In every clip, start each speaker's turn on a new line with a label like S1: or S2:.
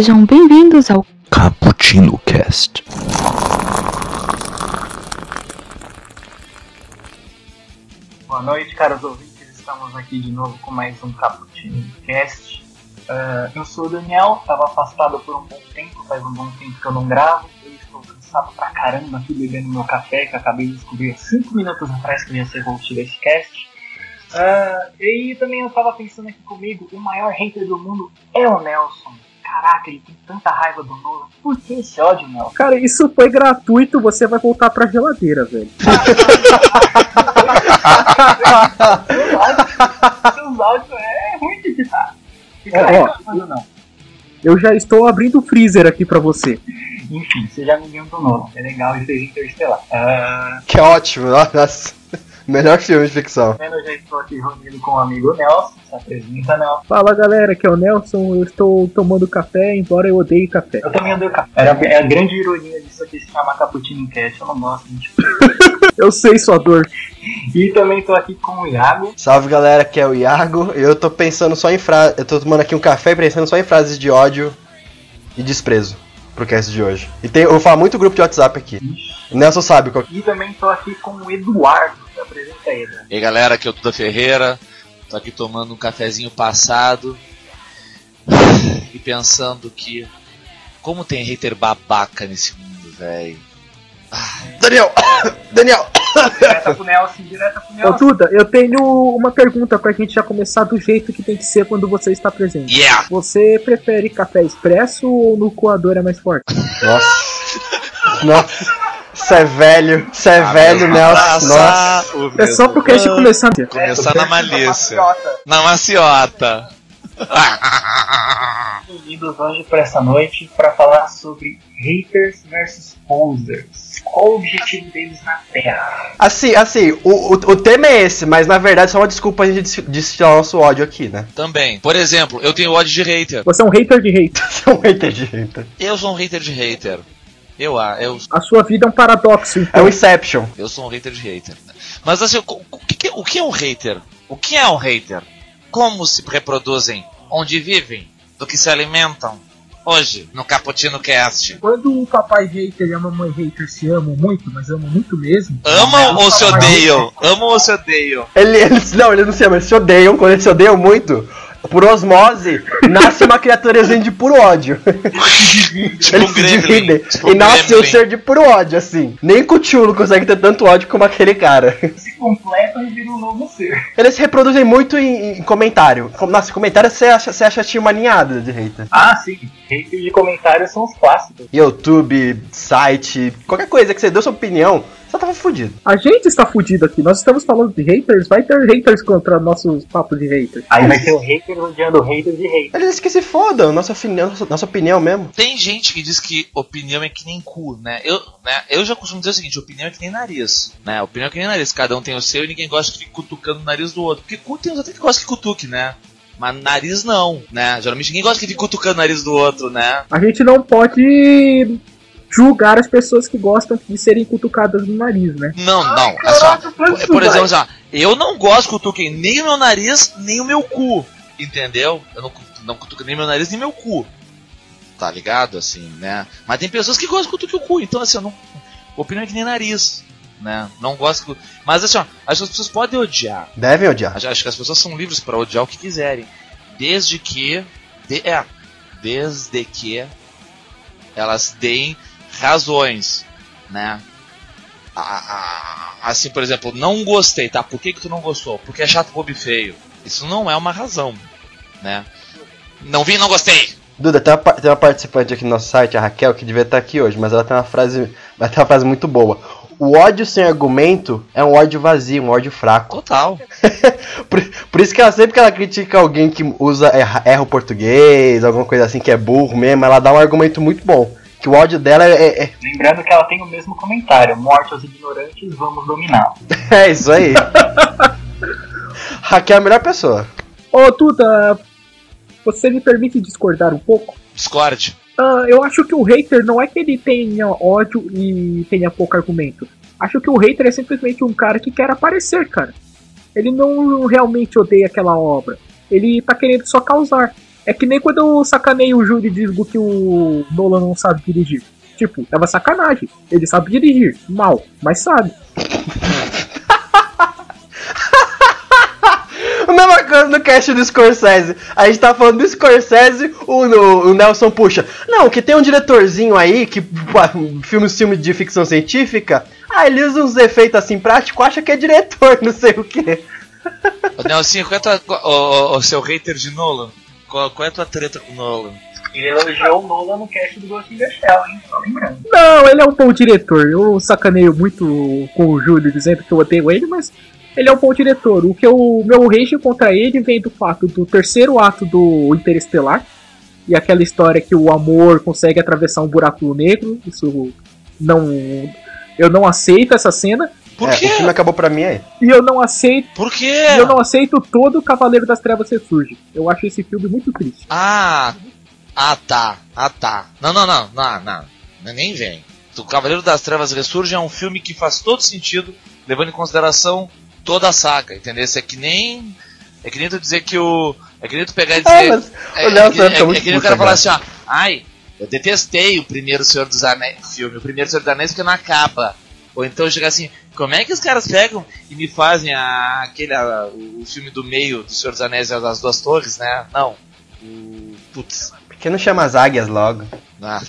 S1: Sejam bem-vindos ao
S2: Cappuccino Cast.
S3: Boa noite, caros ouvintes. Estamos aqui de novo com mais um Cappuccino Cast. Uh, eu sou o Daniel, estava afastado por um bom tempo, faz um bom tempo que eu não gravo. Eu estou cansado pra caramba aqui bebendo meu café, que acabei de descobrir 5 minutos atrás que ia ser host desse cast. Uh, e também eu estava pensando aqui comigo, o maior hater do mundo é o Nelson. Caraca, ele tem tanta raiva do Nolan. Por que esse ódio, Nelson?
S4: Cara, isso foi gratuito, você vai voltar pra geladeira, velho.
S3: Seus áudios é ruim de editar.
S4: Eu já estou abrindo o freezer aqui pra você.
S3: Enfim, seja amiguinho do Nolan. É legal e seja interestelar. Ah,
S5: Que ótimo, nossa. Melhor filme de ficção.
S3: Eu já estou aqui reunido com o amigo Nelson. Se apresenta, Nelson.
S4: Fala galera, aqui é o Nelson, eu estou tomando café, embora eu odeie café.
S3: Eu também odeio café. Era é a grande ironia disso aqui se chamar Cappuccino Cast. Eu não gosto de
S4: Eu sei sua dor.
S3: E também tô aqui com o Iago.
S5: Salve galera, aqui é o Iago. Eu tô pensando só em frases. Eu tô tomando aqui um café e pensando só em frases de ódio e desprezo pro cast de hoje. E tem, eu vou falar muito grupo de WhatsApp aqui. O Nelson sabe qual
S3: E também tô aqui com o Eduardo. Se apresenta aí, Eduardo.
S6: E aí galera, aqui é o Duda Ferreira, tô aqui tomando um cafezinho passado e pensando que como tem hater babaca nesse mundo, velho.
S5: Daniel! Daniel!
S3: Direta pro Nelson, direta pro
S4: Ô
S3: Nelson.
S4: Duda, eu tenho uma pergunta pra gente já começar do jeito que tem que ser quando você está presente.
S6: Yeah!
S4: Você prefere café expresso ou no coador é mais forte?
S5: Nossa. Nossa. Você é velho. Você é velho, Nelson. Nossa.
S4: É só pro cast começar.
S6: Começar na malícia. Na maciota.
S3: Bem-vindos hoje para essa noite para falar sobre haters versus posers. Qual o objetivo deles na Terra?
S5: Assim, assim, o, o, o tema é esse, mas na verdade é só uma desculpa a gente destilar nosso ódio aqui, né?
S6: Também. Por exemplo, eu tenho ódio de hater.
S4: Você é um hater de hater.
S5: Você é um hater de hater.
S6: Eu sou um hater de hater. Eu, ah, eu,
S4: A sua vida é um paradoxo,
S5: É
S4: então.
S5: o Inception.
S6: eu sou um hater de hater. Mas assim, o, o que, o que é um hater? O que é um hater? Como se reproduzem? Onde vivem? Do que se alimentam? Hoje, no Cappuccino Cast.
S4: Quando o papai hater e a mamãe hater se amam muito, mas amam muito mesmo.
S6: Amam
S4: Não,
S6: ou se odeiam? Amam ou se odeiam?
S5: Ele, eles, não, eles não se amam, eles se odeiam. Quando eles se odeiam muito, por osmose, nasce uma criaturazinha de puro ódio.
S6: Tipo
S5: eles
S6: um
S5: se dividem.
S6: Tipo
S5: e
S6: um
S5: nasce um
S6: gremlin.
S5: ser de puro ódio, assim. Nem Cthulhu consegue ter tanto ódio como aquele cara.
S3: Se completam e viram um novo ser.
S5: Eles se reproduzem muito em, em comentário. Com- Nossa, comentário você acha, você acha tinha uma ninhada de hater.
S3: Ah, sim. Haters de comentários são os clássicos.
S5: YouTube, site, qualquer coisa que você deu sua opinião, você tava fudido.
S4: A gente está fudido aqui. Nós estamos falando de haters. Vai ter haters contra nossos papos de haters.
S3: Aí vai ter o hater odiando haters de haters.
S5: Eles que se fodam, nossa opinião, nossa, nossa opinião mesmo.
S6: Tem gente que diz que opinião é que nem cu, né? Eu, né? eu já costumo dizer o seguinte, opinião é que nem nariz, né? Opinião é que nem nariz, cada um tem o seu e ninguém gosta de ficar cutucando o nariz do outro. Porque cu tem uns até que gostam que cutuque, né? Mas nariz não, né? Geralmente ninguém gosta que fique cutucando o nariz do outro, né?
S4: A gente não pode julgar as pessoas que gostam de serem cutucadas no nariz, né?
S6: Não, não. É só, por, por exemplo, assim, eu não gosto que cutuquem nem o meu nariz, nem o meu cu. Entendeu? Eu não, não cutuco nem meu nariz, nem meu cu. Tá ligado? Assim, né? Mas tem pessoas que gostam de cutucar o cu. Então, assim, eu não. Opinião é que nem nariz. Né? Não gosto. que- Mas assim, ó, acho que as pessoas podem odiar.
S5: Devem odiar.
S6: Acho, acho que as pessoas são livres pra odiar o que quiserem. Desde que. de- é. Desde que elas deem razões, né? Assim, por exemplo, não gostei, tá? Por que, que tu não gostou? Porque é chato, bobo e feio. Isso não é uma razão, né? Não vi, não gostei.
S5: Duda, tem uma, tem uma participante aqui no nosso site, a Raquel, que devia estar aqui hoje, mas ela tem uma frase, ela tem uma frase muito boa. O ódio sem argumento é um ódio vazio, um ódio fraco.
S6: Total.
S5: Por, por isso que ela sempre que ela critica alguém que usa erra, erra o português, alguma coisa assim que é burro mesmo, ela dá um argumento muito bom. Que o ódio dela é, é, é-
S3: Lembrando que ela tem o mesmo comentário: morte aos ignorantes, vamos dominar.
S5: é isso aí. Raquel é a melhor pessoa.
S4: Ô, Duda, você me permite discordar um pouco?
S6: Discord.
S4: Ah, eu acho que o hater não é que ele tenha ódio e tenha pouco argumento. Acho que o hater é simplesmente um cara que quer aparecer, cara. Ele não realmente odeia aquela obra. Ele tá querendo só causar. É que nem quando eu sacanei o Júlio e digo que o Nolan não sabe dirigir. Tipo, tava sacanagem. Ele sabe dirigir, mal, mas sabe.
S5: A mesma coisa no cast do Scorsese. A gente tá falando do Scorsese, o, o, o Nelson puxa. Não, que tem um diretorzinho aí que os filmes de ficção científica. Ah, ele usa uns efeitos assim práticos, acha que é diretor, não sei o que.
S6: Ô, Nelson, qual é ô, seu hater de Nolan? Qual, qual é a tua treta com o Nolan?
S7: Ele elogiou o Nolan no cast do Ghost in the Shell, hein? Só lembrando.
S4: Não, ele é um bom diretor. Eu sacaneio muito com o Júlio dizendo que eu odeio ele, mas ele é um bom diretor. O que o meu rage contra ele vem do fato do terceiro ato do Interestelar e aquela história que o amor consegue atravessar um buraco negro. Isso não. Eu não aceito essa cena.
S6: Por
S5: É,
S6: quê?
S5: O filme acabou pra mim aí.
S4: E eu não aceito.
S6: Por quê?
S4: E eu não aceito todo o Cavaleiro das Trevas ressurge. Eu acho esse filme muito triste.
S6: Ah, ah tá, ah tá. Não, não, não, não, não, nem vem. O Cavaleiro das Trevas Ressurge é um filme que faz todo sentido, levando em consideração toda a saga, entendeu? Isso é que nem. É que nem tu dizer que o. É que nem tu pegar e dizer.
S5: Ah, mas
S6: é,
S5: o Léo
S6: é, que- é,
S5: muito
S6: é que nem o cara falar
S5: agora.
S6: assim, ó. Ai, eu detestei o primeiro Senhor dos Anéis filme, o primeiro Senhor dos Anéis porque não acaba. Ou então chegar assim, como é que os caras pegam e me fazem a, aquele, a- o filme do meio do Senhor dos Anéis e as duas torres, né? Não. O. Putz.
S5: Por que não chama as águias logo?
S6: Ah,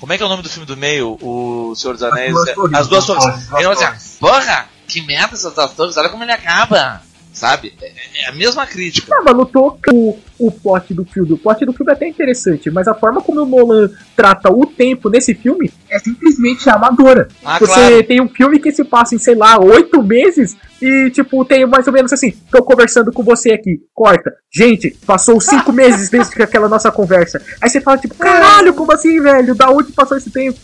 S6: como é que é o nome do filme do meio? O Senhor dos Anéis.
S4: Duas
S6: é-
S4: Torres.
S6: As duas torres.
S7: As Duas
S6: Ele vai dizer,
S7: Torres.
S6: porra, que merda essas duas torres, olha como ele acaba. Sabe? É, é a mesma crítica.
S4: Ah, mas não tô o, o plot do filme. O plot do filme é até interessante, mas a forma como o Nolan trata o tempo nesse filme é simplesmente amadora.
S6: Ah,
S4: Você
S6: claro.
S4: tem um filme que se passa em, sei lá, oito meses e, tipo, tem mais ou menos assim, tô conversando com você aqui, corta. Gente, passou cinco meses desde que aquela nossa conversa. Aí você fala, tipo, caralho, como assim, velho? Da onde passou esse tempo?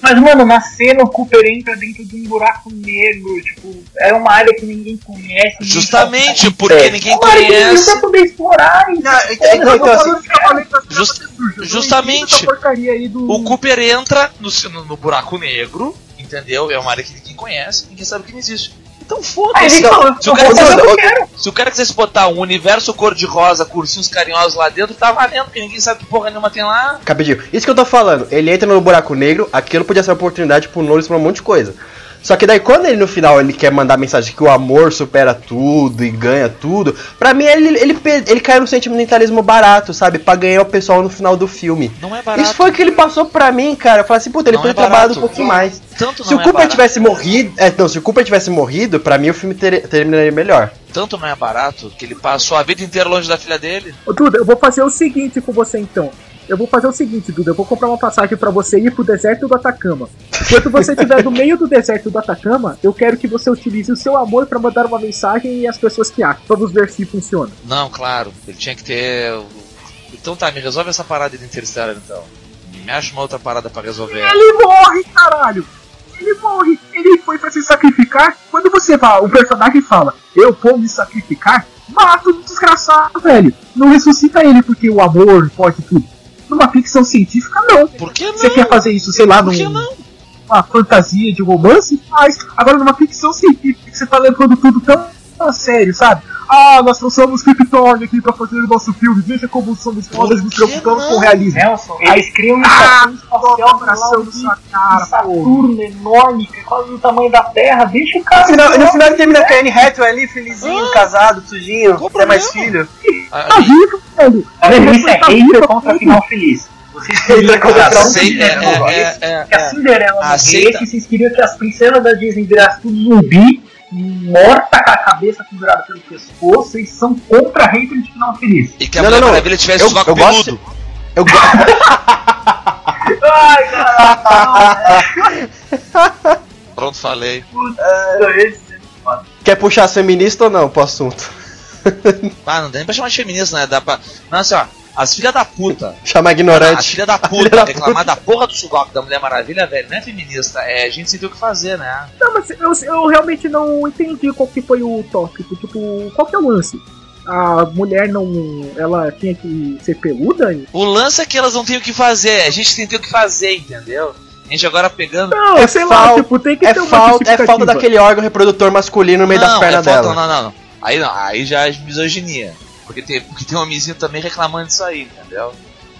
S7: Mas, mano, na cena o Cooper entra dentro de um buraco negro, tipo, é uma área que ninguém conhece. ninguém
S6: Justamente porque
S7: é.
S6: ninguém
S7: É uma área que ninguém
S6: conhece.
S7: vai poder explorar. e-
S5: Não,
S7: não,
S5: então, assim,
S6: Just- justamente.
S4: Do...
S6: O Cooper entra no, no, no buraco negro, entendeu? É uma área que ninguém conhece, ninguém sabe que não existe. Então foda-se. Se. Se o cara quisesse botar um universo cor-de-rosa, cursinhos carinhosos lá dentro, tá valendo, porque ninguém sabe que porra nenhuma tem lá.
S5: Rapidinho. Isso que eu tô falando. Ele entra no buraco negro, aquilo podia ser uma oportunidade pro Nolan pra um monte de coisa. Só que daí quando ele no final ele quer mandar a mensagem que o amor supera tudo e ganha tudo, pra mim ele, ele, ele cai no sentimentalismo barato, sabe? Pra ganhar o pessoal no final do filme.
S6: Não é barato.
S5: Isso foi o que ele passou pra mim, cara. Eu falei assim, puta, ele
S6: Não
S5: podia
S6: é
S5: ter trabalhado um pouquinho mais.
S6: Tanto
S5: Se o
S6: é
S5: Cooper
S6: barato,
S5: tivesse morrido. É, não, se o Cooper tivesse morrido, pra mim o filme ter- terminaria melhor.
S6: tanto não é barato que ele passou a vida inteira longe da filha dele.
S4: Ô, Duda, eu vou fazer o seguinte com você então. Eu vou fazer o seguinte, Duda. Eu vou comprar uma passagem pra você ir pro deserto do Atacama. Quando você estiver no meio do deserto do Atacama, eu quero que você utilize o seu amor pra mandar uma mensagem e as pessoas que acham. Vamos ver se funciona.
S6: Não, claro, ele tinha que ter. Então tá, me resolve essa parada de Interstellar então. Me acha uma outra parada pra resolver.
S4: Ele morre, caralho! Ele morre! Ele foi pra se sacrificar. Quando você fala, o personagem fala, eu vou me sacrificar, mata o desgraçado, velho. Não ressuscita ele porque o amor pode tudo. Numa ficção científica, não.
S6: Por que
S4: Você
S6: não?
S4: quer fazer isso, sei lá, num, uma fantasia de romance? Faz. Agora, numa ficção científica, você tá levando tudo tão a sério, sabe? Ah, nós trouxemos Krypton aqui pra fazer o nosso filme. Veja como somos fodas, nos preocupamos
S6: não?
S4: com o realismo.
S7: Nelson, eles criam um
S4: Ah,
S7: estação espacial
S4: na sua cara.
S7: Saturno enorme, que é quase do tamanho da Terra. Deixa o cara.
S5: No final, no final ele termina com a Anne Hathaway ali, felizinho, casado, sujinho, tem mais filho.
S6: A-
S4: Tá vivo, velho.
S7: Tá? Isso é hater contra final feliz. Vocês queriam que a
S6: é,
S7: Cinderela morresse, vocês queriam que as princesas da Disney virassem tudo zumbi, morta com a cabeça pendurada pelo pescoço, vocês são contra hater de final feliz.
S6: E que a
S5: Não,
S6: Mulher
S5: não, não.
S6: Maravilha tivesse
S5: Eu-
S6: sovaco
S5: eu gosto-. Eu gosto.
S7: Ai, caralho,
S6: Pronto, falei.
S5: Quer puxar as feministas ou não pro assunto?
S6: Ah, não dá nem pra chamar de feminista, né? Dá pra. Não, assim, ó. As filhas da puta.
S5: Chamar
S6: As
S5: ignorante.
S6: filhas da
S5: filha
S6: puta
S5: da
S6: reclamar da porra do sovaco da Mulher Maravilha, velho, não é feminista. É gente sem ter o que fazer, né?
S4: Não, mas eu, eu realmente não entendi qual que foi o tópico. Tipo, qual que é o lance? A mulher não. Ela tinha que ser peluda?
S6: O lance é que elas não têm o que fazer. A gente tem que ter o que fazer, entendeu? A gente agora pegando.
S4: Não,
S5: É
S4: sei
S5: fal-
S4: lá, tipo, tem que
S5: É
S4: ter uma
S5: falta, é falta daquele órgão reprodutor masculino no meio das
S6: não,
S5: pernas
S6: é falta,
S5: dela.
S6: não, não, não. Aí não, aí já é misoginia. Porque tem, porque tem um homenzinho também reclamando disso aí, entendeu?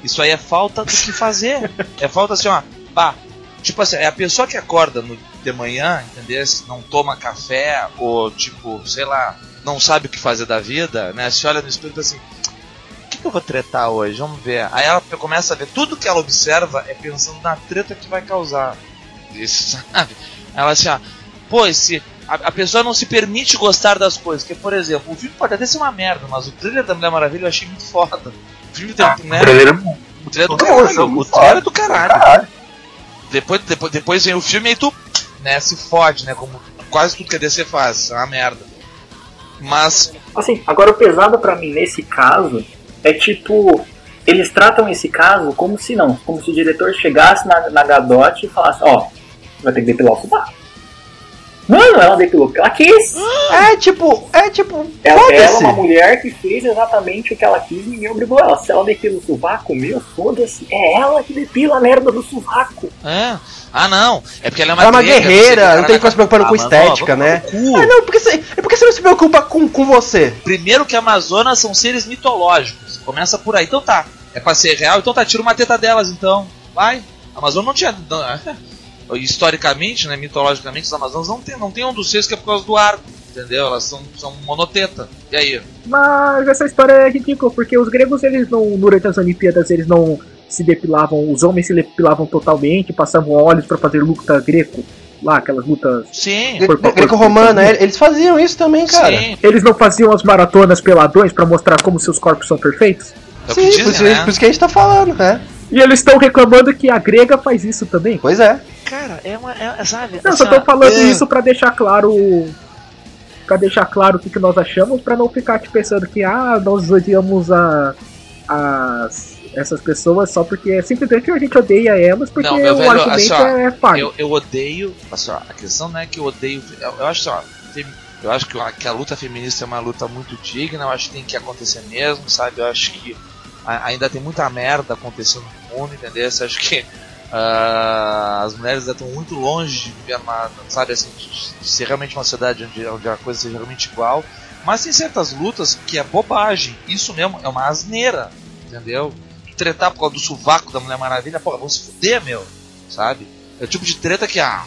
S6: Isso aí é falta do que fazer. é falta assim, ó. Pá, tipo assim, é a pessoa que acorda no, de manhã, entendeu? Não toma café, ou tipo, sei lá, não sabe o que fazer da vida, né? Se olha no espelho e pensa assim, o que, que eu vou tretar hoje? Vamos ver. Aí ela começa a ver, tudo que ela observa é pensando na treta que vai causar. Isso, sabe? Ela assim, ó, pô, esse. A, a pessoa não se permite gostar das coisas. Que, por exemplo, o filme pode até ser uma merda, mas o trailer da Mulher Maravilha eu achei muito foda. O filme tem, né?
S7: O trailer é bom.
S6: O trailer é do caralho. O trailer é do caralho.
S7: Caralho.
S6: Depois, depois, depois vem o filme e tu né, se fode, né? Como quase tudo que a DC faz. É uma merda. Mas,
S3: Assim, agora o pesado pra mim nesse caso é tipo. Eles tratam esse caso como se não, como se o diretor chegasse na, na Gadot e falasse, ó, vai ter que depilar o sovaco. Mano, ela depilou porque ela quis.
S5: É tipo, é tipo,
S3: Ela, ela é uma mulher que fez exatamente o que ela quis e ninguém obrigou ela. Se ela depila o sovaco, meu, foda-se. É ela que depila a merda do sovaco.
S6: é. Ah, não. É porque ela é uma,
S5: Ela é uma guerreira, não tem que ficar se preocupando
S6: Ah,
S5: com estética, né? Ah, não, porque você, é porque você não se preocupa com, com você.
S6: Primeiro que Amazonas são seres mitológicos. Começa por aí. Então tá. É pra ser real, então tá, tira uma teta delas então. Vai. A Amazônia não tinha. É. historicamente, né, mitologicamente, os Amazonas não tem, não tem um dos seis que é por causa do arco. Entendeu? Elas são, são monoteta. E aí?
S4: Mas essa história é ridícula, porque os gregos, eles não, durante as Olimpíadas, eles não se depilavam, os homens se depilavam totalmente, passavam óleos pra fazer luta greco, lá, aquelas lutas.
S6: Sim.
S5: Greco-romana,
S4: a
S5: eles faziam isso também, cara.
S6: Sim.
S4: Eles não faziam as maratonas peladões pra mostrar como seus corpos são perfeitos?
S6: É
S5: Sim,
S6: dizem,
S5: por, isso,
S6: né?
S5: por isso que a gente tá falando, né?
S4: E eles estão reclamando que a grega faz isso também.
S5: Pois é.
S6: Cara, é uma. É, sabe?
S4: Não,
S6: assim,
S4: só tô falando
S6: é-
S4: isso pra deixar claro. Pra deixar claro o que, que nós achamos, pra não ficar te pensando que ah, nós odiamos a, as, essas pessoas só porque é simplesmente a gente odeia elas porque
S6: Não, meu
S4: o
S6: velho,
S4: argumento
S6: assim, ó,
S4: é falho.
S6: Eu, eu odeio. Só, a questão não é que eu odeio. Eu, eu acho só. tem- Eu acho que a, que a luta feminista é uma luta muito digna, eu acho que tem que acontecer mesmo, sabe? Eu acho que ainda tem muita merda acontecendo no mundo, entendeu? Eu acho que ah, as mulheres ainda estão muito longe de viver uma, sabe, assim, de, ser realmente uma sociedade onde, onde a coisa seja realmente igual. Mas tem certas lutas que é bobagem. Isso mesmo é uma asneira, entendeu? Tretar por causa do sovaco da Mulher Maravilha, porra, vamos se fuder, meu, sabe? É o tipo de treta que, ah,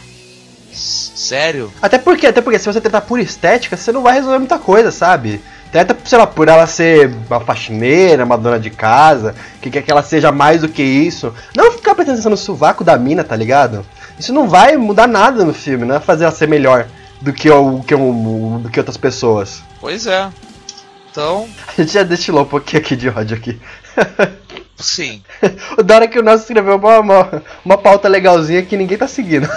S6: sério?
S5: Até porque, até porque se você tentar por estética, você não vai resolver muita coisa, sabe? Tenta, sei lá, por ela ser uma faxineira, uma dona de casa, que quer que ela seja mais do que isso. Não ficar prestando atenção no sovaco da mina, tá ligado? Isso não vai mudar nada no filme, não vai fazer ela ser melhor do que, o, que o, do que outras pessoas.
S6: Pois é. Então,
S5: A gente já destilou um pouquinho aqui de ódio aqui.
S6: sim.
S5: O da hora que o Nelson escreveu uma, uma, uma pauta legalzinha que ninguém tá seguindo.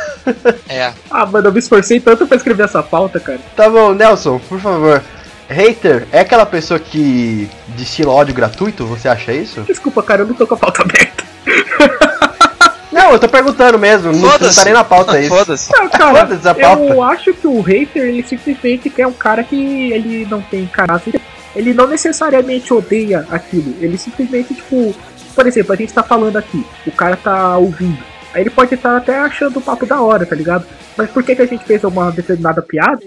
S6: É.
S4: Ah, mano, eu me esforcei tanto pra escrever essa pauta, cara.
S5: Tá bom, Nelson, por favor. Hater é aquela pessoa que destila ódio gratuito? Você acha isso?
S4: Desculpa, cara, eu não tô com a pauta aberta.
S5: Não, eu tô perguntando mesmo. Não, não tá nem na pauta isso.
S6: Foda-se.
S4: Não, cara,
S5: Foda-se a pauta.
S4: eu acho que o hater, ele simplesmente quer um cara que ele não tem caráter. Ele não necessariamente odeia aquilo. Ele simplesmente, tipo, por exemplo, a gente tá falando aqui, o cara tá ouvindo. Aí ele pode estar até achando o papo da hora, tá ligado? Mas por que, que a gente fez uma determinada piada?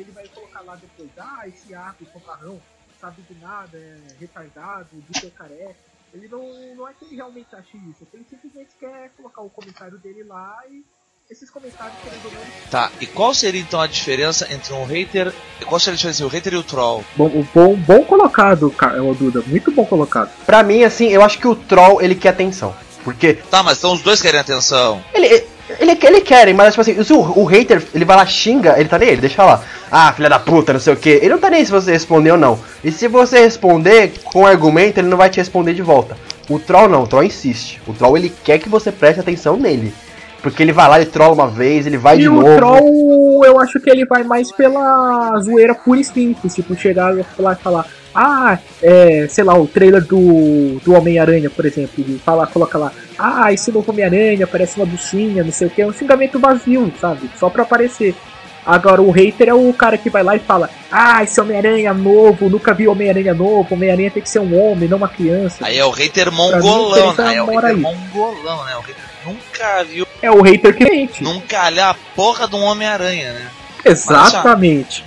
S4: É retardado, de careca. Ele não, não é que ele realmente ache isso, ele simplesmente quer colocar o comentário dele lá e esses comentários, querendo ou não,
S6: Tá, e qual seria então a diferença entre um hater. Qual seria a diferença entre o hater e o troll?
S4: Bom, bom, bom colocado, cara, ô Duda. Muito bom colocado.
S5: Pra mim, assim, eu acho que o troll, ele quer atenção. Porque
S6: Tá, mas então os dois querem atenção.
S5: ele, ele, ele querem, mas tipo assim, se o, o hater, ele vai lá, xinga, ele tá nem ele, deixa lá. Ah, filha da puta, não sei o que. Ele não tá nem aí se você responder ou não. E se você responder com argumento, ele não vai te responder de volta. O troll não, o troll insiste. O troll, ele quer que você preste atenção nele. Porque ele vai lá, ele trola uma vez, ele vai
S4: e
S5: de
S4: o
S5: novo.
S4: Troll, eu acho que ele vai mais pela zoeira pura e simples. Tipo, chegar lá e falar, ah, é, sei lá, o trailer do, do Homem-Aranha, por exemplo. Ele fala, coloca lá, ah, esse novo Homem-Aranha parece uma buchinha, não sei o que. É um xingamento vazio, sabe? Só pra aparecer. Agora, o hater é o cara que vai lá e fala: Ah, esse Homem-Aranha novo, nunca vi Homem-Aranha novo. Homem-Aranha tem que ser um homem, não uma criança.
S6: Aí é o hater
S4: mim,
S6: mongolão,
S4: interessa
S6: né? É o hater
S4: aí.
S6: mongolão, né? O hater nunca viu,
S4: É o hater crente.
S6: nunca olhar a porra de um Homem-Aranha, né?
S4: Exatamente.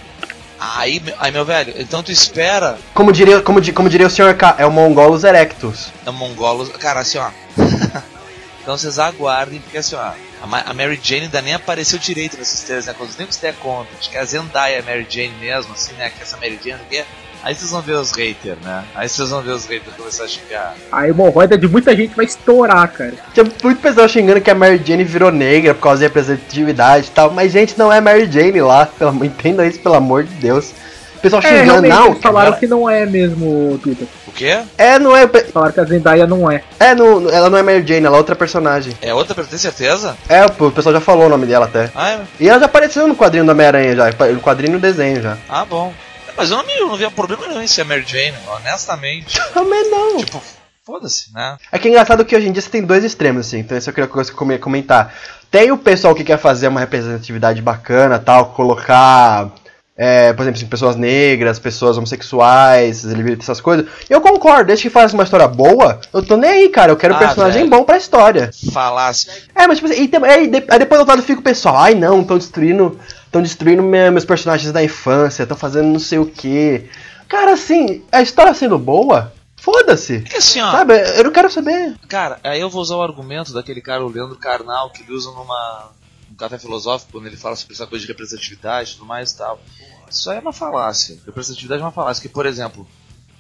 S6: Aí, aí, meu velho, então tu espera
S5: Como diria, como, como diria o Sr. K, é o Mongolus erectus.
S6: a mongolos. Cara, assim, ó. então vocês aguardem, porque assim, ó. A, Ma- a Mary Jane ainda nem apareceu direito nesses três, né? Quando os nem se der conta, acho que a Zendaya é a Mary Jane mesmo, assim, né? Que essa Mary Jane aqui é. Aí vocês vão ver os haters, né? Aí vocês vão ver os haters começar a xingar.
S4: A hemorroida de muita gente vai estourar, cara.
S5: Tinha muito pessoal xingando que a Mary Jane virou negra por causa de representatividade e tal, mas gente, não é Mary Jane lá, pelo, entenda isso pelo amor de Deus. O pessoal
S4: É,
S5: xingando,
S4: realmente,
S5: não,
S4: eles falaram
S5: cara,
S4: que não é mesmo, Duda.
S6: O quê?
S5: é, não é,
S4: Falaram que a Zendaya não é.
S5: é, não, ela não é Mary Jane, ela é outra personagem.
S6: É outra, ter certeza?
S5: É, o pessoal já falou o nome dela até.
S6: Ah, é?
S5: E ela já apareceu no quadrinho do Homem-Aranha já, no quadrinho e no desenho já.
S6: ah bom. Mas eu não, eu não via problema nenhum em ser a Mary Jane, honestamente.
S5: Também não.
S6: tipo, foda-se, né?
S5: É que é engraçado que hoje em dia você tem dois extremos, assim, então isso eu queria comentar. Tem o pessoal que quer fazer uma representatividade bacana, tal, colocar, é, por exemplo, assim, pessoas negras, pessoas homossexuais, LGBT, essas coisas. Eu concordo, desde que faça uma história boa, eu tô nem aí, cara, eu quero um
S6: Ah,
S5: personagem
S6: velho.
S5: bom pra história.
S6: Falasse.
S5: É, mas tipo assim, e tem- aí, de- aí depois do outro lado fica o pessoal, ai não, estão destruindo, estão destruindo minha- meus personagens da infância, estão fazendo não sei o que. Cara, assim, a história sendo boa, foda-se.
S6: É que assim, ó.
S5: Sabe, eu não quero saber.
S6: Cara, aí eu vou usar o argumento daquele cara, o Leandro Carnal, que ele usa numa um café filosófico, quando ele fala sobre essa coisa de representatividade e tudo mais e tal. Isso aí é uma falácia. Representatividade é uma falácia. Que, por exemplo,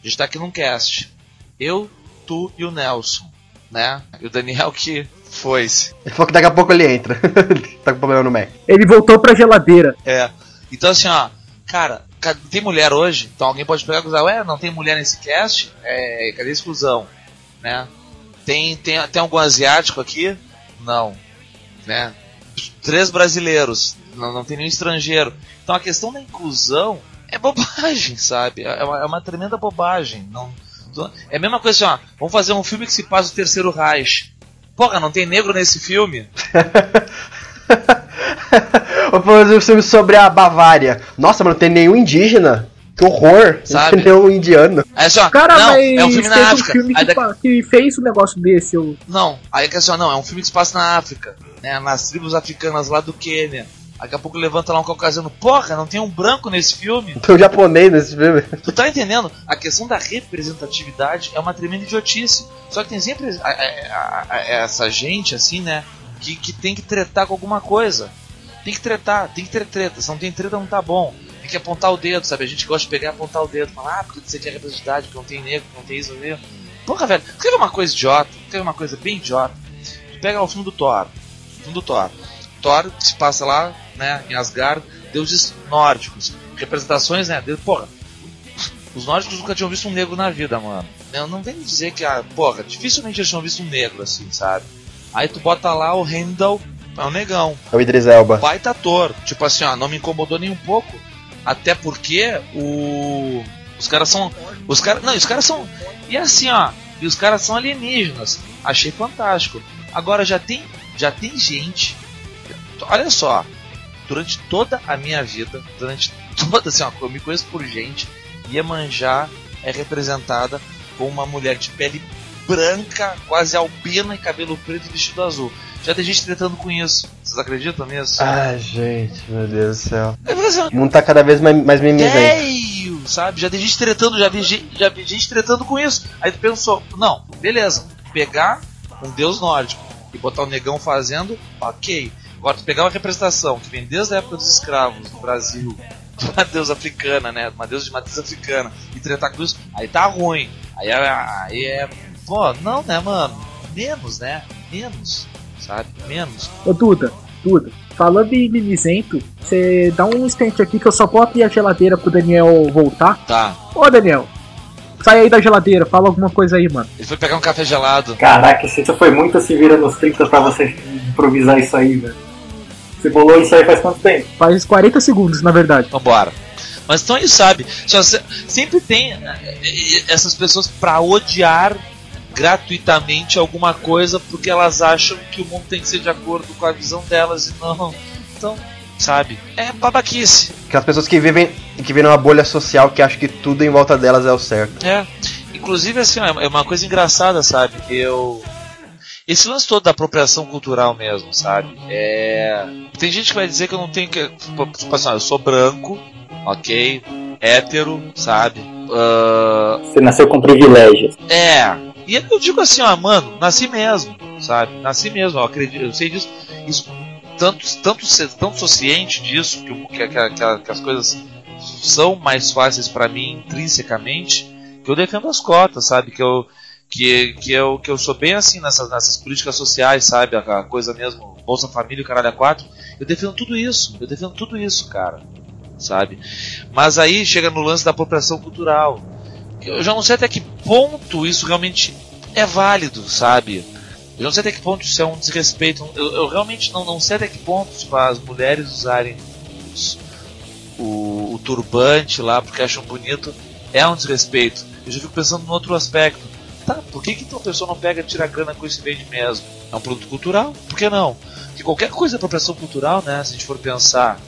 S6: a gente tá aqui num cast. Eu, tu e o Nelson, né? E o Daniel que foi-se.
S5: Ele falou que daqui a pouco ele entra. tá com problema no Mac.
S4: Ele voltou pra geladeira.
S6: É. Então assim, ó, cara, ca- tem mulher hoje? Então alguém pode pegar e usar, ué, não tem mulher nesse cast? É, cadê a exclusão? Né? Tem, tem, tem algum asiático aqui? Não. Né? Três brasileiros, não, não tem nenhum estrangeiro. Então a questão da inclusão é bobagem, sabe? É uma, é uma tremenda bobagem. Não, é a mesma coisa assim, ó, vamos fazer um filme que se passa o terceiro Reich. Porra, não tem negro nesse filme?
S5: Vou fazer um filme sobre a Bavária. Nossa, mas não tem nenhum indígena. Que horror.
S6: Sabe?
S5: Não tem nenhum indiano.
S6: Aí assim, ó,
S4: Cara,
S6: não,
S4: mas
S6: é um filme na
S4: teve um
S6: África.
S4: filme que, fa- que fez um negócio desse. Eu...
S6: Não, aí que assim, ó, não, é um filme que se passa na África, né, nas tribos africanas lá do Quênia. Daqui a pouco levanta lá um caucasiano, porra, não tem um branco nesse filme?
S5: Tem um japonês nesse filme.
S6: Tu tá entendendo? A questão da representatividade é uma tremenda idiotice. Só que tem sempre a- a- a- essa gente, assim, né, que, que tem que tretar com alguma coisa. Tem que tretar, tem que ter treta. Se não tem treta, não tá bom. Tem que apontar o dedo, sabe? A gente gosta de pegar e apontar o dedo. Falar, ah, porque você quer representatividade, porque não tem negro, porque não tem isso, não tem... Porra, velho, quer ver uma coisa idiota? Quer ver uma coisa bem idiota? Tu pega o filme do Thor. O filme do Thor. Thor se passa lá, né, em Asgard, deuses nórdicos. Representações, né, de, porra, os nórdicos nunca tinham visto um negro na vida, mano. Não, não vem dizer que, ah, porra, dificilmente eles tinham visto um negro assim, sabe? Aí tu bota lá o Heimdall, é um negão.
S5: É o Idris Elba.
S6: Baita ator. Tipo assim, ó, não me incomodou nem um pouco. Até porque o. Os caras são. Os caras. Não, os caras são. E assim, ó. E os caras são alienígenas. Achei fantástico. Agora já tem. Já tem gente. Olha só. Durante toda a minha vida, durante toda assim, ó, eu me conheço por gente, Iemanjá é representada com uma mulher de pele branca, quase albina e cabelo preto e vestido azul. Já tem gente tretando com isso. Vocês acreditam nisso?
S5: Ai, gente, meu Deus do céu.
S6: É, assim,
S5: O mundo tá cada vez mais, mais mimizento.
S6: Sabe? Já tem gente tretando, já vi, já vi gente tretando com isso. Aí tu pensou, não, beleza, pegar um deus nórdico e botar o negão fazendo, ok. Agora tu pegar uma representação que vem desde a época dos escravos no Brasil, de uma deusa africana, né? Uma deusa de matriz africana, e tretar com isso, aí tá ruim. Aí é. Aí é. Pô, não, né, mano? Menos, né? Menos, sabe? Menos.
S4: Ô Duda, Duda, falando em mimizento, você dá um instante aqui que eu só vou abrir a geladeira pro Daniel voltar.
S6: Tá.
S4: Ô Daniel, sai aí da geladeira, fala alguma coisa aí, mano.
S6: Ele foi pegar um café gelado.
S3: Caraca, isso foi muito se vira nos 30 pra você improvisar isso aí, velho. Você bolou isso aí faz quanto tempo?
S4: Faz 40 segundos, na verdade.
S6: Vambora. Mas então aí sabe, só se- sempre tem eh, eh, essas pessoas pra odiar gratuitamente alguma coisa porque elas acham que o mundo tem que ser de acordo com a visão delas e não. Então, sabe? É babaquice.
S5: Aquelas pessoas que vivem, que vivem numa bolha social que acham que tudo em volta delas é o certo.
S6: É. Inclusive, assim, ó, é uma coisa engraçada, sabe? Eu. Esse lance todo da apropriação cultural mesmo, sabe? É. Tem gente que vai dizer que eu não tenho que. Tipo assim, ó, eu sou branco, ok? hétero, sabe? Ah,
S3: Você nasceu com privilégios.
S6: é. E eu digo assim, ó, mano, nasci mesmo, sabe? Nasci mesmo, eu acredito, eu sei disso. Isso, tanto, tanto, tanto sou ciente disso, que, que, que- que- as coisas são mais fáceis pra mim intrinsecamente, que eu defendo as cotas, sabe? Que eu, que, que eu, que eu sou bem assim nessas, nessas políticas sociais, sabe? A, coisa mesmo, Bolsa Família, e caralho a quatro. Eu defendo tudo isso, eu defendo tudo isso, cara, sabe? Mas aí chega no lance da apropriação cultural. Eu já não sei até que ponto isso realmente é válido, sabe? Eu não sei até que ponto isso é um desrespeito. Eu, eu realmente não, não sei até que ponto tipo, as mulheres usarem os- o, o turbante lá porque acham bonito é um desrespeito. Eu já fico pensando no outro aspecto. Tá, por que, que então a pessoa não pega e tira grana com esse vende mesmo? É um produto cultural? Por que não? Porque qualquer coisa é apropriação cultural, né? Se a gente for pensar.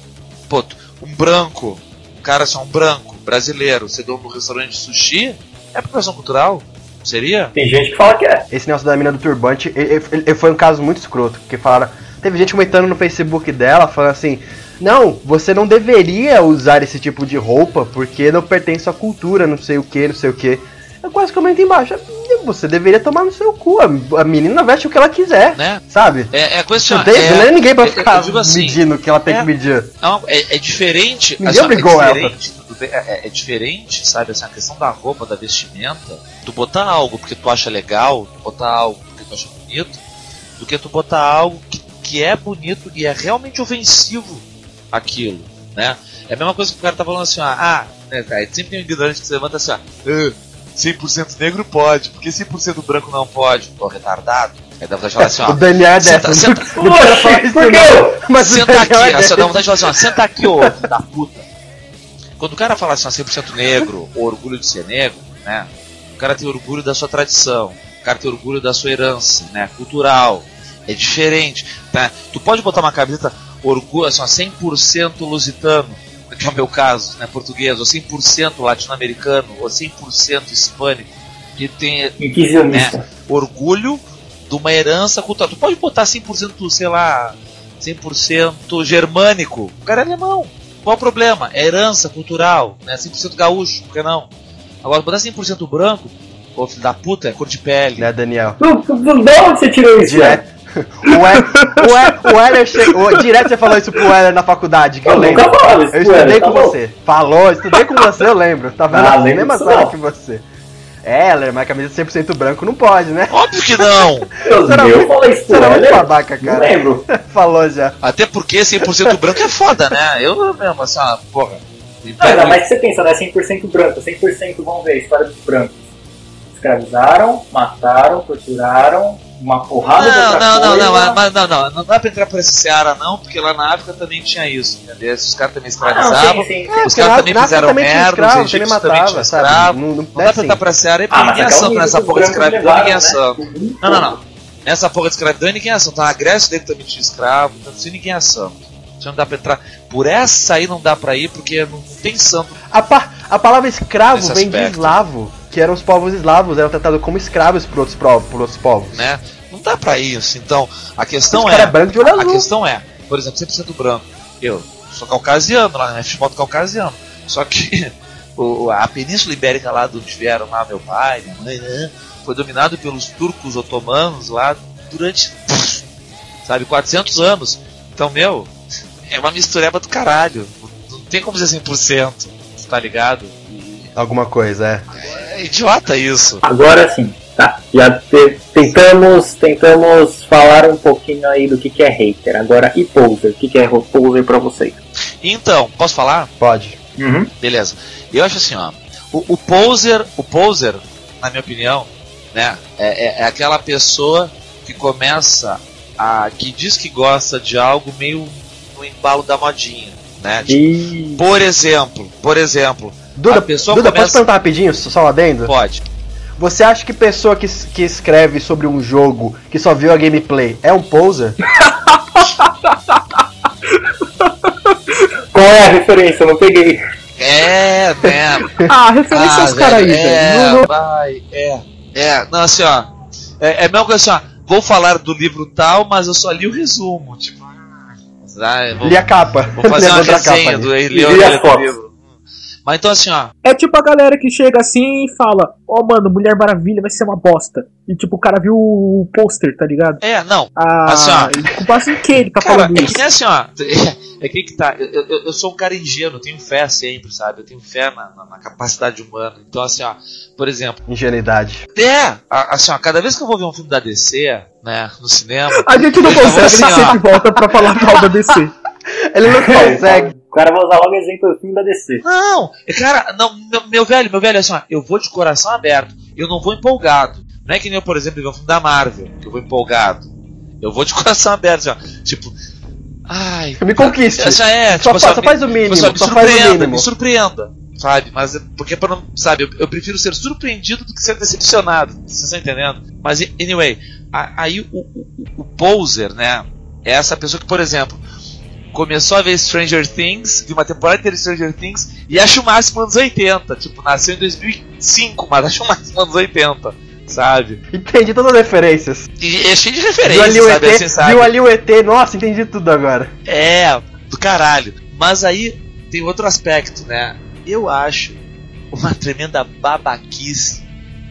S6: Pô, um branco, um cara assim, um branco, brasileiro, você deu no restaurante de sushi, é apropriação cultural? Seria?
S3: Tem gente que fala que é.
S5: Esse negócio da mina do turbante ele, ele- ele foi um caso muito escroto, porque falaram. Teve gente comentando no Facebook dela, falando assim: Não, você não deveria usar esse tipo de roupa porque não pertence à cultura, não sei o que, não sei o que. Eu quase comento embaixo: Você deveria tomar no seu cu. A a menina veste o que ela quiser,
S6: Né?
S5: sabe?
S6: É, é coisa
S5: Não,
S6: assim, ó,
S5: tem, não é ninguém pra
S6: eu
S5: ficar
S6: assim,
S5: medindo o que ela tem
S6: é-
S5: que medir.
S6: Não, é, é diferente.
S5: Ninguém
S6: assim,
S5: obrigou
S6: é
S5: ela.
S6: diferente, tudo bem, é, é diferente, sabe? Assim, a questão da roupa, da vestimenta, tu botar algo porque tu acha legal, tu botar algo porque tu acha bonito, do que tu botar algo que, que é bonito e é realmente ofensivo aquilo, né? É a mesma coisa que o cara tá falando assim, ó, ah, né, cara, sempre tem um ignorante que se levanta assim, ó, ah, 100% negro pode, porque 100% branco não pode, tô retardado. Aí dá vontade de falar assim, ó,
S5: o Daniel é
S6: senta-
S5: dessa.
S6: senta-
S5: falar isso
S3: por quê?
S5: não, mas o
S6: Senta aqui,
S5: é
S6: só dá
S5: dessa.
S6: vontade de falar assim, ó, senta aqui, ô filho da puta. Quando o cara fala assim, ó, 100% negro, ou orgulho de ser negro, né? O cara tem orgulho da sua tradição, o cara tem orgulho da sua herança, né? Cultural. É diferente, tá? Tu pode botar uma camiseta orgulho, assim, ó, 100% lusitano, que é o meu caso, né? Português, ou 100% latino-americano, ou 100% hispânico, que tem né, orgulho de uma herança cultural. Tu pode botar 100%, sei lá, 100% germânico. O cara é alemão. Qual o problema? É herança cultural, né? 100% gaúcho, por que não? Agora, botar 100% branco, ô filho da puta, é cor de pele.
S5: Né, Daniel?
S3: Não, não, De onde você tirou isso?
S5: Direto. O Heller, o Heller, o Heller che... o- direto você falou isso pro Heller na faculdade, que eu,
S3: Eu
S5: lembro.
S3: isso
S5: Eu estudei
S3: Heller, tá
S5: com
S3: bom?
S5: você. Falou, estudei com você, eu lembro. Tá vendo?
S3: Ah,
S5: a
S3: lembro
S5: mesma sala
S3: não.
S5: que você. É, Heller, mas camisa 100% branco não pode, né?
S6: Óbvio que não!
S3: Deus
S5: Você
S3: meu, eu isso
S5: Você era muito babaca,
S3: Não
S5: cara.
S3: lembro.
S5: Falou já.
S6: Até porque 100% branco é foda, né? Eu mesmo, assim, ó, porra.
S3: Não, ainda mais que você pensa, né? 100% branco, 100% vamos ver a história dos brancos. Escravizaram, mataram, torturaram, uma porrada de
S6: Não,
S3: outra
S6: não, não,
S3: coisa.
S6: não, mas- não, não, não dá pra entrar por esse seara não, porque lá na África também tinha isso, entendeu? Os caras também
S3: Ah,
S6: escravizavam,
S3: não, sim, sim, sim.
S6: os caras também fizeram
S5: também
S6: merda,
S5: escravo,
S6: os egípcios também tinham escravo.
S5: Não, não,
S6: Não
S5: é
S6: dá pra
S5: assim.
S6: entrar pra seara aí,
S3: Ah,
S6: porque
S3: mas
S6: ninguém é
S3: música
S6: nessa porra de escravidão, ninguém é
S3: levaram,
S6: santo.
S3: né?
S6: Não, não, não. Nessa porra de escravidão ninguém é santo. Tá na Grécia dele também tinha escravo, então assim ninguém é santo. Isso não dá pra entrar. Por essa aí não dá pra ir, porque não, não tem santo.
S5: A, pa- a palavra escravo vem de eslavo, que eram os povos eslavos, eram tratados como escravos por outros, por outros povos.
S6: né? Não dá pra isso. Então, a questão
S5: Esse
S6: é.
S5: é branco de olho
S6: a
S5: azul.
S6: questão é, por exemplo, 100% branco. Eu sou caucasiano lá, né? Futebol caucasiano. Só que o- a Península Ibérica lá de onde vieram lá meu pai, minha mãe, né? Foi dominado pelos turcos otomanos lá durante, sabe, 400 anos. Então, meu, é uma mistureba do caralho. Não, não tem como dizer 100%, tá ligado?
S5: Alguma coisa, é.
S6: É idiota isso.
S3: Agora sim, tá. Já te- tentamos, tentamos falar um pouquinho aí do que, que é hater. Agora, e poser? O que, que é poser pra vocês?
S6: Então, posso falar?
S5: Pode.
S3: Uhum.
S6: Beleza. Eu acho assim, ó. O, o poser, o poser, na minha opinião, né, é, é- é aquela pessoa que começa a. que diz que gosta de algo meio no embalo da modinha, né? Tipo, por exemplo, por exemplo,
S5: Duda, Duda
S6: começa-
S5: posso perguntar rapidinho, só um adendo?
S6: pode.
S5: Você acha que pessoa que, que escreve sobre um jogo que só viu a gameplay é um poser?
S3: Qual é a referência? Eu não peguei.
S6: É, né?
S4: Ah, referência aos caras aí.
S6: É,
S4: Não-
S6: vai, é. É, não, assim, ó. É, é a mesma coisa assim, ó. Vou falar do livro tal, mas eu só li o resumo. Tipo, ah, vou,
S5: Li a capa.
S6: vou fazer
S5: Li a
S6: uma resenha
S5: capa
S6: do
S3: E
S6: leu
S3: vi
S6: a
S3: as
S6: letra do
S3: fotos.
S6: livro. Mas então assim, ó.
S4: É tipo a galera que chega assim e fala: Ó, mano, Mulher Maravilha vai ser uma bosta. E tipo, o cara viu o pôster, tá ligado?
S6: É, não.
S4: Ah,
S6: Assim, ó.
S4: com base em que ele tá
S6: Cara,
S4: falando
S6: é
S4: isso?
S6: que nem assim, ó. É que que tá. Eu, eu, eu sou um cara ingênuo, eu tenho fé sempre, sabe? Eu tenho fé na, na- na capacidade humana. Então, assim, ó, por exemplo,
S5: Ingenuidade.
S6: é, assim, ó, cada vez que eu vou ver um filme da DC, né, no cinema,
S4: A gente não
S6: vou
S4: consegue,
S6: assim,
S4: ele
S6: ó.
S4: sempre volta pra falar mal da DC.
S5: Ele não consegue.
S3: O cara vai usar logo exemplo do filme da DC.
S6: Não, é, cara, não, meu, meu velho, meu velho, assim, ó, eu vou de coração aberto, eu não vou empolgado. Não é que nem eu, por exemplo, ver um filme da Marvel, que eu vou empolgado. Eu vou de coração aberto, assim, ó, tipo, ai,
S5: Me conquiste.
S6: essa é,
S5: Só,
S6: tipo, assim,
S5: só
S6: me-
S5: faz o mínimo.
S6: Sabe, me
S5: Só faz o
S6: surpreenda,
S5: mínimo.
S6: me surpreenda, sabe? Mas é- porque para não, sabe, eu, eu prefiro ser surpreendido do que ser decepcionado. Vocês estão entendendo? Mas anyway, a- aí o, o, o poser, né? É essa pessoa que, por exemplo, começou a ver Stranger Things, viu uma temporada inteira de Stranger Things e acha o máximo anos 80. Tipo, nasceu em 2005, mas acha o máximo anos 80, sabe?
S5: Entendi todas as referências.
S6: E é cheio de
S5: Viu
S6: referências,
S5: ali o
S6: sabe?
S5: ET,
S6: Assim, sabe?
S5: viu ali o ET, nossa, entendi tudo agora.
S6: É, do caralho. Mas aí tem outro aspecto, né? Eu acho uma tremenda babaquice,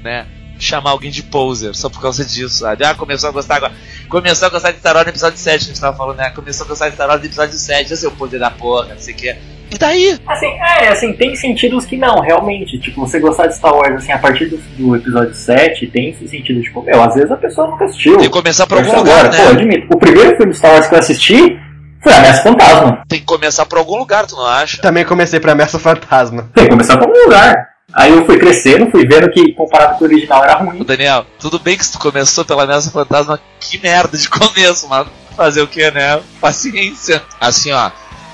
S6: né? Chamar alguém de poser só por causa disso, sabe? Ah, começou a gostar agora. Começou a gostar de Star Wars no episódio 7, que a gente tava falando, né? Começou a gostar de Star Wars no episódio 7, esse é o poder da porra, não sei o que. E daí?
S3: Assim, é, assim, tem sentidos que não, realmente. Tipo, você gostar de Star Wars, assim, a partir do, do episódio 7, tem esse sentido, tipo, meu, às vezes a pessoa nunca assistiu.
S6: Tem que começar por algum lugar,
S3: agora, pô,
S6: né?
S3: admito, o primeiro filme de Star Wars que eu assisti foi Ameaça Fantasma.
S6: Tem que começar por algum lugar, tu não acha?
S5: Também comecei pra Ameaça Fantasma.
S3: Tem que começar por algum lugar. Aí eu fui crescendo, fui vendo que comparado com o original era
S6: Ô,
S3: ruim.
S6: Daniel, tudo bem que tu começou pela Ameaça Fantasma, que merda de começo, mas fazer o que, né? Paciência. Assim, ó,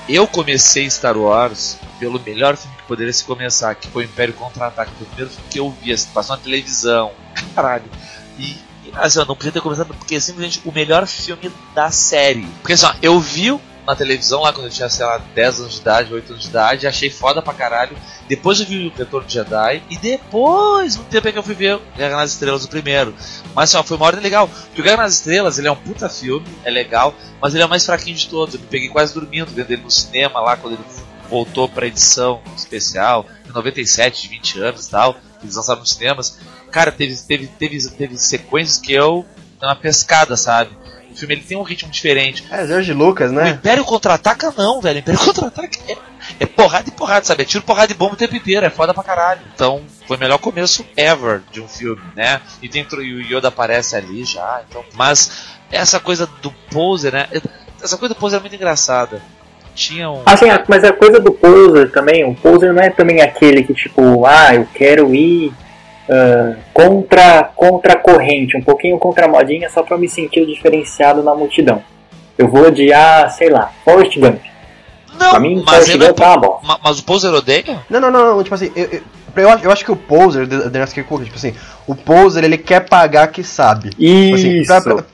S6: eu comecei Star Wars pelo melhor filme que poderia se começar, que foi o Império Contra-Ataque. Foi o primeiro filme que eu vi, assim, passou na televisão. Caralho. E, assim, ó, não podia ter começado porque é simplesmente o melhor filme da série. Porque assim, ó, eu vi na televisão lá quando eu tinha, sei lá, 10 anos de idade, 8 anos de idade, achei foda pra caralho. Depois eu vi o Retorno de Jedi e depois, um tempo é que eu fui ver Guerra nas Estrelas o primeiro. Mas assim, ó, foi uma ordem legal. Porque o Guerra nas Estrelas, ele é um puta filme, é legal, mas ele é o mais fraquinho de todos. Eu me peguei quase dormindo vendo ele no cinema lá, quando ele voltou pra edição especial, em 97, de 20 anos e tal, eles lançaram nos cinemas. Cara, teve, teve, teve, teve sequências que eu uma pescada, sabe? O filme ele tem um ritmo diferente.
S5: É, George Lucas,
S6: O
S5: né?
S6: Império Contra-Ataca não, velho. O Império Contra-Ataca é, é porrada e porrada, sabe? É tiro, porrada e bomba o tempo inteiro. É foda pra caralho. Então, foi o melhor começo ever de um filme, né? E, tem, e o Yoda aparece ali já, então... Mas essa coisa do poser, né? Essa coisa do poser é muito engraçada. Tinha um...
S3: Assim, mas a coisa do poser também, o poser não é também aquele que tipo, ah, eu quero ir ah, contra, contra a corrente, um pouquinho contra a modinha só pra me sentir diferenciado na multidão. Eu vou odiar, sei lá, Forrest Gump.
S6: Não,
S3: pra mim,
S6: mas,
S3: Forrest
S6: é
S3: Gump tá uma bosta.
S6: Ma- mas o poser odeia?
S5: Não, não, não, não, tipo assim, eu, eu, eu acho, eu acho que o poser, da Daniel Kirk, tipo assim, o poser ele quer pagar que sabe. Tipo assim,
S3: Isso.
S5: pra,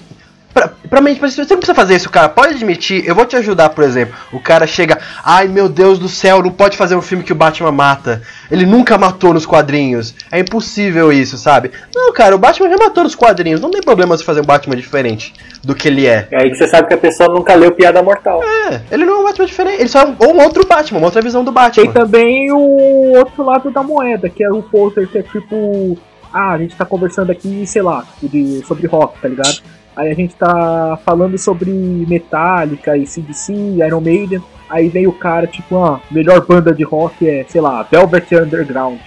S5: pra, pra, mim, tipo assim, você não precisa fazer isso, cara. Pode admitir, eu vou te ajudar, por exemplo. O cara chega, ai meu Deus do céu, não pode fazer um filme que o Batman mata. Ele nunca matou nos quadrinhos. É impossível isso, sabe? Não, cara, o Batman já matou nos quadrinhos. Não tem problema você fazer um Batman diferente do que ele é.
S3: É aí que você sabe que a pessoa nunca leu Piada Mortal.
S5: É, ele não é um Batman diferente. Ele só é um, ou um outro Batman, uma outra visão do
S4: Tem
S5: Batman.
S4: também o outro lado da moeda, que é o poster que é tipo. Ah, a gente tá conversando aqui, sei lá, de, sobre rock, tá ligado? Aí a gente tá falando sobre Metallica e CDC, Iron Maiden. Aí vem o cara, tipo, ah, melhor banda de rock é, sei lá, Velvet Underground.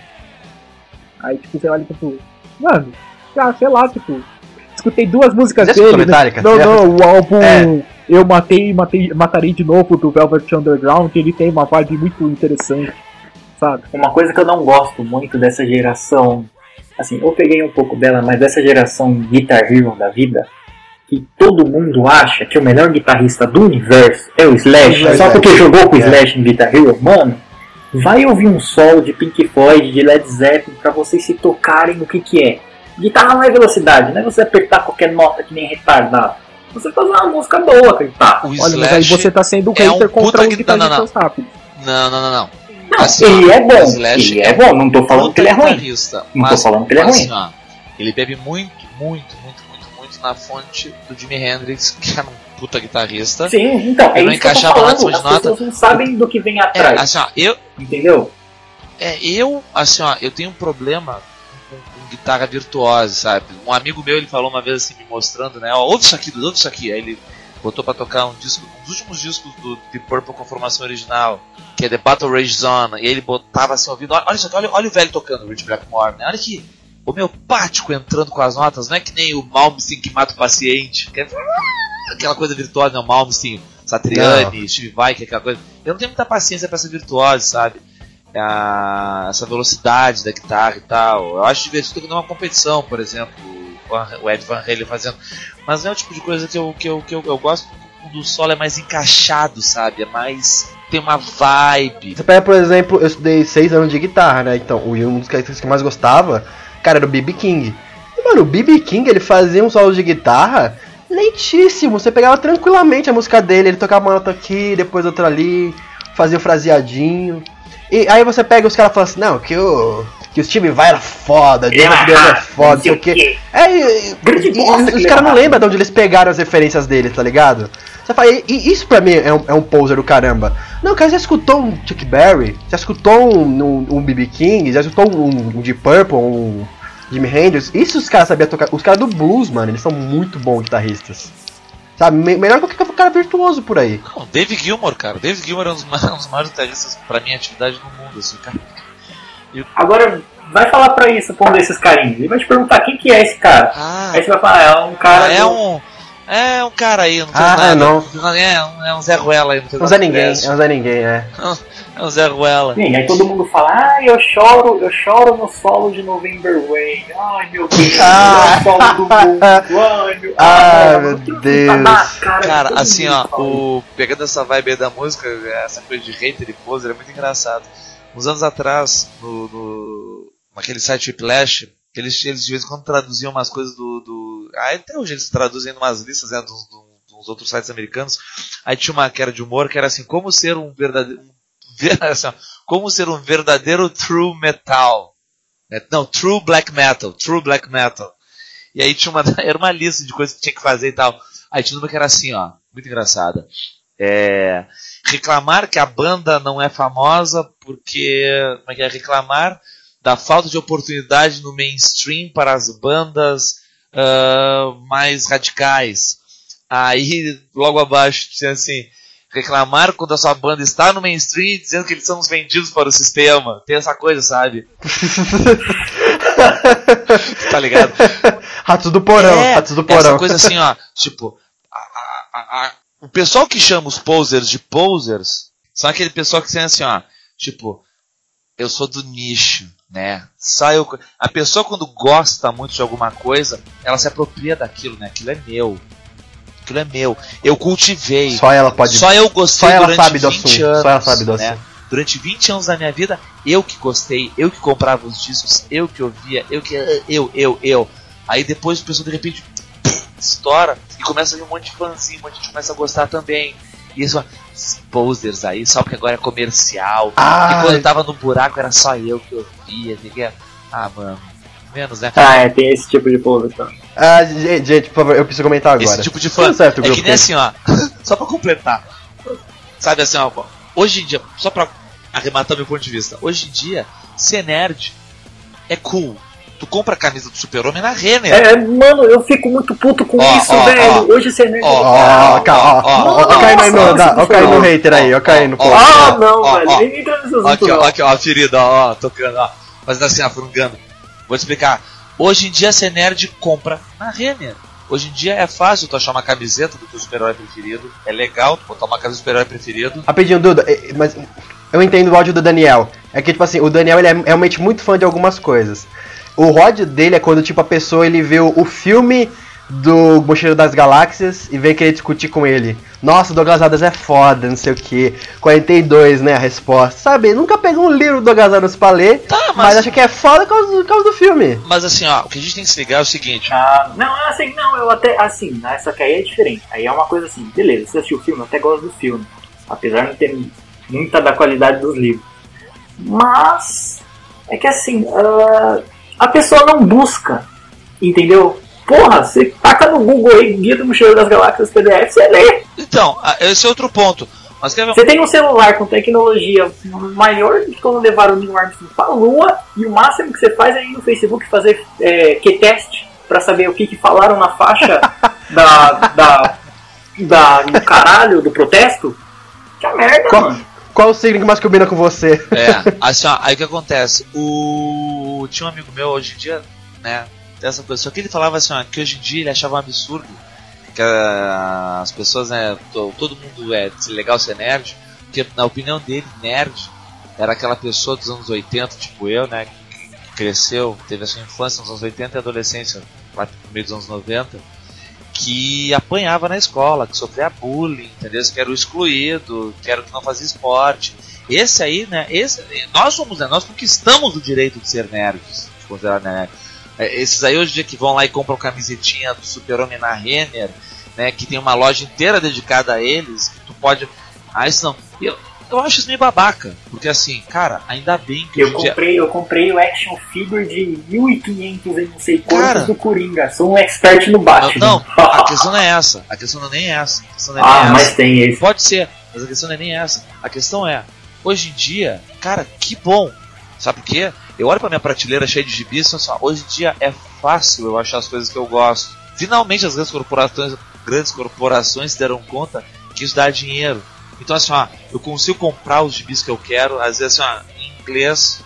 S4: Aí, tipo, você olha, tipo, mano, ah, sei lá, tipo, escutei duas músicas
S5: Já
S4: dele. né?
S5: Metallica?
S4: Não,
S5: Já?
S4: não, o álbum
S5: É.
S4: Eu Matei, matei Matarei de Novo do Velvet Underground, ele tem uma vibe muito interessante, sabe?
S3: Uma coisa que eu não gosto muito dessa geração, assim, eu peguei um pouco dela, mas dessa geração Guitar Hero da vida, que todo mundo acha que o melhor guitarrista do universo é o Slash,
S5: Slash.
S3: só porque jogou com o
S5: É.
S3: Slash em Guitar Hero, mano. Vai ouvir um solo de Pink Floyd, de Led Zeppelin, pra vocês se tocarem no que que é. Guitarra não é velocidade, não é você apertar qualquer nota que nem retardado. Você fazer uma música boa com guitarra.
S6: O
S4: Olha, mas aí
S6: Slash
S4: você tá sendo
S6: é um
S4: contra
S6: puta
S4: os
S6: gui- não, não,
S4: guitarristas.
S6: Não, não, não, não.
S3: Não,
S6: Assim,
S3: ele é bom,
S6: o Slash
S3: ele é bom, não tô falando que ele é ruim. Não tô falando que ele é ruim.
S6: assim, ó, ele bebe muito, muito na fonte do Jimi Hendrix, que era um puta guitarrista.
S3: Sim, então, é
S6: Eu não
S3: isso que eu tô
S6: encaixava
S3: falando.
S6: de
S3: As
S6: nota.
S3: pessoas não sabem do que vem
S6: É,
S3: atrás,
S6: assim, ó, eu,
S3: entendeu?
S6: É, eu, assim, ó, eu tenho um problema com, com guitarra virtuosa, sabe? Um amigo meu, ele falou uma vez assim, me mostrando, né? Ó, ouve isso aqui, ouve isso aqui. Aí ele botou pra tocar um disco, um dos últimos discos do Deep Purple com formação original, que é The Battle Rage Zone, e ele botava assim, ouvindo, olha, olha isso aqui, olha, olha o velho tocando, o Rich Blackmore, né? Olha aqui, homeopático entrando com as notas, não é que nem o Malmsteen que mata o paciente, que é aquela coisa virtuosa, né? O Malmsteen, Satriani, Steve Vai, que é aquela coisa. Eu não tenho muita paciência pra essa virtuose, sabe? A, essa velocidade da guitarra e tal. Eu acho divertido quando é uma competição, por exemplo, o Ed Van Halen fazendo. Mas não é o tipo de coisa que eu, que eu, que eu, eu gosto quando o solo é mais encaixado, sabe? É mais. tem uma vibe.
S5: Você pega, por exemplo, eu estudei seis anos de guitarra, né? Então, o- um dos que eu mais gostava, cara, era o B.B. King. E, mano, o B.B. King, ele fazia um solo de guitarra lentíssimo. Você pegava tranquilamente a música dele, ele tocava uma nota aqui, depois outra ali, fazia o fraseadinho. E aí você pega os caras e fala assim, não, que o. Que o Steve Vai era foda, John
S3: Ah,
S5: Deere é foda,
S3: não sei
S5: o
S3: o
S5: quê. É, e, e- e- os caras não lembram de onde eles pegaram as referências dele, tá ligado? Você fala, e, isso pra mim é um, é um poser do caramba. Não, cara, já escutou um Chuck Berry? Já escutou um, um, um B.B. King? Já escutou um, um Deep Purple? Um Jimi Hendrix? Isso os caras sabiam tocar. Os caras do blues, mano, eles são muito bons guitarristas. Sabe, me- melhor que qualquer cara virtuoso por aí.
S6: Não, Dave Gilmour, cara. Dave Gilmour é um dos, ma- um dos maiores guitarristas pra minha atividade no mundo, assim, cara.
S3: Agora, vai falar pra isso, pra um desses carinhos. Ele vai te perguntar quem que é esse cara.
S6: Ah,
S3: Aí você vai falar, é um cara.
S6: ah, é
S3: do-
S6: um. É um cara aí, não fez
S5: Ah,
S6: nada.
S5: não.
S6: É, um, é um Zé Ruela aí, não
S5: Não usa
S6: nada
S5: ninguém,
S6: desse.
S5: não usa ninguém, é.
S6: É um Zé Ruela.
S3: Sim, aí todo mundo fala, ah, eu choro, eu choro no solo de November Rain. Ai meu Deus,
S5: Ah.
S3: é o solo do mundo. Ai meu,
S5: Ah,
S3: ai,
S5: meu Deus.
S3: cara
S6: Cara, assim, ó, o, pegando essa vibe aí da música, essa coisa de hater e poser é muito engraçado. Uns anos atrás, no, no naquele site Whiplash, eles, eles de vez em quando traduziam umas coisas do. do ah, até hoje eles traduzem em umas listas né, dos, dos- outros sites americanos. Aí tinha uma que era de humor, que era assim, como ser um verdadeiro. um assim, como ser um verdadeiro true metal. É, Não, true black metal, true black metal. E aí tinha uma, era uma lista de coisas que tinha que fazer e tal. Aí tinha uma que era assim, ó, muito engraçada. É, reclamar que a banda não é famosa porque, como é que é, reclamar da falta de oportunidade no mainstream para as bandas ah, mais radicais. Aí, logo abaixo, tinha assim, reclamar quando a sua banda está no mainstream dizendo que eles são os vendidos para o sistema. Tem essa coisa, sabe? tá ligado?
S5: Ratos do porão,
S6: É,
S5: ratos do
S6: Essa
S5: porão.
S6: coisa assim, ó, tipo, a- a- a- o pessoal que chama os posers de posers são aquele pessoal que tem assim, ó, tipo, eu sou do nicho, né? Só eu, a pessoa quando gosta muito de alguma coisa, ela se apropria daquilo, né? Aquilo é meu. Aquilo é meu. Eu cultivei.
S5: Só ela pode.
S6: Só eu gostei
S5: só ela sabe do
S6: 20
S5: assunto,
S6: anos.
S5: só ela sabe do
S6: né?
S5: assunto.
S6: Durante 20 anos da minha vida, eu que gostei, eu que comprava os discos, eu que ouvia, eu que. Eu, eu, eu. Aí depois o pessoal de repente estoura e começa a vir um monte de fãzinho, um monte de gente começa a gostar também. E isso, esses posers aí, só porque agora é comercial.
S5: Ah,
S6: e quando eu tava no buraco era só eu que ouvia. ninguém- Ah, mano. Menos, né?
S3: Ah, é, tem esse tipo de povo também.
S5: ah, gente, gente, por favor, eu preciso comentar agora.
S6: Esse tipo de fã.
S5: Certo,
S6: É que nem assim, ó. só pra completar. Sabe assim, ó. Hoje em dia, só pra arrematar meu ponto de vista. Hoje em dia, ser nerd é cool. Tu compra a camisa do super-homem na Renner.
S3: É, mano, eu fico muito puto com
S6: Ó,
S3: isso,
S6: ó,
S3: velho.
S6: ó.
S3: Hoje você nem.
S6: Ó,
S5: Ó,
S6: ó,
S5: ó, ó,
S6: ó,
S5: ó,
S6: ó,
S5: ó, caindo no- hater aí, ó,
S6: ó,
S5: caindo,
S6: ó,
S5: pô.
S6: ó,
S3: Ah, não,
S6: ó,
S3: velho.
S6: ó.
S3: Nem entra nesse assunto,
S6: Aqui, ó, aqui, ó, a ferida, ó, ó, tocando, ó. Fazendo assim, ó, frungando. Vou te explicar. Hoje em dia, ser nerd compra na Renner. Hoje em dia é fácil tu achar uma camiseta do teu super-herói preferido. É legal tu botar uma camisa do super-herói preferido.
S5: Rapidinho, Duda, eh, mas eu entendo o ódio do Daniel. É que, tipo assim, o Daniel ele é realmente muito fã de algumas coisas. O ódio dele é quando, tipo, a pessoa ele vê o, o filme do Mochileiro das Galáxias e vem querer discutir com ele. Nossa, o Douglas Adams é foda, não sei o que. 42, né, a resposta. Sabe, nunca pegou um livro do Douglas Adams pra ler,
S6: Tá,
S5: mas...
S6: mas,
S5: acha que é foda por causa, por causa do filme.
S6: mas assim, ó, o que a gente tem que se ligar é o seguinte.
S3: Ah, não, assim, não, eu até, assim, né, só que aí é diferente. Aí é uma coisa assim, beleza, você assistiu o filme, eu até gosto do filme. Apesar de não ter muita da qualidade dos livros. Mas, é que assim, ah, a pessoa não busca, entendeu? Porra, você taca no Google aí, Guia do Mochileiro das Galáxias PDF, você lê.
S6: Então, esse é outro ponto. Ver
S3: Você tem um celular com tecnologia maior do que quando levaram o Neil Armstrong pra Lua e o máximo que você faz é ir no Facebook fazer é, Q-test pra saber o que, que falaram na faixa da, da, da, do caralho, do protesto? Que merda,
S5: Qual,
S3: mano.
S5: Qual o signo que mais combina com você?
S6: É, assim, ó, aí o que acontece? O. Tinha um amigo meu hoje em dia, né? Dessa pessoa que ele falava assim, ó, que hoje em dia ele achava um absurdo que as pessoas, né? to- Todo mundo é legal ser nerd, porque na opinião dele, nerd era aquela pessoa dos anos 80, tipo eu, né? Que cresceu, teve a sua infância nos anos 80 e adolescência lá no meio dos anos 90, que apanhava na escola, que sofria bullying, entendeu? Que era o excluído, que era o que não fazia esporte. Esse aí, né? Esse, nós somos, né? Nós conquistamos o direito de ser nerds, de considerar nerd. É, Esses aí hoje em dia que vão lá e compram camisetinha do Super-Homem na Renner, né? Que tem uma loja inteira dedicada a eles, que tu pode. Ah, isso não. Eu, eu acho isso meio babaca, porque assim, cara, ainda bem que
S3: Eu
S6: em dia-
S3: comprei, eu comprei o action figure de 1500 e não sei quantos
S6: Cara.
S3: do Coringa. Sou um expert no Batman.
S6: Não, a questão não é essa. A questão não é nem essa. É nem
S3: ah,
S6: essa.
S3: mas tem esse.
S6: Pode ser, mas a questão não é nem essa. A questão é, hoje em dia, cara, que bom. Sabe por quê? Eu olho pra minha prateleira cheia de gibis e assim, hoje em dia é fácil eu achar as coisas que eu gosto. Finalmente as grandes corporações, grandes corporações se deram conta que isso dá dinheiro. Então assim, ó, eu consigo comprar os gibis que eu quero, às vezes assim, ó, em inglês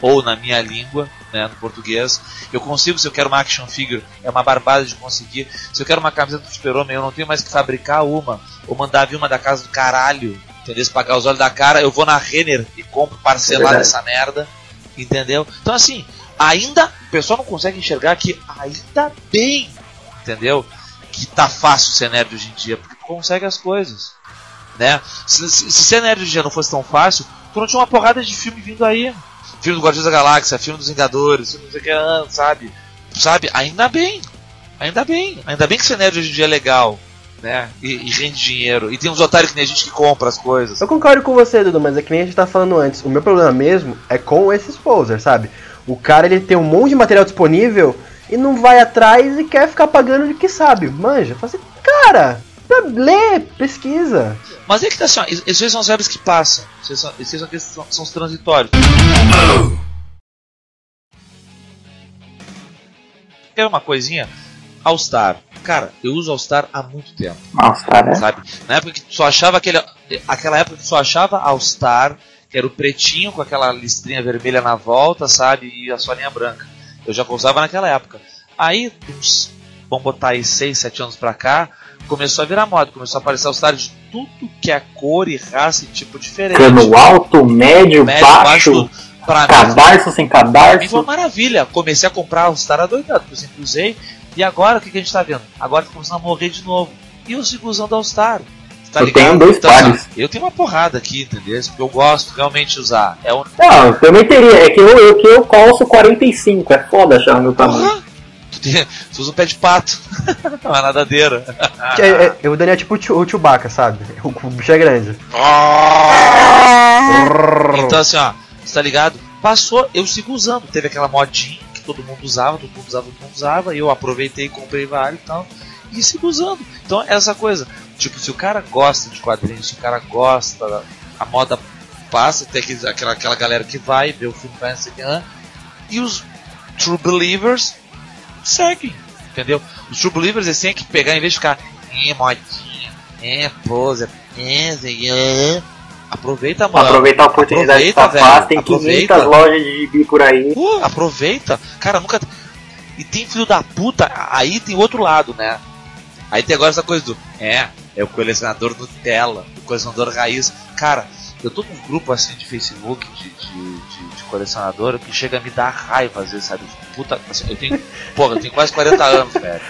S6: ou na minha língua, né, no português. Eu consigo, se eu quero uma action figure, é uma barbada de conseguir. Se eu quero uma camiseta do Super-Homem, eu não tenho mais que fabricar uma, ou mandar vir uma da casa do caralho, entendeu? Se pagar os olhos da cara, eu vou na Renner e compro parcelado
S3: Verdade.
S6: essa merda, entendeu? Então assim, ainda, o pessoal não consegue enxergar que ainda bem, entendeu? Que tá fácil ser nerd hoje em dia, porque tu consegue as coisas, né? Se, se, se ser nerd hoje não fosse tão fácil, tu não tinha uma porrada de filme vindo aí. Filme do Guardiões da Galáxia, filme dos Vingadores, filme não sei o que, ah, sabe? Sabe? Ainda bem. Ainda bem. Ainda bem que ser nerd hoje em dia é legal, né? E, e rende dinheiro. E tem uns otários que nem a gente que compra as coisas.
S5: Eu concordo com você, Dudu, mas é que nem a gente tá falando antes. O meu problema mesmo é com esses posers, sabe? O cara ele tem um monte de material disponível e não vai atrás e quer ficar pagando de que sabe. Manja, fala assim, cara, lê, pesquisa.
S6: Mas é que tá assim, ó, esses são as verbas que passam. Esses são, esses são, aqueles que são, são os transitórios. Quer uma coisinha? All Star. Cara, eu uso All Star há muito tempo.
S3: Nossa, cara.
S6: sabe? Na época que tu só achava aquele. Aquela época que tu só achava All Star, que era o pretinho com aquela listrinha vermelha na volta, sabe? E a solinha branca. Eu já usava naquela época. Aí, uns, vamos botar aí 6, 7 anos pra cá, começou a virar moda, começou a aparecer Star de tudo que é cor e raça e tipo diferente.
S3: Cano alto, médio,
S6: Médio,
S3: baixo,
S6: baixo, pra mim,
S3: cadarço sem
S6: Pra mim foi uma
S3: cadarço.
S6: maravilha. Comecei a comprar o Star adoidado, porque eu sempre usei. E agora o que, que a gente tá vendo? Agora tá começando a morrer de novo. E eu sigo usando All Star. Tá
S3: Eu
S6: ligado?
S3: tenho dois
S6: Então, assim,
S3: pares.
S6: eu tenho uma porrada aqui, entendeu? Porque eu gosto realmente de usar. É um.
S3: Não, eu também teria. É que eu, eu, que eu calço 45. É foda achar o meu tamanho.
S6: Porra! Tu, tem- tu usa um pé de pato. uma nadadeira.
S5: É- é- o Daniel é tipo o Chu- o Chewbacca, sabe? O, o bicho é grande.
S6: Então assim, ó, você tá ligado? Passou, eu sigo usando. Teve aquela modinha que todo mundo usava, todo mundo usava, todo mundo usava, e eu aproveitei, comprei vários e tal, e sigo usando. Então é essa coisa, tipo, se o cara gosta de quadrinhos, se o cara gosta, a moda passa, tem aquela, aquela galera que vai ver o filme, vai, o que, ah, e os True Believers seguem, entendeu? Os True Believers eles têm que pegar, em vez de ficar, é modinha, é pose, é, sei, é, aproveita, mano.
S3: Aproveitar a oportunidade
S6: Aproveita,
S3: fácil. Tem
S6: velho.
S3: 500
S6: Aproveita.
S3: lojas de gibi por aí.
S6: Pô, aproveita. Cara, nunca. E tem filho da puta, aí tem outro lado, né? Aí tem agora essa coisa do. É, é o colecionador Nutella, o colecionador raiz. Cara, eu tô num grupo assim de Facebook de, de, de, de colecionador que chega a me dar raiva às vezes, sabe? Puta, assim, eu tenho. Porra, eu tenho quase 40 anos, velho.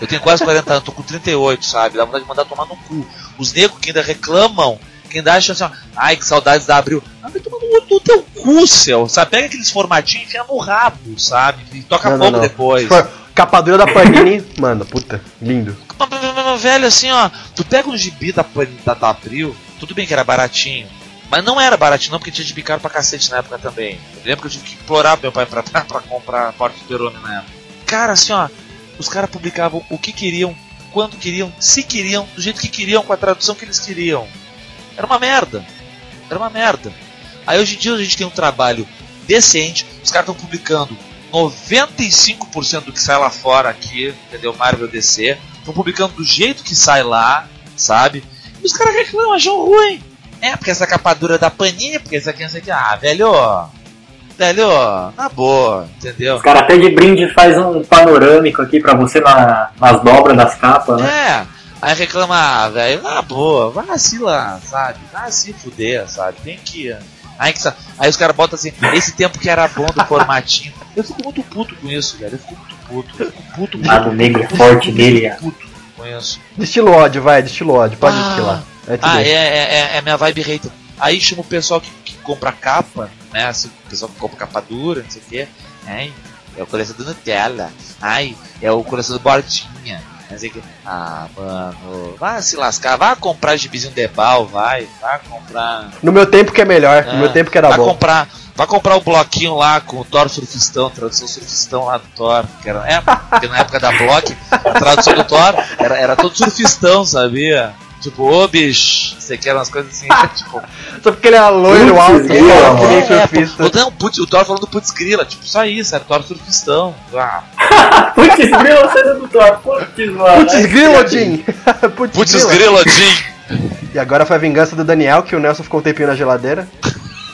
S6: Eu tenho quase 40 anos, tô com 38, sabe? Dá vontade de mandar tomar no cu. Os negros que ainda reclamam, que ainda acham assim, ó, ai que saudades da Abril. Ah, vai tomar no, no teu cu, seu, sabe? Pega aqueles formatinhos e enfia no rabo, sabe? E toca
S5: Não, não,
S6: fogo
S5: não.
S6: depois.
S5: Se for Capadura da Panini, mano, puta, lindo.
S6: Velho, assim, ó, tu pega um gibi da, da, da Abril, tudo bem que era baratinho, mas não era baratinho não, porque tinha de caro pra cacete na época também. Eu lembro que eu tive que implorar meu pai pra, pra, pra comprar Porta Super-Homem na época. Cara, assim, ó, os caras publicavam o que queriam, quando queriam, se queriam, do jeito que queriam, com a tradução que eles queriam. Era uma merda. Era uma merda. Aí hoje em dia a gente tem um trabalho decente, os caras estão publicando 95% do que sai lá fora aqui, entendeu? Marvel DC. Estão publicando do jeito que sai lá, sabe? E os caras reclamam, acham ruim. É, porque essa capa dura da Panini, porque essa aqui, essa aqui. Ah, velho, velho, na boa, entendeu?
S3: Os caras até de brinde faz um panorâmico aqui pra você na, nas dobras das capas, né?
S6: É, aí reclama, ah, velho, na boa, vai se lá, sabe? Vai se fuder, sabe? Tem que. Aí, que, aí os caras botam assim, esse tempo que era bom do formatinho. Eu fico muito puto com isso, velho. Eu fico muito puto. Eu fico puto, puto,
S3: Lado
S6: puto,
S3: negro
S6: puto,
S3: forte
S6: puto,
S3: dele,
S6: puto,
S3: é.
S6: Isso.
S5: Destila ódio, vai, destila ódio, pode
S6: Ah.
S5: destilar. É
S6: Ah, é, é, é- é minha vibe hater. Aí chama o pessoal que, que compra capa, né? Assim, o pessoal que compra capa dura, não sei o quê. Ai, é o coleção do Nutella. Ai, é o coleção do Bordinha. Sei o quê. Ah, mano, vai se lascar. Vai comprar gibizinho Debal, vai. Vai comprar.
S5: No meu tempo que é melhor, no
S6: Ah,
S5: meu tempo que era
S6: vai
S5: bom.
S6: comprar. Vai comprar o bloquinho lá com o Thor Surfistão, tradução surfistão lá do Thor. Que era, é, porque na época da Block, a tradução do Thor era, era todo surfistão, sabia? Tipo, ô bicho, você quer umas coisas assim, tipo.
S5: Só porque ele era loiro, alto,
S3: grila,
S5: nem
S6: É,
S5: surfista.
S6: pô, não, putz, o Thor falando putz grila, tipo, só isso, era Thor surfistão. Ah,
S3: Putz, grila, você é do Thor. Putz, mano.
S5: Putz grilo, Odin! Putz
S6: putz
S5: grila.
S6: grila, Jim!
S5: E agora foi a vingança do Daniel, que o Nelson ficou um tempinho na geladeira.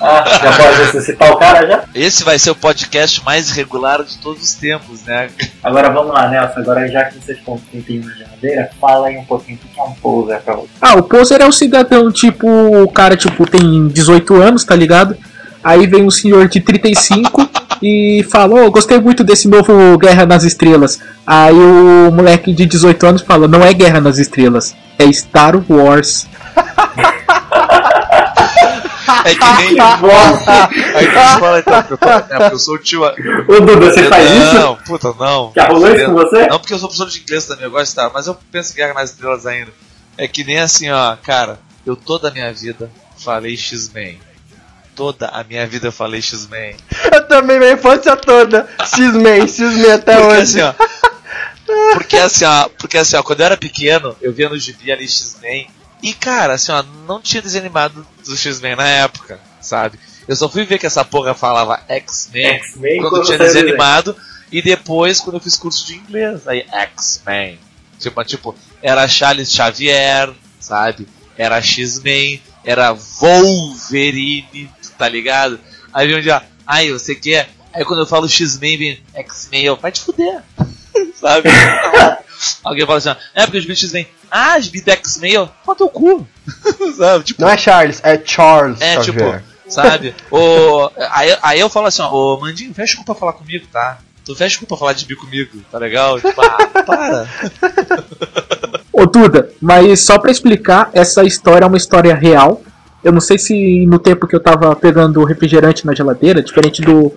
S3: Ah, já pode ressuscitar o cara já?
S6: Esse vai ser o podcast mais regular de todos os tempos, né?
S3: Agora vamos lá, Nelson. Agora já que você ficou um tempinho na geladeira, fala aí um pouquinho o que é um poser pra você.
S4: Ah, o poser é um cidadão, tipo, o cara, tipo, tem 18 anos, tá ligado? Aí vem um senhor de 35 e fala, ô, gostei muito desse novo Guerra nas Estrelas. Aí o moleque de 18 anos fala, não é Guerra nas Estrelas, é Star Wars.
S6: É que nem. Aí tu fala, então, eu, é porque eu sou o tio.
S3: Ô, Duda, você faz isso?
S6: Não, puta, não.
S3: Já rolou isso com você?
S6: Não, porque eu sou professor de inglês também, eu gosto de estar, mas eu penso em Guerra nas Estrelas ainda. É que nem assim, ó, cara, eu toda a minha vida falei X-Men. Toda a minha vida eu falei X-Men.
S5: Eu também, minha infância toda. X-Men, X-Men até
S6: Porque
S5: hoje.
S6: assim, ó. Porque assim, ó, porque assim, ó, quando eu era pequeno, eu via no gibi ali X-Men. E cara, assim, ó, não tinha desanimado do X-Men na época, sabe? Eu só fui ver que essa porra falava X-Men quando eu
S3: quando
S6: tinha desanimado e depois quando eu fiz curso de inglês. Aí X-Men. Tipo, tipo, era Charles Xavier, sabe? Era X-Men, era Wolverine, tá ligado? Aí vem um dia, ai, você quer? Aí quando eu falo X-Men, vem X-Men, eu, vai te fuder. sabe? Alguém fala assim, ó, é porque os bichos vêm, ah, os bichos X-Men, eu, pô, teu cu. sabe? Tipo,
S5: Não é Charles, é Charles
S6: é,
S5: Xavier.
S6: tipo, sabe? o, aí, aí eu falo assim, ó, ô Mandinho, fecha o cu pra falar comigo, tá? Tu fecha o cu pra falar de bi comigo, tá legal? Tipo, ah, para.
S4: Ô Duda, mas só pra explicar, essa história é uma história real. Eu não sei se no tempo que eu tava pegando refrigerante na geladeira, diferente do,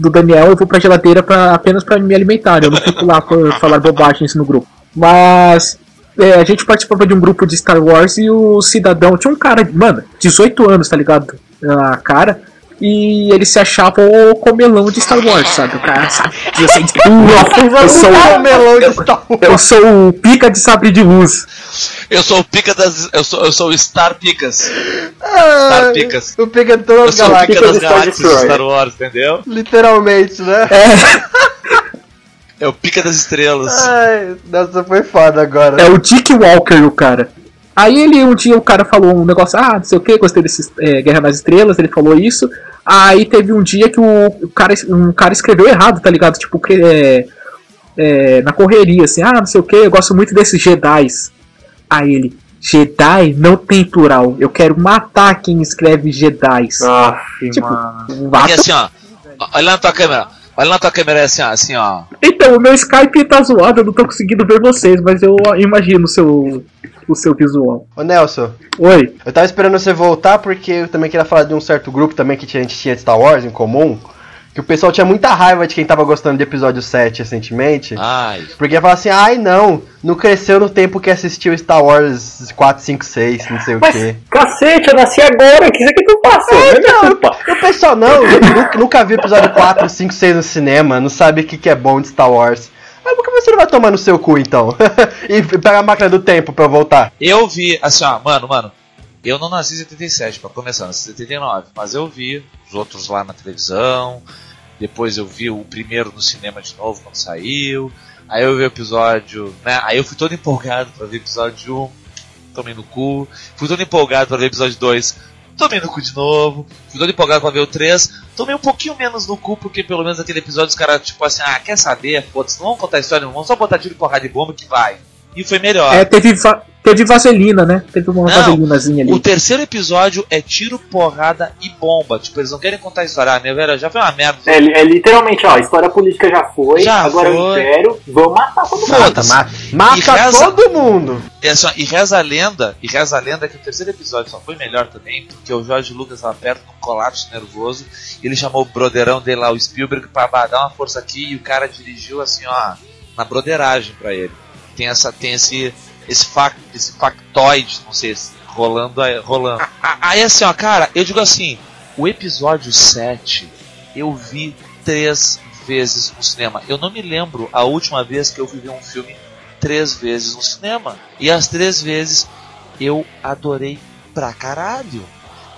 S4: do Daniel, eu vou pra geladeira pra, apenas pra me alimentar. Eu não fico lá por falar bobagens no grupo. Mas é, a gente participava de um grupo de Star Wars e o cidadão tinha um cara, mano, 18 anos, tá ligado? A cara. E ele se achava o comelão de Star Wars, sabe? O cara sabe, assim, eu sou,
S5: o melão de Star Wars.
S4: eu sou o pica de sabre de luz.
S6: Eu sou o pica das. Eu sou, eu sou o Star Picas.
S5: Ah,
S6: Star Picas.
S5: O pica de todas as galáxias.
S6: pica das
S3: Star
S6: galáxias de. Star Wars, entendeu?
S5: Literalmente, né?
S6: É o pica das estrelas.
S5: Ai, nossa, foi foda agora.
S4: É o Dick Walker, o cara. Aí ele, um dia o cara falou um negócio, ah, não sei o que, gostei desse é, Guerra nas Estrelas, ele falou isso. Aí teve um dia que o, o cara, um cara escreveu errado, tá ligado? Tipo, que, é, é, na correria, assim, ah, não sei o que, eu gosto muito desses Jedis. Aí ele, Jedi não tem plural, eu quero matar quem escreve Jedis.
S3: Aff,
S4: Tipo,
S3: mano.
S6: Assim, ó. Olha na tua câmera. Olha na tua câmera assim, ó. Assim, ó.
S4: Então, o meu Skype tá zoado, eu não tô conseguindo ver vocês, mas eu imagino o seu, o seu visual.
S5: Ô Nelson,
S4: Oi.
S5: eu tava esperando você voltar porque eu também queria falar de um certo grupo também que a gente tinha de Star Wars em comum. Que o pessoal tinha muita raiva de quem tava gostando de episódio 7 recentemente.
S6: Ai.
S5: Porque ia falar assim, ai não, não cresceu no tempo que assistiu Star Wars 4, 5, 6, não sei o
S3: Mas,
S5: quê.
S3: cacete, eu nasci agora, o que você quer que eu? Não é.
S5: E o pessoal, não, nunca, nunca viu episódio 4, 5, 6 no cinema, não sabe o que, que é bom de Star Wars. Mas por que você não vai tomar no seu cu então? e pegar a máquina do tempo pra eu voltar?
S6: Eu vi, assim, ó, mano, mano. Eu não nasci em 77, para começar, nasci em 79, mas eu vi os outros lá na televisão, depois eu vi o primeiro no cinema de novo quando saiu, aí eu vi o episódio, né? Aí eu fui todo empolgado para ver o episódio 1, tomei no cu, fui todo empolgado para ver o episódio 2, tomei no cu de novo, fui todo empolgado para ver o 3, tomei um pouquinho menos no cu, porque pelo menos naquele episódio os caras, tipo assim, ah, quer saber? Foda-se, não vamos contar a história, não vamos só botar tiro e porrada de bomba que vai. E foi melhor.
S4: É, teve, teve vaselina, né? Teve uma
S6: Não,
S4: vaselinazinha ali.
S6: O terceiro episódio é tiro, porrada e bomba. Tipo, eles não querem contar a história. Ah, minha velha, já foi uma merda.
S3: É, é literalmente, ó, a história política já foi,
S6: Já
S3: agora o
S6: foi.
S3: Império, vamos matar todo mundo.
S5: Mata, mata
S6: E reza-
S5: todo mundo!
S6: E, assim, ó, e reza a lenda, e reza a lenda que o terceiro episódio só foi melhor também, porque o Jorge Lucas estava perto de um colapso nervoso, e ele chamou o broderão dele lá, o Spielberg, pra dar uma força aqui, e o cara dirigiu assim, ó, na broderagem pra ele. Tem essa, tem esse, esse, fac, esse factoide, não sei, se rolando, aí- rolando. A- Aí assim, ó, cara, eu digo assim, o episódio 7 eu vi três vezes no cinema. Eu não me lembro a última vez que eu ver um filme três vezes no cinema. E as três vezes eu adorei pra caralho.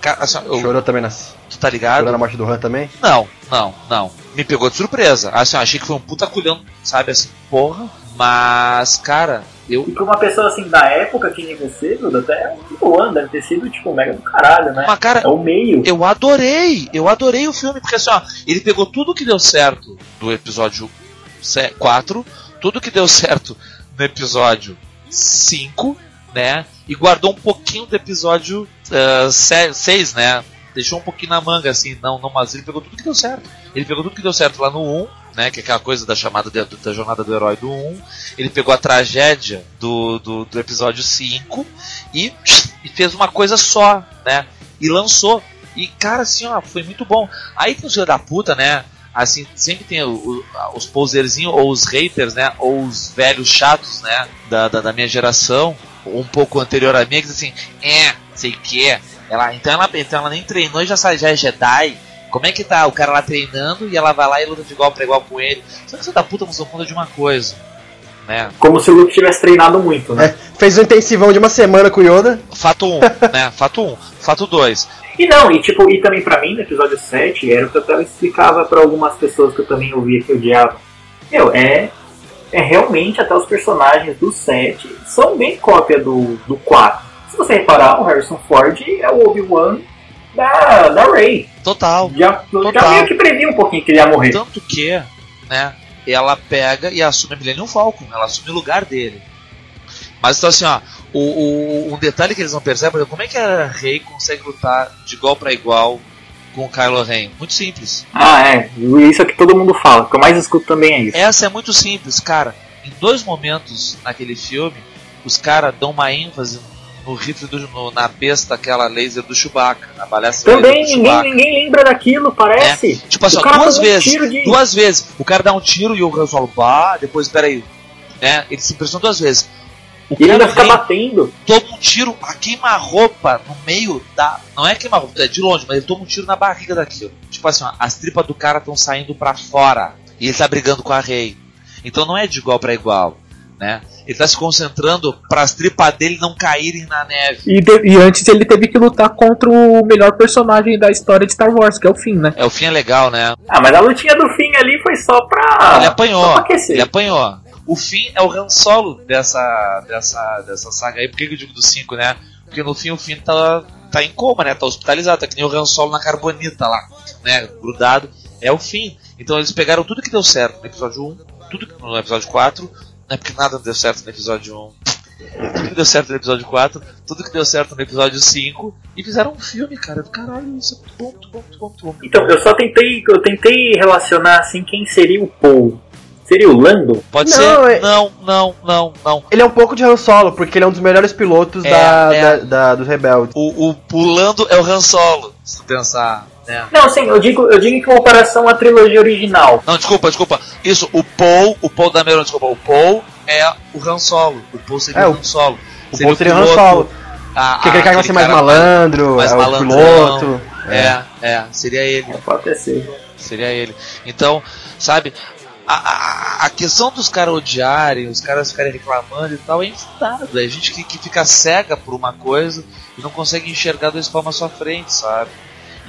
S6: Ca- assim, eu-
S5: Chorou também nas.
S6: tu tá ligado?
S5: Chorou na morte do Han também?
S6: Não, não, não. Me pegou de surpresa. Assim, eu achei que foi um puta culhão, sabe? Assim, porra. Mas, cara, eu.
S3: E pra uma pessoa assim da época que nem você, Duda, até é um boa, deve ter sido tipo mega do caralho, né?
S6: Mas, cara,
S3: É o meio.
S6: eu adorei. Eu adorei o filme, porque assim, ó, ele pegou tudo que deu certo do episódio 4, tudo que deu certo no episódio 5, né? E guardou um pouquinho do episódio 6, né? Deixou um pouquinho na manga, assim, não, não, mas ele pegou tudo que deu certo. Ele pegou tudo que deu certo lá no 1, né? Que é aquela coisa da chamada de- da jornada do herói do 1. Ele pegou a tragédia do, do, do episódio 5 e, e fez uma coisa só, né? E lançou. E, cara, assim, ó, foi muito bom. Aí tem os filhos da puta, né? Assim, sempre tem o- o- os poserzinhos, ou os haters, né? Ou os velhos chatos, né? Da, da, da minha geração, ou um pouco anterior à minha, que diz assim, é, sei que. Ela, então, ela, então ela nem treinou e já, já é Jedi. Como é que tá o cara lá treinando e ela vai lá e luta de igual pra igual com ele? Só que você da puta não conta de uma coisa, né?
S3: Como se o Luke tivesse treinado muito, né?
S5: É, fez um intensivão de uma semana com o Yoda.
S6: Fato 1, né? Fato 1. Fato 2.
S3: E não, e tipo, e também pra mim, no episódio 7, era o que eu até explicava pra algumas pessoas que eu também ouvia que odiavam. Meu, é. É realmente até os personagens do 7 são bem cópia do, do 4. Se você reparar, o Harrison Ford é o Obi-Wan da, da Rey.
S6: Total.
S3: Já, já
S6: Total.
S3: meio que previa um pouquinho que ele ia morrer.
S6: Tanto que, né, ela pega e assume a Millennium Falcon, ela assume o lugar dele. Mas então assim, ó, o, o- um detalhe que eles não percebem é como é que a Rey consegue lutar de igual pra igual com o Kylo Ren. Muito simples.
S3: Ah, é. Isso é que todo mundo fala. O que eu mais escuto também é isso.
S6: Essa é muito simples, cara. Em dois momentos naquele filme, os caras dão uma ênfase no rifle do, no- na besta, aquela laser do Chewbacca, na balestra
S3: Também
S6: laser do
S3: ninguém, ninguém lembra daquilo, parece.
S6: Tipo assim, ó, duas
S3: um
S6: vezes.
S3: tiro de-
S6: Duas vezes. O cara dá um tiro e o Han Solo, bah, depois, peraí. Né? Ele se impressiona duas vezes. O
S3: E ele ainda fica batendo.
S6: toma um tiro a queima-roupa no meio da. Não é queima-roupa, é de longe, mas ele toma um tiro na barriga daquilo. Tipo assim, ó, as tripas do cara estão saindo pra fora. E ele tá brigando com a Rei. Então não é de igual pra igual. Né? Ele tá se concentrando para as tripas dele não caírem na neve.
S4: E, de- e antes ele teve que lutar contra o melhor personagem da história de Star Wars, que é o Finn, né?
S6: É, o fim é legal, né?
S3: Ah, mas a lutinha do fim ali foi só pra.
S6: ele apanhou.
S3: Só pra aquecer.
S6: Ele apanhou. O fim é o Han Solo dessa, dessa, dessa saga aí. Por que eu digo do 5, né? Porque no fim o fim tá, tá em coma, né? Tá hospitalizado. Tá que nem o Han Solo na carbonita lá, né? Grudado. É o fim. Então eles pegaram tudo que deu certo no episódio 1, tudo que- no episódio 4, né? Porque nada deu certo no episódio 1. Tudo que deu certo no episódio 4, tudo que deu certo no episódio 5 e fizeram um filme, cara, do caralho, isso é muito bom, muito bom, muito bom, muito bom.
S3: Então, eu só tentei. Eu tentei relacionar assim quem seria o Paul. Seria o Lando?
S6: Pode
S5: Não,
S6: ser?
S5: é-
S6: Não, não, não, não.
S5: Ele é um pouco de Han Solo, porque ele é um dos melhores pilotos
S6: É,
S5: da,
S6: é.
S5: da- da- dos rebeldes.
S6: O, o pulando é o Han Solo, se tu pensar. Né?
S3: Não, sim, eu digo, eu digo em comparação à trilogia original.
S6: Não, desculpa, desculpa. Isso, o Paul, o Paul da Meron, desculpa, o Paul é o Han Solo. O Paul seria
S5: É,
S6: o Han Solo.
S5: O Paul seria o Han Solo.
S6: a-
S5: Porque aquele cara vai ser mais malandro,
S6: mais
S5: é o piloto.
S6: É, é, seria ele.
S3: Pode ter sido.
S6: Seria ele. Então, sabe, a, a, a questão dos caras odiarem, os caras ficarem reclamando e tal, é infundado. É gente que, que fica cega por uma coisa e não consegue enxergar dois palmos à sua frente, sabe?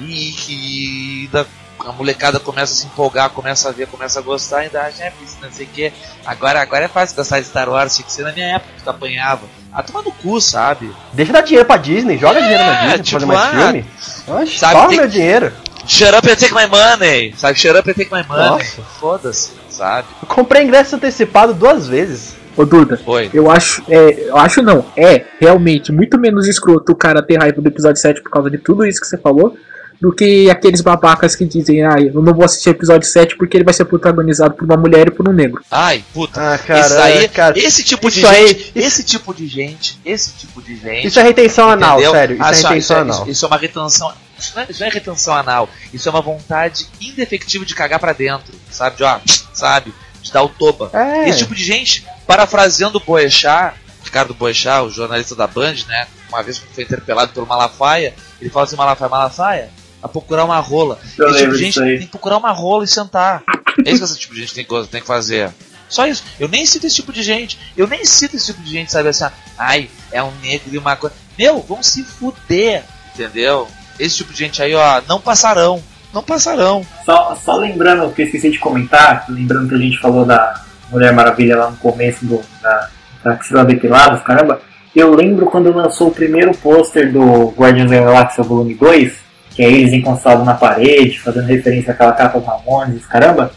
S6: E que da, a molecada começa a se empolgar, começa a ver, começa a gostar, ainda acha, é, não sei o que. Agora, agora é fácil gostar de Star Wars, tinha que ser na minha época que tu apanhava. Ah, toma no cu, sabe?
S5: Deixa dar dinheiro pra Disney, joga
S6: É,
S5: dinheiro na Disney
S6: tipo,
S5: pra fazer mais
S6: ah,
S5: filme. Oxe,
S6: sabe,
S5: toma
S6: tem-
S5: meu dinheiro.
S6: Shut up and take my money! Sabe, shut up and take my money.
S5: Nossa.
S6: Foda-se, sabe?
S5: Eu comprei ingresso antecipado duas vezes.
S4: Ô Duda,
S6: Foi.
S4: eu acho, é, eu acho não, é realmente muito menos escroto o cara ter raiva do episódio 7 por causa de tudo isso que você falou, do que aqueles babacas que dizem, ah, eu não vou assistir o episódio 7 porque ele vai ser protagonizado por uma mulher e por um negro.
S6: Ai, puta.
S5: Ah, cara,
S6: isso aí,
S5: cara,
S6: esse tipo de gente, esse tipo de gente, esse tipo de gente.
S5: Isso é retenção anal,
S6: entendeu?
S5: sério. Isso
S6: Ah,
S5: é retenção
S6: isso, é,
S5: anal.
S6: isso- isso é uma retenção. Isso não, é, isso não é retenção anal. Isso é uma vontade indefectível de cagar pra dentro, sabe? De, ó, sabe? De dar o toba.
S5: É.
S6: Esse tipo de gente, parafraseando o Boechat, Ricardo Boechat, o jornalista da Band, né? Uma vez que foi interpelado pelo Malafaia, ele fala assim: Malafaia, Malafaia, a procurar uma rola.
S3: Eu
S6: esse tipo de gente tem que procurar uma rola e sentar. É isso que esse tipo de gente tem que, tem que fazer. Só isso. Eu nem cito esse tipo de gente. Eu nem cito esse tipo de gente, sabe assim, ai, é um negro e uma coisa. Meu, vão se fuder, entendeu? Esse tipo de gente aí, ó, não passarão. Não passarão.
S3: Só, só lembrando, que eu esqueci de comentar, lembrando que a gente falou da Mulher Maravilha lá no começo do, da, da Axila Depilados, caramba, eu lembro quando lançou o primeiro pôster do Guardians da Galáxia Volume 2, que é eles encostados na parede, fazendo referência àquela capa dos Ramones, caramba,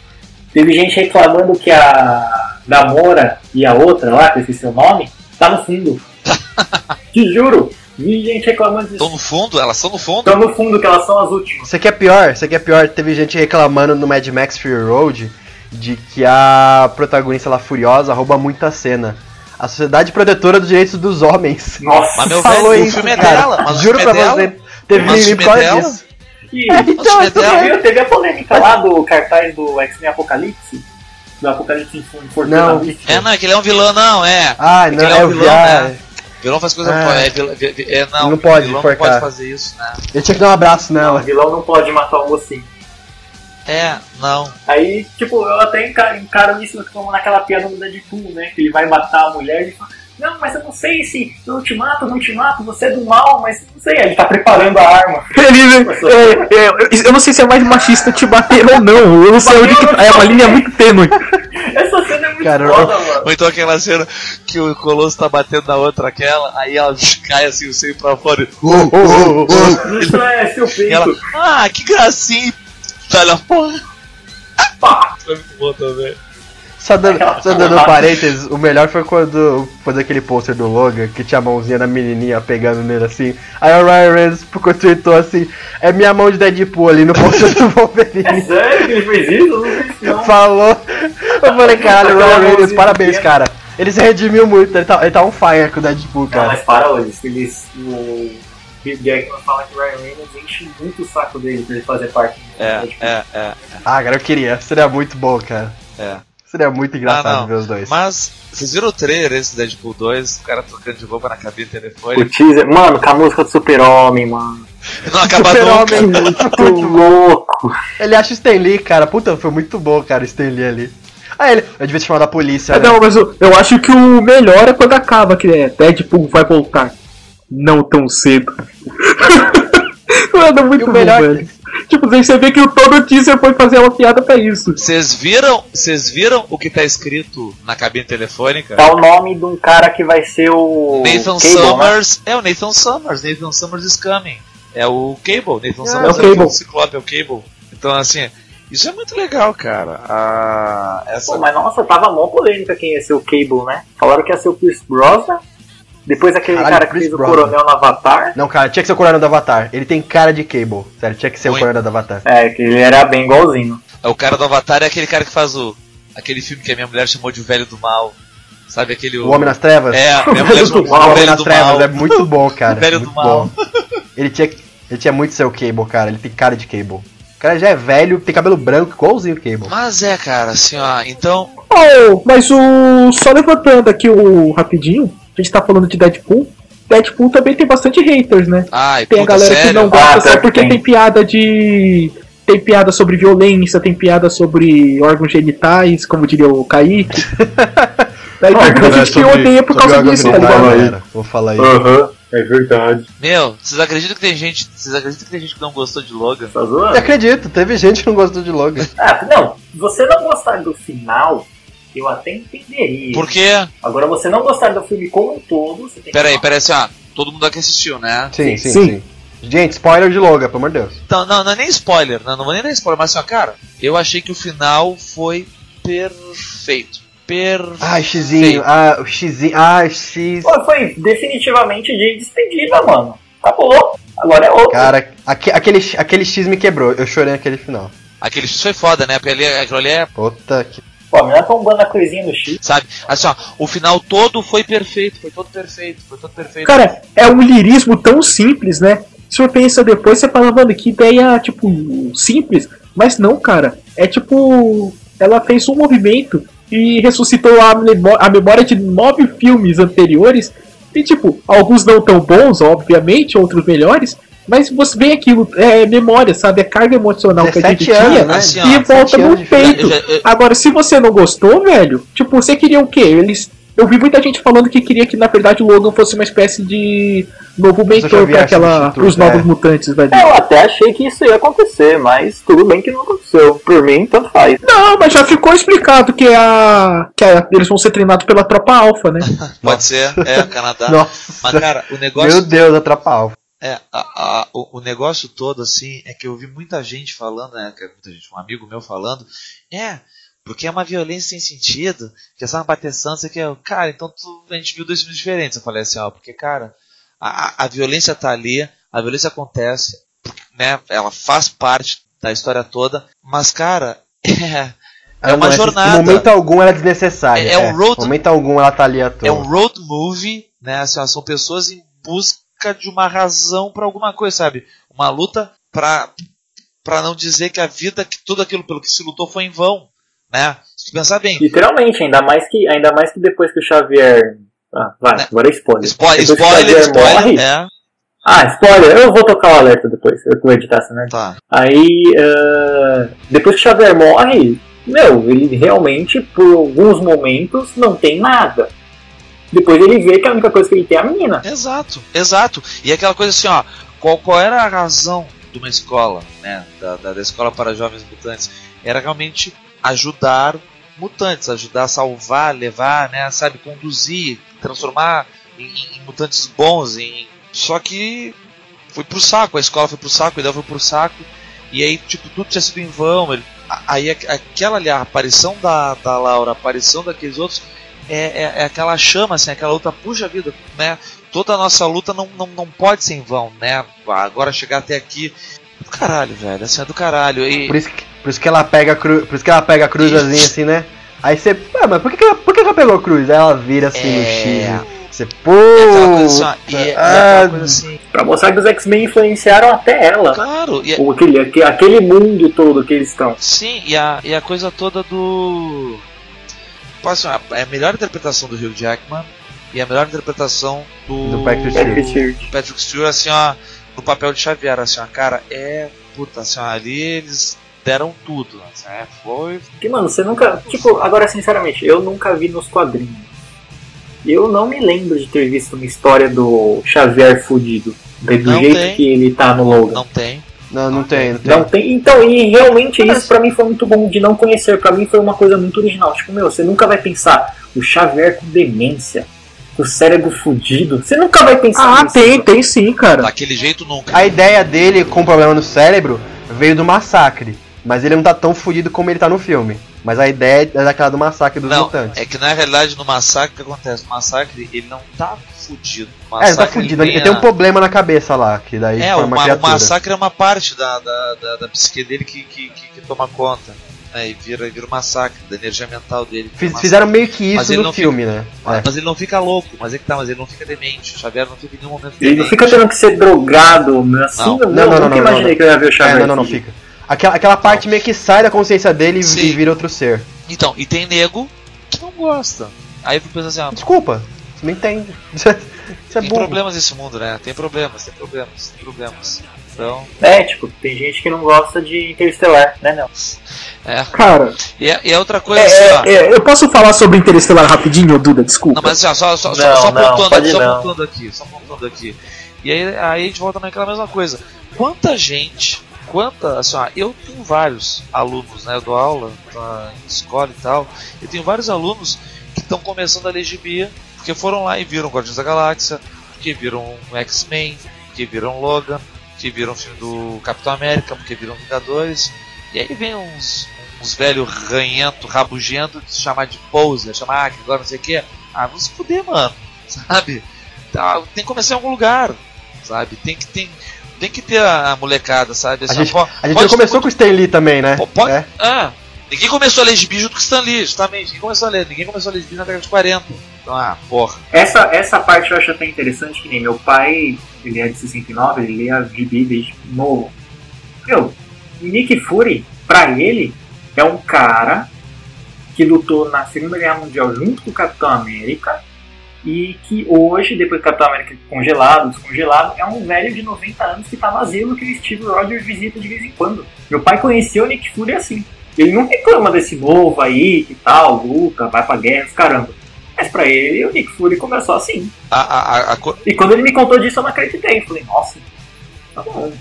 S3: teve gente reclamando que a Gamora e a outra lá, que eu esqueci o nome, tá no fundo. Te juro, vi gente reclamando
S6: Estão
S3: disso.
S6: no fundo, elas estão no fundo.
S3: Estão no fundo, que elas são as últimas.
S5: Isso aqui é pior, isso aqui é pior. Teve gente reclamando no Mad Max Fury Road de que a protagonista lá furiosa rouba muita cena. A Sociedade Protetora dos Direitos dos Homens
S3: Nossa,
S6: Mas meu
S5: falou
S6: velho, o
S5: isso,
S6: filme é
S5: cara.
S6: dela. Mas o
S5: Juro
S6: filme
S5: pra
S6: é dela.
S5: Teve por
S6: é
S5: causa disso.
S3: E,
S5: É, então?
S3: Teve a polêmica lá do cartaz do X-Men Apocalipse? Do Apocalipse
S5: Não.
S3: Mística.
S6: É, não, é que ele é um vilão, não, é.
S5: Ah,
S6: que
S5: não,
S6: ele é
S5: é
S6: um
S5: o
S6: vilão,
S5: vilão.
S6: né? Vilão faz coisa.
S5: Ah.
S6: É, vil- vi- vi- é, não,
S5: Não pode
S6: vilão não pode fazer isso, né?
S5: Ele tinha que dar um abraço
S3: Não, o
S5: nela.
S3: vilão não pode matar o mocinho.
S6: É, não.
S3: Aí, tipo, eu até enca- encaro isso como naquela piada do Deadpool, né? Que ele vai matar a mulher e fala, não, mas eu não sei se eu não te mato, não te mato, você é do mal, mas não sei. Aí ele tá preparando a arma.
S4: Ele, é, é, eu- não sei se é mais machista te bater ou não, eu não sei onde que tá, é uma linha muito tênue.
S3: Essa cena é muito
S5: Cara,
S3: foda, mano.
S6: Ou então aquela cena que o Colosso tá batendo na outra aquela, aí ela cai assim, o seio pra fora e.
S5: Oh, oh, oh.
S3: Isso é seu
S6: ela,
S3: peito.
S6: ah, que gracinha! Tá na porra.
S3: Pá!
S6: Foi muito bom também.
S5: Só dando, só dando um parênteses, o melhor foi quando foi aquele pôster do Logan que tinha a mãozinha da menininha pegando nele assim. Aí o Ryan Reynolds tweetou assim: É minha mão de Deadpool ali no pôster do
S3: É
S5: Wolverine.
S3: sério que ele fez isso? Eu não não.
S5: Falou. Eu falei, caralho, Ryan Reynolds, parabéns, cara. Ele se redimiu muito, ele tá, ele tá on fire com o Deadpool,
S3: Não,
S5: cara.
S3: mas para hoje, eles, o Hugh Jackman fala que o Ryan Reynolds enche muito o saco dele pra ele fazer parte do
S6: É,
S3: Deadpool.
S6: é, é,
S5: Ah, cara, eu queria. Seria muito bom, cara.
S6: é.
S5: Seria muito engraçado
S6: Ah,
S5: ver os dois.
S6: Mas, vocês viram o trailer esse Deadpool 2? O cara trocando de roupa na cabine
S3: O
S6: telefônica.
S3: teaser, mano, com a música do Super-Homem, mano.
S6: Não acaba.
S5: Super-Homem.
S3: Muito louco.
S5: Ele acha o Stan Lee, cara. Puta, foi muito bom, cara, o Stan Lee ali. Ah, ele. Eu devia te chamar da polícia.
S4: Ah,
S5: né?
S4: Não, mas eu, eu acho que o melhor é quando acaba, que é Deadpool vai voltar. Não tão cedo. Mano, muito
S5: E o
S4: bom,
S5: melhor-
S4: velho. Tipo, você vê que o todo o teaser foi fazer uma piada pra isso.
S6: Vocês viram, vocês viram o que tá escrito na cabine telefônica?
S3: Tá o nome de um cara que vai ser o.
S6: Nathan
S3: Cable, né?
S6: Summers. É o Nathan Summers. Nathan Summers is coming. É o Cable. Nathan Summers
S4: é o
S6: é, o
S4: Cable.
S6: Ciclope, é o Cable. Então, assim, isso é muito legal, cara. Ah, essa...
S3: Pô, mas nossa, tava mó polêmica quem ia ser o Cable, né? Falaram que ia ser o Chris Brosnan. Depois aquele
S5: Caralho,
S3: cara que
S5: Chris
S3: fez o
S5: Brosnan.
S3: Coronel no Avatar.
S5: Não, cara, tinha que ser o Coronel do Avatar. Ele tem cara de Cable. Sério, tinha que ser
S6: Oi.
S5: o Coronel do Avatar.
S3: É, que ele era bem igualzinho.
S6: É o cara do Avatar é aquele cara que faz o. Aquele filme que a minha mulher chamou de O Velho do Mal. Sabe aquele.
S5: O Homem nas Trevas?
S6: É, minha mulher chamou de
S5: O Homem
S6: O Velho
S5: nas
S6: do
S5: Trevas
S6: Mal.
S5: é muito bom, cara.
S6: O Velho
S5: muito
S6: do Mal.
S5: bom. Ele tinha, ele tinha muito ser o Cable, cara. Ele tem cara de Cable. O cara já é velho, tem cabelo branco, igualzinho o Cable.
S6: Mas é, cara, assim, ó. Então.
S4: Oh, mas o. Só levantando aqui o rapidinho, a gente tá falando de Deadpool. Deadpool também tem bastante haters, né?
S6: Ai,
S4: Tem a galera
S6: sério?
S4: que não gosta
S3: Ah,
S4: só porque
S3: tem.
S4: tem piada de. tem piada sobre violência, tem piada sobre órgãos genitais, como diria o Kaique. Daí tem muita
S5: é
S4: gente que odeia por causa disso, tá ligado?
S5: Vou falar aí.
S3: Aham, é verdade.
S6: Meu, vocês acreditam que tem gente. Vocês acreditam que tem gente que não gostou de Logan?
S3: Tá
S5: Eu
S3: zoando?
S5: acredito, teve gente que não gostou de Logan.
S3: Ah, não, você não gostar do final, eu até entenderia.
S6: Por quê?
S3: Agora, você não gostar do filme como um todo, você tem
S6: Peraí,
S3: que.
S6: peraí, assim, ó. Todo mundo aqui assistiu, né?
S5: Sim, sim,
S4: Sim.
S5: sim. Gente, spoiler de Logan, pelo amor de Deus.
S6: Então, não, não é nem spoiler, não, não vou nem dar spoiler, mas assim, ó, cara, eu achei que o final foi perfeito. Perfeito.
S5: Ai, Xizinho, ah, o Xizinho, ah, X.
S3: Pô, foi definitivamente de despedida, mano. Acabou. Agora é outro.
S5: Cara, aque- aquele, aquele X me quebrou, eu chorei naquele final.
S6: Aquele X foi foda, né? Porque ali, aquilo ali é,
S5: Puta que.
S3: Pô, menina tombando a coisinha no X.
S6: sabe? Assim, ó, o final todo foi perfeito, foi todo perfeito, foi todo perfeito.
S4: Cara, é um lirismo tão simples, né? Se você pensa depois, você fala, mano, que ideia, tipo, simples. Mas não, cara. É tipo. Ela fez um movimento e ressuscitou a, a memória de nove filmes anteriores. E, tipo, alguns não tão bons, obviamente, outros melhores. Mas você vê aquilo, é memória, sabe? É carga emocional que a gente
S5: 17 anos,
S4: tinha
S5: né?
S6: Assim,
S4: e
S5: 17
S4: volta no peito.
S6: Eu já- eu-
S4: Agora, se você não gostou, velho, tipo, você queria o quê? Eles. Eu vi muita gente falando que queria que, na verdade, o Logan fosse uma espécie de novo mentor para aquela, pros novos
S5: é.
S4: mutantes, velho.
S3: Eu até achei que isso ia acontecer, mas tudo bem que não aconteceu. Por mim, tanto faz.
S4: Não, mas já ficou explicado que, a, que a- eles vão ser treinados pela tropa alfa, né?
S6: Pode ser, é, Canadá.
S5: Nossa.
S6: Mas, cara, o negócio.
S5: Meu Deus, atrapalhou.
S6: É, a- a- o, o negócio todo, assim, é que eu vi muita gente falando, né? é Muita gente, um amigo meu falando, é, porque é uma violência sem sentido, que é só uma bateção, você quer. Cara, então tu- a gente viu dois filmes diferentes. Eu falei assim, ó, porque, cara, a, a- violência tá ali, a violência acontece, né? Ela faz parte da história toda, mas, cara, é, É uma
S5: Não, essa-
S6: jornada.
S5: Em momento algum ela é desnecessária.
S6: É- é um road-
S5: Em momento algum ela tá ali à toa.
S6: É um road movie, né? Assim, são pessoas em busca de uma razão pra alguma coisa, sabe? Uma luta pra para não dizer que a vida, que tudo aquilo pelo que se lutou foi em vão, né? Se pensar bem,
S3: Literalmente, ainda mais que, ainda mais que depois que o Xavier. Ah, vai,
S6: Né?
S3: agora é spoiler.
S6: spoiler,
S3: Depois que o
S6: spoiler, spoiler,
S3: morre-
S6: é,
S3: Ah, spoiler, eu vou tocar o alerta depois, eu vou editar essa merda.
S6: tá.
S3: Aí, ah, depois que o Xavier morre, meu, ele realmente, por alguns momentos, não tem nada. Depois ele vê que a única coisa que ele tem é a menina.
S6: Exato, exato. E aquela coisa assim, ó, qual, qual era a razão de uma escola, né? Da, da, da escola para jovens mutantes? Era realmente ajudar mutantes, ajudar a salvar, levar, né? Sabe, conduzir, transformar em, em mutantes bons. Em... Só que foi pro saco, a escola foi pro saco, a ideia foi pro saco. E aí, tipo, tudo tinha sido em vão. Ele, aí aqu- aquela ali, a aparição da, da Laura, a aparição daqueles outros, é, é, é aquela chama, assim, aquela luta, puxa vida, né? Toda a nossa luta não, não, não pode ser em vão, né? Agora chegar até aqui. Do caralho, velho, assim, é do caralho. E,
S5: Por isso, que, por isso que ela pega a cruz. Por isso que ela pega a cruzazinha assim, né? Aí você. Ah, mas por que, que, ela, por que ela pegou a cruz? Aí ela vira assim no
S6: É.
S5: X. Você, pô.
S6: e assim, ó, e, é-
S5: ah,
S6: assim,
S3: Pra mostrar que os X-Men influenciaram até ela.
S6: claro, e,
S3: Ou aquele, aque- aquele mundo todo que eles estão.
S6: sim, e a, e a coisa toda do. Assim, é a melhor interpretação do Hugh Jackman e a melhor interpretação do,
S5: Do Patrick
S3: Patrick Stewart.
S6: Patrick Stewart, assim, ó, no papel de Xavier, assim, ó, cara, é. Puta, assim, ó, ali eles deram tudo, assim, é, foi.
S3: Porque, mano, você nunca. Tipo, agora, sinceramente, eu nunca vi nos quadrinhos. Eu não me lembro de ter visto uma história do Xavier fudido. Do
S6: Não
S3: jeito
S6: tem.
S3: que ele tá no Logan.
S6: Não tem.
S5: Não, não tem, não tem.
S3: Não tem. Então, e realmente isso pra mim foi muito bom de não conhecer. Pra mim foi uma coisa muito original. Tipo, meu, você nunca vai pensar o Xavier com demência, com o cérebro fudido. Você nunca vai pensar
S4: Ah,
S3: nisso.
S4: tem, tem sim, cara.
S6: Daquele jeito nunca.
S5: A ideia dele com problema no cérebro veio do massacre. Mas ele não tá tão fudido como ele tá no filme. Mas a ideia é daquela do massacre dos
S6: Não,
S5: mutantes.
S6: é que na realidade no massacre o que acontece? No massacre ele não tá fudido. No
S5: É, ele tá
S6: massacre,
S5: fudido. Ele
S6: vem
S5: tem
S6: a-
S5: um problema na cabeça lá, que daí
S6: É,
S5: forma
S6: o,
S5: uma
S6: ma- o massacre é uma parte da, da, da, da psique dele que, que, que, que toma conta. né, e vira, vira o massacre, da energia mental dele.
S5: Fiz-
S6: Massacre.
S5: fizeram meio que
S6: Mas
S5: isso
S6: ele
S5: no
S6: não
S5: filme, né? É.
S6: Mas ele não fica louco, mas é que tá, mas ele não fica demente. O Xavier não fica em nenhum momento
S3: Ele
S6: demente.
S3: não fica tendo que ser drogado, né? assim.
S6: Não.
S3: Não,
S5: Não, não, não,
S3: nunca
S5: não,
S3: imaginei
S5: não.
S3: que eu ia ver o
S5: É,
S3: Xavier.
S5: não, não, não
S3: assim.
S5: fica. Aquela, aquela parte meio que sai da consciência dele e-
S6: Sim.
S5: e vira outro ser.
S6: Então, e tem nego que não gosta. Aí tu pensa assim, ó,
S5: Desculpa, você não entende. Isso é
S6: Tem
S5: burro.
S6: problemas nesse mundo, né? Tem problemas, tem problemas, tem problemas. Então,
S7: É, tipo, tem gente que não gosta de Interestelar, né, não?
S6: é.
S4: Cara,
S6: E é, e é outra coisa
S4: é,
S6: assim, ó.
S4: é, eu posso falar sobre Interestelar rapidinho, Duda? Desculpa.
S6: Não, mas assim, ó, só, só,
S7: Não,
S6: só, só
S7: não,
S6: pontuando,
S7: pode
S6: aqui, só
S7: não.
S6: pontuando aqui, só pontuando aqui. E aí, aí a gente volta naquela mesma coisa. Quanta gente, quanta, assim, eu tenho vários alunos, né, eu dou aula na escola e tal, eu tenho vários alunos que estão começando a ler porque foram lá e viram Guardiões da Galáxia, porque viram X-Men, porque viram Logan, porque viram o filme do Capitão América, porque viram Vingadores, e aí vem uns, uns velhos ranhento, rabugento, de chamar de poser, chamar ah, que agora não sei o que. Ah, vamos se fuder, mano. Sabe? Tá, tem que começar em algum lugar. Sabe? Tem que, tem, tem que ter a, a molecada, sabe?
S5: A
S6: Assim,
S5: gente, a gente
S6: pode
S5: já começou
S6: ter
S5: com o Stan Lee também, né?
S6: muito- pode,
S5: É.
S6: ah, ninguém começou a ler gibi junto com o Stan Lee, justamente. Ninguém começou a ler. Ninguém começou a ler gibi na década de 40. Então, ah, porra.
S3: Essa, essa parte eu acho até interessante, que nem meu pai, ele é de 69, ele lê a GB desde novo. Meu, Nick Fury, pra ele, é um cara que lutou na Segunda Guerra Mundial junto com o Capitão América e que hoje, depois do Capitão América congelado, descongelado, é um velho de 90 anos que tá vazio no que o Steve Rogers visita de vez em quando. Meu pai conheceu o Nick Fury assim. Ele não reclama desse novo aí, que tal, luta, vai pra guerra, caramba. Mas pra ele, o Nick Fury começou assim.
S6: A, a, a,
S3: E quando ele me contou disso, eu não acreditei. Falei, nossa, tá bom,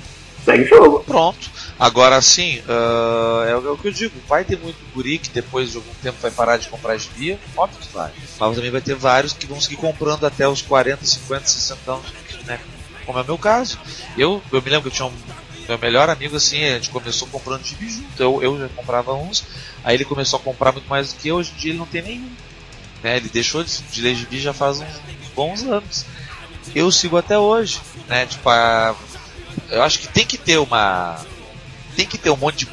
S3: segue o jogo.
S6: Pronto. Agora sim, ah, é, o- que eu digo. Vai ter muito guri que depois de algum tempo vai parar de comprar gibi. Óbvio que vai. Mas também vai ter vários que vão seguir comprando até os 40, 50, 60 anos. Né? Como é o meu caso. Eu, eu me lembro que eu tinha um. Meu melhor amigo, assim, a gente começou comprando gibi junto. Eu, eu já comprava uns. Aí ele começou a comprar muito mais do que eu. Hoje em dia ele não tem nenhum. Né? Ele deixou de, de ler já faz uns bons anos. Eu sigo até hoje. Né? Tipo, a, eu acho que tem que ter uma tem que ter um monte de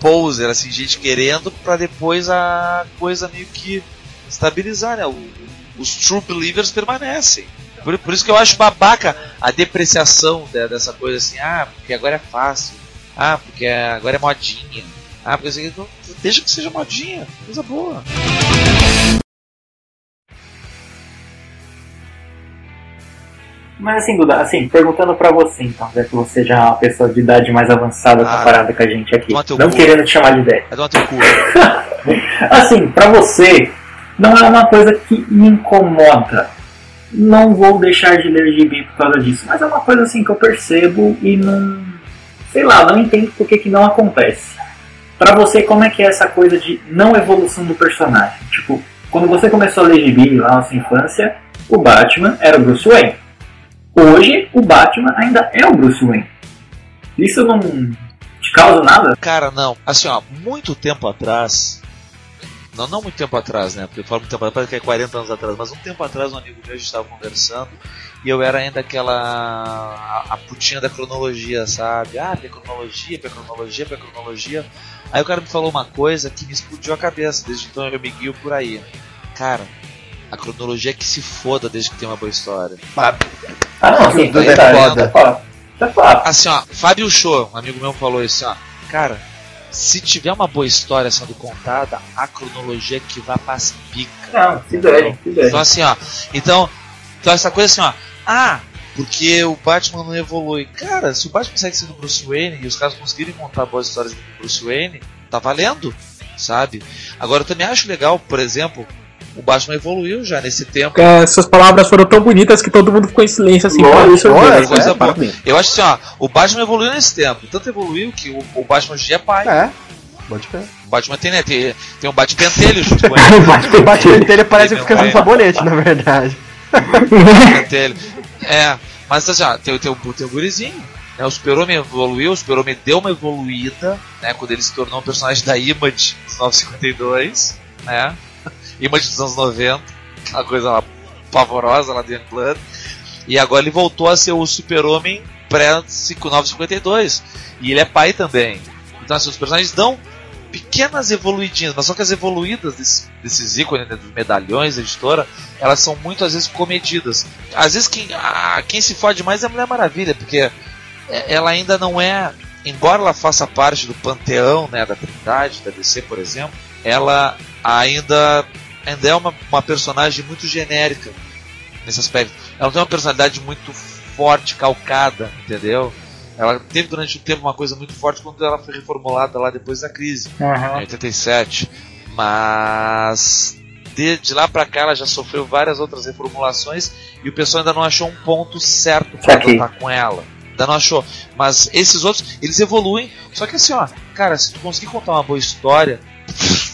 S6: poser, assim, gente querendo pra depois a coisa meio que estabilizar, né? O- os true believers permanecem. Por, por isso que eu acho babaca a depreciação de- dessa coisa assim, ah, porque agora é fácil, ah, porque agora é modinha, ah, porque assim, não, deixa que seja modinha, coisa boa.
S3: Mas assim, Duda, assim, perguntando pra você, então, já que você já é uma pessoa de idade mais avançada
S6: Ah,
S3: comparada com a gente aqui, não
S6: cu.
S3: querendo te chamar de velho.
S6: É teu cu.
S3: Assim, pra você, não é uma coisa que me incomoda. Não vou deixar de ler gibi por causa disso, mas é uma coisa assim que eu percebo e não. Sei lá, não entendo por que, que não acontece. Pra você, como é que é essa coisa de não evolução do personagem? Tipo, quando você começou a ler gibi lá na sua infância, o Batman era o Bruce Wayne. Hoje, o Batman ainda é o Bruce Wayne. Isso não te causa nada?
S6: Cara, não. Assim, ó, muito tempo atrás. Não, não muito tempo atrás, né? Porque eu falo muito tempo atrás, que é 40 anos atrás, mas um tempo atrás um amigo meu estava conversando e eu era ainda aquela. a, a putinha da cronologia, sabe? Ah, pra cronologia, pra cronologia, pra cronologia. Aí o cara me falou uma coisa que me explodiu a cabeça, desde então eu me guio por aí. Cara, a cronologia é que se foda desde que tem uma boa história.
S3: Ah, não,
S5: sim, é
S3: verdade,
S5: foda.
S3: É é fato.
S6: Assim, ó, Fábio Show, um amigo meu falou isso, ó. Cara, se tiver uma boa história sendo contada, a cronologia é que vai pra pica.
S3: Não, se dane, se dane.
S6: Então assim, ó. Então, então essa coisa assim, ó. Ah, porque o Batman não evolui. Cara, se o Batman consegue ser do Bruce Wayne e os caras conseguirem montar boas histórias do Bruce Wayne, tá valendo, sabe? Agora eu também acho legal, por exemplo, o Batman evoluiu já nesse tempo.
S4: É, suas palavras foram tão bonitas que todo mundo ficou em silêncio assim.
S3: Lógico,
S4: isso
S5: lógico,
S6: coisa
S3: é,
S6: boa. Eu acho assim, ó, o Batman evoluiu nesse tempo. Tanto evoluiu que o, o Batman hoje é pai.
S5: É, ver.
S6: O Batman tem, né? Tem, tem um bate-pentelho junto com ele.
S5: O bate dele parece que fica com
S6: é.
S5: sabonete, na verdade.
S6: pentelho. É, mas assim, ó, tem, tem, o- tem o gurizinho. Né, o Super-Homem evoluiu, o Super-Homem deu uma evoluída, né? Quando ele se tornou um personagem da Image dos 952, né? Image dos anos 90, aquela coisa lá pavorosa lá do Youngblood. E agora ele voltou a ser o Super-Homem pré-952. E ele é pai também. Então assim, os personagens dão pequenas evoluidinhas, mas só que as evoluídas desse- desses ícones, né, dos medalhões da editora, elas são muito às vezes comedidas. Às vezes quem, quem se fode mais é a Mulher Maravilha, porque é- ela ainda não é, embora ela faça parte do panteão né, da Trindade, da DC, por exemplo, ela ainda, ainda é uma, uma personagem muito genérica. nesse aspecto. Ela tem uma personalidade muito forte, calcada, entendeu? Ela teve durante um tempo uma coisa muito forte quando ela foi reformulada lá depois da crise, em 87. Mas de, de lá pra cá ela já sofreu várias outras reformulações e o pessoal ainda não achou um ponto certo pra
S3: Saquei.
S6: adotar com ela. Ainda não achou. Mas esses outros, eles evoluem. Só que assim, ó, cara, se tu conseguir contar uma boa história,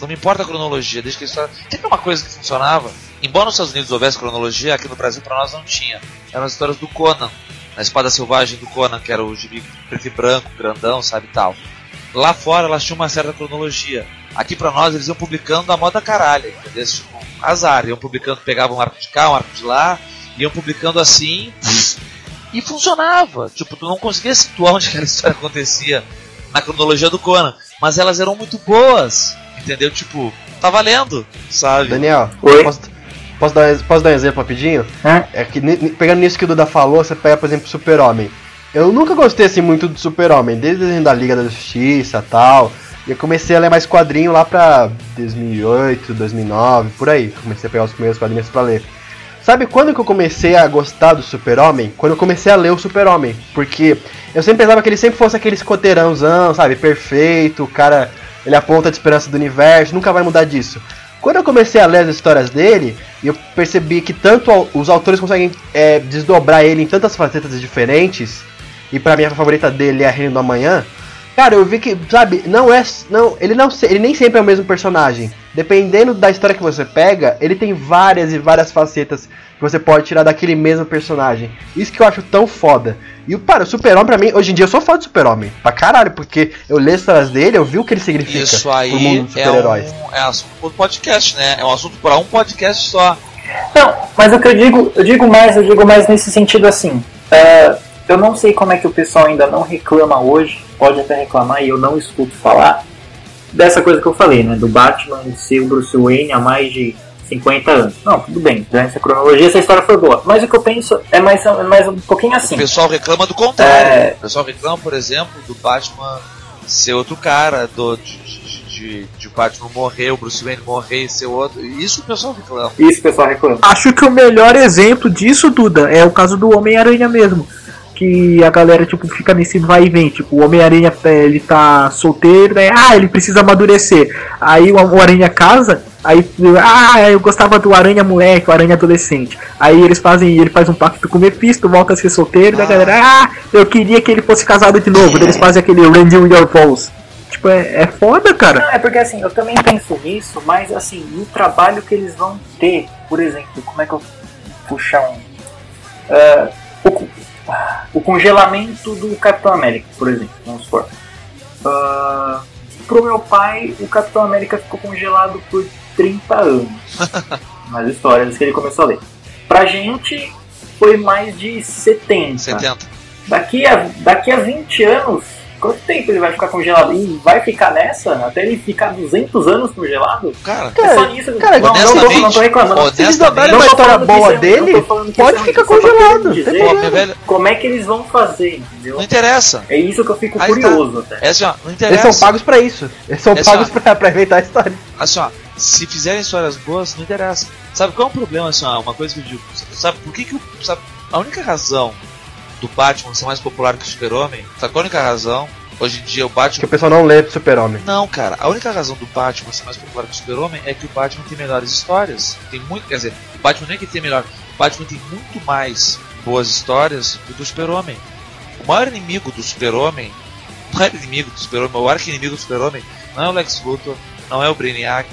S6: não me importa a cronologia, desde que história. Tem uma coisa que funcionava. Embora nos Estados Unidos houvesse cronologia, aqui no Brasil pra nós não tinha. Eram as histórias do Conan. A espada selvagem do Conan, que era o gibi preto e branco, grandão, sabe tal. Lá fora elas tinham uma certa cronologia. Aqui pra nós eles iam publicando a moda caralho, entendeu? Tipo, azar, iam publicando, pegavam um arco de cá, um arco de lá, iam publicando assim. E funcionava. Tipo, tu não conseguia situar onde aquela história acontecia na cronologia do Conan. Mas elas eram muito boas. Entendeu? Tipo, tá valendo, sabe?
S5: Daniel,
S3: Oi?
S5: posso, posso, dar, posso dar um exemplo rapidinho?
S3: Hã?
S5: É que pegando nisso que o Duda falou, você pega, por exemplo, Super-Homem. Eu nunca gostei assim muito do Super-Homem, desde o desenho da Liga da Justiça e tal. E eu comecei a ler mais quadrinho lá pra 2008, 2009, por aí. Comecei a pegar os primeiros quadrinhos pra ler. Sabe quando que eu comecei a gostar do Super-Homem? Quando eu comecei a ler o Super-Homem. Porque eu sempre pensava que ele sempre fosse aquele escoteirãozão, sabe? Perfeito, o cara, ele é a esperança do universo, nunca vai mudar disso. Quando eu comecei a ler as histórias dele, eu percebi que tanto os autores conseguem é, desdobrar ele em tantas facetas diferentes, e pra mim a favorita dele é a Reino do Amanhã. Cara, eu vi que, sabe, não é. Não, ele não se- ele nem sempre é o mesmo personagem. Dependendo da história que você pega, ele tem várias e várias facetas que você pode tirar daquele mesmo personagem. Isso que eu acho tão foda. E o para, o Super-Homem pra mim, hoje em dia eu sou fã do Super-Homem. Pra caralho, porque eu leio as histórias dele, eu vi o que ele significa
S6: Isso
S5: pro
S6: aí
S5: mundo dos
S6: é
S5: super-heróis.
S6: um é assunto pro podcast, né? É um assunto para um podcast só.
S3: Não, mas o que eu digo, eu digo mais, eu digo mais nesse sentido assim. é, eu não sei como é que o pessoal ainda não reclama hoje, pode até reclamar e eu não escuto falar, dessa coisa que eu falei, né? Do Batman ser o Bruce Wayne há mais de 50 anos. Não, tudo bem, já essa cronologia, essa história foi boa. Mas o que eu penso é mais, é mais um pouquinho assim.
S6: O pessoal reclama do contrário.
S3: É.
S6: O pessoal reclama, por exemplo, do Batman ser outro cara, do, de, de, de, de o Batman morrer, o Bruce Wayne morrer e ser outro. Isso o pessoal reclama.
S3: Isso o pessoal reclama.
S4: Acho que o melhor exemplo disso, Duda, é o caso do Homem-Aranha mesmo. Que a galera, tipo, fica nesse vai e vem. Tipo, o Homem-Aranha, é, ele tá solteiro, né? Ah, ele precisa amadurecer. Aí o, Aranha casa, aí, ah, eu gostava do Aranha moleque, o Aranha adolescente. Aí eles fazem, ele faz um pacto com o Mephisto, volta a ser solteiro, da
S6: Ah.
S4: galera, ah, eu queria que ele fosse casado de novo. Daí eles fazem aquele Renew Your Vows. Tipo, é, é foda, cara.
S3: Não, é porque assim, eu também penso nisso, mas assim, no trabalho que eles vão ter, por exemplo, como é que eu puxar um. ah, o, o congelamento do Capitão América, por exemplo, vamos supor. Ah, pro meu pai, o Capitão América ficou congelado por 30 anos. nas histórias que ele começou a ler. Pra gente, foi mais de 70.
S6: 70.
S3: Daqui a, daqui a 20 anos, quanto tempo ele vai ficar congelado? E vai ficar nessa? Até ele ficar 200 anos congelado?
S6: Cara,
S3: É só nisso.
S5: cara,
S3: não, não, tô, não tô reclamando.
S5: Se eles dobrarem
S3: Não
S5: uma história boa
S3: isso é-
S5: dele, pode
S3: isso é-
S5: ficar congelado.
S3: dizer Como é que eles vão fazer, entendeu?
S6: não interessa.
S3: É isso que eu fico
S6: Aí
S3: curioso até.
S6: É assim, ó, não
S5: Eles
S6: interessa.
S5: são pagos pra isso. Eles são
S6: É
S5: pagos
S6: só-
S5: pra, pra inventar a história.
S6: Assim, ó, se fizerem histórias boas, não interessa. Sabe qual é o problema, assim, ó, uma coisa que eu digo, sabe por que que o, sabe, a única razão do Batman ser mais popular que o Super-Homem, qual é a única razão? Hoje em dia o
S5: Que
S6: Batman...
S5: o pessoal não lê Super-Homem.
S6: Não, cara, a única razão do Batman ser mais popular que o Super-Homem é que o Batman tem melhores histórias. Tem muito, quer dizer, o Batman não é que tem melhor, o Batman tem muito mais boas histórias do que o Super-Homem. O maior inimigo do Super-Homem, o maior inimigo do Super-Homem, o arqui-inimigo do Super-Homem, não é o Lex Luthor, não é o Brainiac,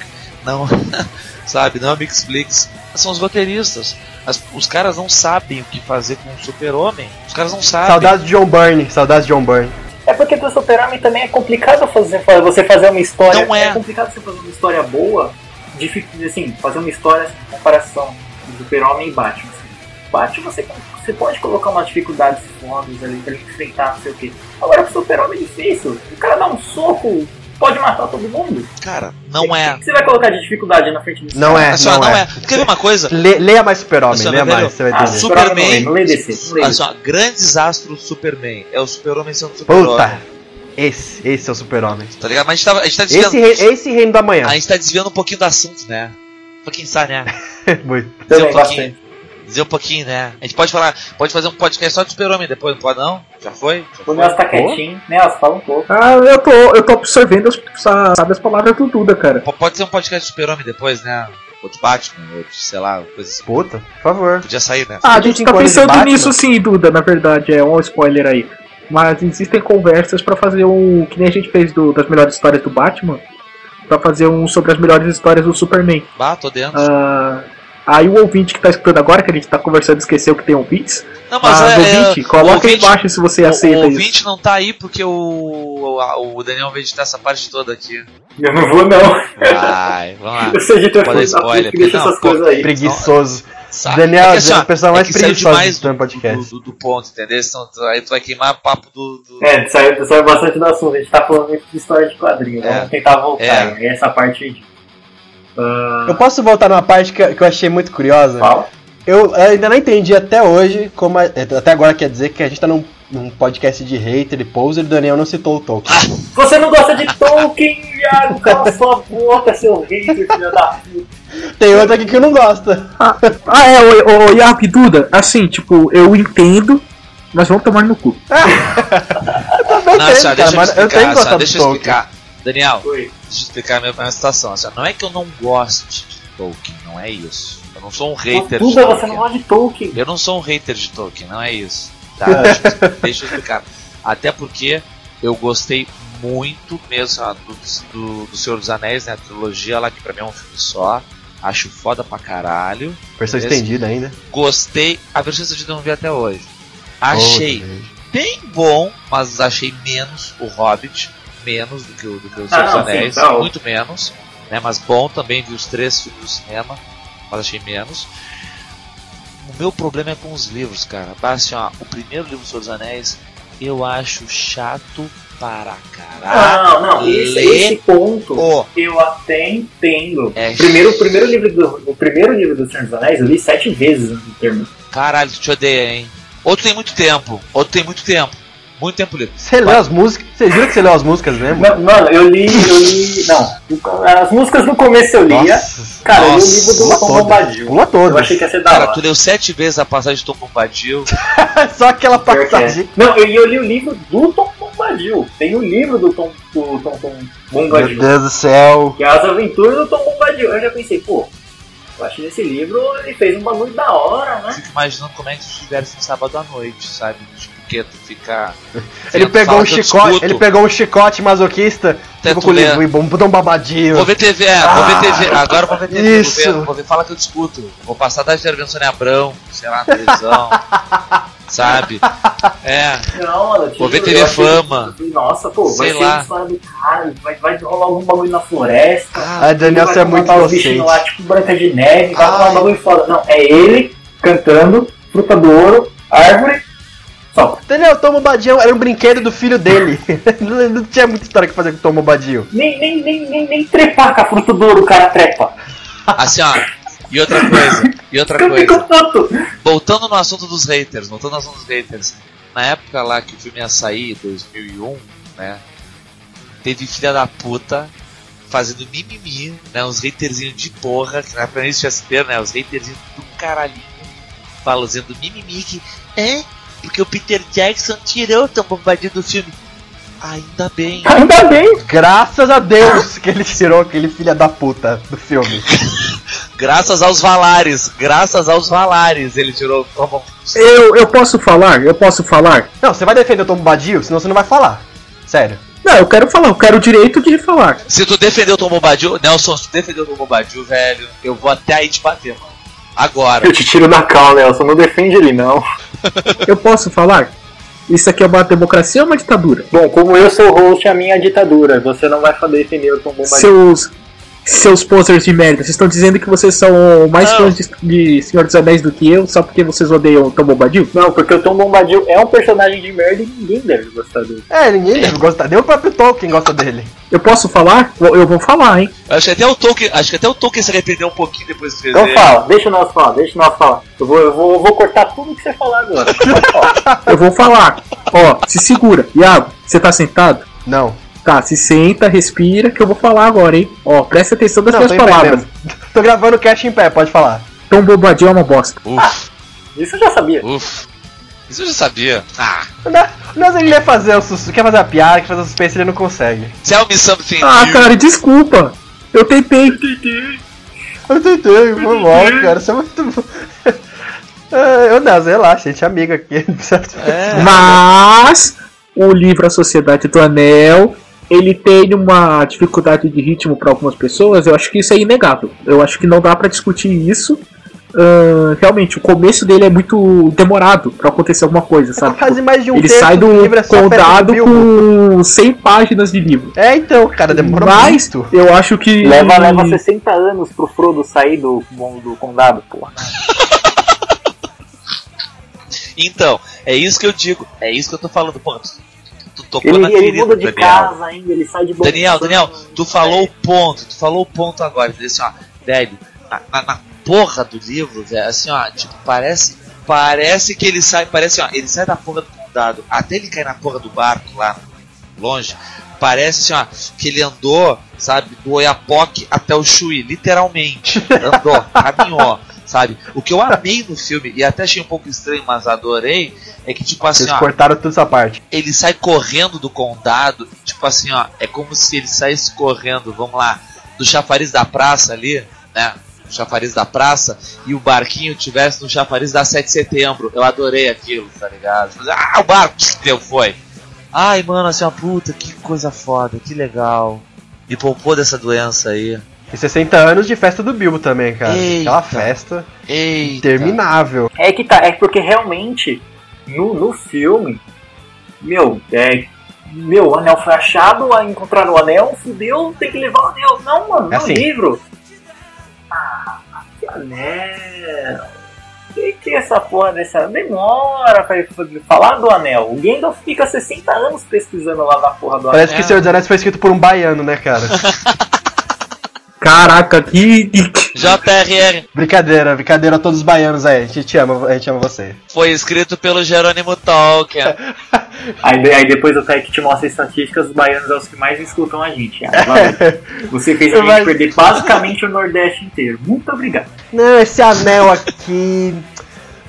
S6: não, sabe, não é o Mixflix, são os roteiristas. As- os caras não sabem o que fazer com o Super-Homem. Os caras não sabem.
S5: Saudades de John Byrne, saudades de John Byrne.
S3: É porque pro Super-Homem também é complicado fazer, você fazer uma história.
S6: Não é.
S3: complicado você fazer uma história boa, difícil, assim, fazer uma história assim, em comparação do Super-Homem e Batman. assim. Batman você, você pode colocar umas dificuldades fodas ali pra ele enfrentar, não sei o quê. Agora pro Super-Homem é difícil. O cara dá um soco, pode matar todo mundo.
S6: Cara, não
S3: O
S6: é.
S3: que você vai colocar de dificuldade na frente disso?
S5: Não é,
S6: Assim,
S5: não,
S6: não
S5: é.
S6: é. Quer ver uma coisa?
S5: Lê- leia mais Super-Homem, leia mais, você vai
S3: Ah,
S5: entender.
S3: Super-
S6: Superman.
S3: Não lê DC, não lê
S6: Assim, ó, grandes astros do Superman. É o Super-Homem sendo Super-Homem.
S5: Puta! Esse, esse é o Super-Homem.
S6: Tá ligado? Mas a gente, tava, a gente tá desviando.
S5: Esse, rei- esse reino da manhã.
S6: A gente tá desviando um pouquinho do assunto, né? Um pouquinho só, né?
S5: Muito.
S3: Também
S6: um pouquinho.
S3: bastante.
S6: Dizer um pouquinho, né? A gente pode falar, pode fazer um podcast só de super-homem depois, não pode não? Já foi? Já
S3: O? Nelson tá quietinho. Nelson, fala um pouco.
S4: Ah, eu tô, eu tô absorvendo as, sa- sabe, as palavras do Duda, cara.
S6: P- Pode ser um podcast de super-homem depois, né? Ou de Batman, ou de, sei lá, coisa assim.
S5: Puta, por favor.
S6: Podia sair, né?
S4: Ah, a
S5: 25
S4: gente tá pensando nisso sim, Duda, na verdade, é um spoiler aí. Mas existem conversas pra fazer um. Que nem a gente fez do- das melhores histórias do Batman. Pra fazer um sobre as melhores histórias do Superman.
S6: Bah, tô dentro.
S4: Ah, aí o ouvinte que tá escutando agora, que a gente tá conversando, esqueceu que tem ouvintes.
S6: não,
S4: Mas,
S6: mas é,
S4: ouvinte,
S6: é,
S4: coloca
S6: o
S4: aí
S6: ouvinte-
S4: embaixo se você
S6: o,
S4: aceita
S6: o
S4: isso.
S6: ouvinte não tá aí porque o, a- o Daniel veio editar essa parte toda aqui.
S3: Eu não vou, não.
S6: Vai, vamos lá.
S3: Eu sou editor
S6: Pode spoiler,
S3: que deixa
S6: não,
S3: essas
S6: pô,
S3: coisas aí.
S5: Preguiçoso.
S6: Sabe?
S5: Daniel,
S6: É que assim, ó,
S5: a pessoa mais
S6: é
S5: preguiçosa
S6: demais
S5: do
S6: do,
S5: podcast.
S6: do, do- do ponto, entendeu? Então, tu- aí tu vai queimar papo do. do-
S3: É, saiu, saiu bastante do assunto. A gente tá falando muito de história de quadrinhos.
S6: É.
S3: Vamos tentar voltar.
S6: É.
S3: E essa parte aí. Ah,
S5: Eu posso voltar numa parte que, que eu achei muito curiosa?
S3: fala.
S5: Eu ainda não entendi até hoje, como a- até agora quer dizer que a gente tá num, num podcast de hater e poser e o Daniel não citou o Tolkien.
S3: Você não gosta de Tolkien, Iago? Cala sua boca, seu hater, filho da puta.
S5: Tem outro aqui que não gosta.
S4: Ah, ah, é, o, o Iago e Duda, assim, tipo, eu entendo, mas vamos tomar no cu.
S5: Eu também
S6: Não,
S5: cara,
S6: deixa eu
S5: mas eu
S6: explicar,
S5: tenho
S6: assim, ó,
S5: gostado
S6: deixa
S5: Tolkien.
S6: explicar. Daniel,
S3: Oi.
S6: Deixa eu explicar a minha, a minha situação. assim, não é que eu não goste de Tolkien, não é isso. Eu não sou um hater de
S3: Duda, você
S6: Tolkien.
S3: não gosta de Tolkien.
S6: Eu não sou um hater de Tolkien, não é isso. Tá? Deixa, deixa eu explicar. Até porque eu gostei muito mesmo do, do, do Senhor dos Anéis, né? A trilogia lá, que pra mim é um filme só. Acho foda pra caralho.
S5: Versão
S6: Beleza?
S5: estendida ainda.
S6: Gostei. A versão estendida eu não vi até hoje. Achei
S5: Oh,
S6: bem bom, mas achei menos o Hobbit, menos do que o, do que o
S3: Ah,
S6: Senhor dos
S3: não, sim,
S6: Anéis,
S3: tá,
S6: muito menos, né? Mas bom também, vi os três filmes do cinema, mas achei menos. O meu problema é com os livros, cara. Bah, Assim, ó, o primeiro livro do Senhor dos Anéis eu acho chato para caralho.
S3: Não, não, esse, esse ponto
S6: o-
S3: eu até entendo.
S6: É
S3: Primeiro, o primeiro livro do, o primeiro livro do Senhor dos Anéis eu li sete vezes no termo.
S6: Caralho, tu te odeia, hein? Outro tem muito tempo, outro tem muito tempo. Muito tempo livre.
S5: Você leu as músicas? Vocês viram que você leu as músicas mesmo?
S3: Não, Mano, eu li, eu li. Não, as músicas no começo eu lia.
S5: Nossa,
S3: Cara, eu li o
S6: Nossa,
S3: livro do Tom. Bombadil.
S5: Pula
S3: Eu
S5: todas.
S3: achei que ia ser da
S6: Cara,
S3: hora.
S6: tu leu sete vezes a passagem de Tom Bombadil.
S5: Só aquela
S3: é.
S5: passagem.
S3: Não, eu, eu li o livro do Tom Bombadil. Tem o livro do Tom, do Tom, Tom
S5: Meu
S3: Bombadil.
S5: Deus do céu.
S3: Que é as aventuras do Tom Bombadil. Eu já pensei, pô, eu acho que nesse livro ele fez um bagulho da hora, né?
S6: Fico imaginando como é que se tivesse no sábado à noite, sabe? Tipo, que tu fica.
S5: Ele pegou um
S6: que
S5: chicote, ele pegou um chicote masoquista, ficou
S6: tu
S5: com o livro e bom, botou um babadinho.
S6: Vou ver TV, é, vou ver TV. Agora vou ver TV,
S5: Isso.
S6: vou ver, vou ver fala que eu discuto. Vou passar da intervenção em Abrão, sei lá, na televisão. sabe? É,
S3: Não, mano,
S6: Vou ver TV Fama.
S3: falei, Nossa, pô, vai
S6: Sei
S3: ser
S6: lá.
S3: história do cara, vai, vai rolar algum bagulho na floresta.
S6: ah,
S5: Ai, Daniel,
S3: vai
S5: você é muito inocente.
S3: lá, tipo Branca de Neve, vai rolar
S6: Ai.
S3: um bagulho foda. Não, é ele cantando, fruta do ouro, árvore, só.
S5: Daniel, Tom era um brinquedo do filho dele. não, não tinha muita história que fazer com o Tom.
S3: Nem, nem, nem, nem, nem trepar com a fruta do ouro o cara trepa.
S6: assim, ó. E outra coisa, e outra coisa. Voltando no assunto dos haters, voltando no assunto dos haters. Na época lá que o filme ia sair, 2001, né? Teve filha da puta fazendo mimimi, né? Uns haterzinhos de porra, que na época nem tinha ter, né? Os haterzinhos do caralhinho, fazendo mimimi que é porque o Peter Jackson tirou o Tom Bombadil do filme. Ainda bem.
S3: Ainda bem.
S5: Graças a Deus que ele tirou aquele filho da puta do filme.
S6: Graças aos Valares, graças aos Valares, ele tirou o Tom Bombadil.
S4: Eu, eu posso falar? Eu posso falar?
S5: Não, você vai defender o Tom Bobadil, senão você não vai falar. Sério.
S4: Não, eu quero falar, eu quero o direito de falar.
S6: Se tu defender o Tom Bombadil, Nelson, se tu defender o Tom Bombadil, velho, eu vou até aí te bater, mano. Agora.
S3: Eu te tiro na cal, Nelson, não defende ele não.
S4: Eu posso falar? Isso aqui é uma democracia ou uma ditadura?
S3: Bom, como eu sou host, a minha ditadura. Você não vai poder defender o Tom Bombadil.
S4: Seus. Seus posers de merda, vocês estão dizendo que vocês são mais
S6: Não.
S4: fãs de, de Senhor dos Anéis do que eu, só porque vocês odeiam o Tom Bombadil?
S3: Não, porque o Tom Bombadil é um personagem de merda e ninguém deve gostar dele.
S5: É, ninguém deve gostar. Nem o próprio Tolkien gosta dele.
S4: Eu posso falar? Eu vou falar, hein?
S6: Acho que até o Tolkien, acho que até o Tolkien se arrependeu um pouquinho depois de fazer.
S3: Então fala, deixa o nosso falar, deixa o nosso falar. Eu vou, eu vou, eu vou cortar tudo que você falar agora.
S4: Eu vou falar. Ó, se segura. Iago, você tá sentado?
S5: Não.
S4: Tá, se senta, respira, que eu vou falar agora, hein? Ó, presta atenção nas
S5: Não,
S4: minhas
S5: tô
S4: palavras.
S5: Tô gravando o cast em pé, pode falar.
S4: Tom Bombadil é uma bosta.
S6: Uf,
S3: Isso eu já sabia.
S6: Uf. Isso eu já sabia. Ah,
S5: Mas ele ia fazer o sus... quer fazer a piada, quer fazer o suspense, ele não consegue.
S6: tell me something
S4: Ah,
S6: new.
S4: cara, desculpa. Eu tentei.
S5: Eu tentei, foi mal, cara, isso é muito bom. Ah, Eu não, relaxa, a gente é amigo aqui.
S6: É.
S4: Mas o livro A Sociedade do Anel, ele tem uma dificuldade de ritmo para algumas pessoas. Eu acho que isso é inegável. Eu acho que não dá para discutir isso. Ah, realmente, o começo dele é muito demorado para acontecer alguma coisa, sabe?
S5: Quase mais de um
S4: ele sai do
S5: livro é
S4: condado
S5: do
S4: com 100 páginas de livro.
S5: É, então, cara, demora
S4: Mas
S5: muito.
S4: eu acho que
S3: Leva, leva 60 anos pro Frodo sair do, do condado, porra.
S6: Então, é isso que eu digo. É isso que eu tô falando. Tu tocou
S3: Ele,
S6: na
S3: ele
S6: ferida,
S3: muda de
S6: Daniel.
S3: casa ainda, ele sai de bom
S6: Daniel. Daniel, tu falou o ponto, tu falou o ponto agora. Disse assim, ó, velho, na, na- na porra do livro, velho, assim, ó, tipo, parece. Parece que ele sai, parece, ó, ele sai da porra do condado, até ele cair na porra do barco lá, longe. Parece assim, ó, que ele andou, sabe, do Oiapoque até o Chuí, literalmente. Andou, caminhou, sabe? O que eu amei no filme, e até achei um pouco estranho, mas adorei, é que, tipo assim,
S5: Eles
S6: ó,
S5: cortaram toda essa parte.
S6: ele sai correndo do condado, tipo assim, ó, é como se ele saísse correndo, vamos lá, do chafariz da praça ali, né? O chafariz da praça, e o barquinho tivesse no chafariz da 7 de setembro. Eu adorei aquilo, tá ligado? Ah, o barco, deu, foi. Ai, mano, assim, ó, puta, que coisa foda, que legal. Me poupou dessa doença aí.
S5: E 60 anos de festa do Bilbo também, cara.
S6: Eita.
S5: Aquela festa
S6: Eita.
S5: interminável.
S3: É que tá, é porque realmente no, no filme, meu, é. Meu, o anel foi achado, a encontraram o anel, fudeu, tem que levar o anel. Não, mano,
S5: É
S3: no
S5: assim.
S3: livro. Ah, que anel. Que que é essa porra dessa. Demora pra ele falar do anel. O Gandalf fica 60 anos pesquisando lá na porra do anel.
S5: Parece que
S6: É.
S5: Senhor dos Anéis foi escrito por um baiano, né, cara?
S4: Caraca, que.
S6: JRR
S5: brincadeira, brincadeira a todos os baianos aí. A gente te ama, a gente ama você.
S6: foi escrito pelo Jerônimo Tolkien.
S3: Aí, aí depois o Tech te mostra estatísticas, os baianos são os que mais escutam a gente. Você fez a gente
S5: Mas-
S3: perder basicamente o Nordeste inteiro. Muito obrigado.
S5: Não, esse anel aqui.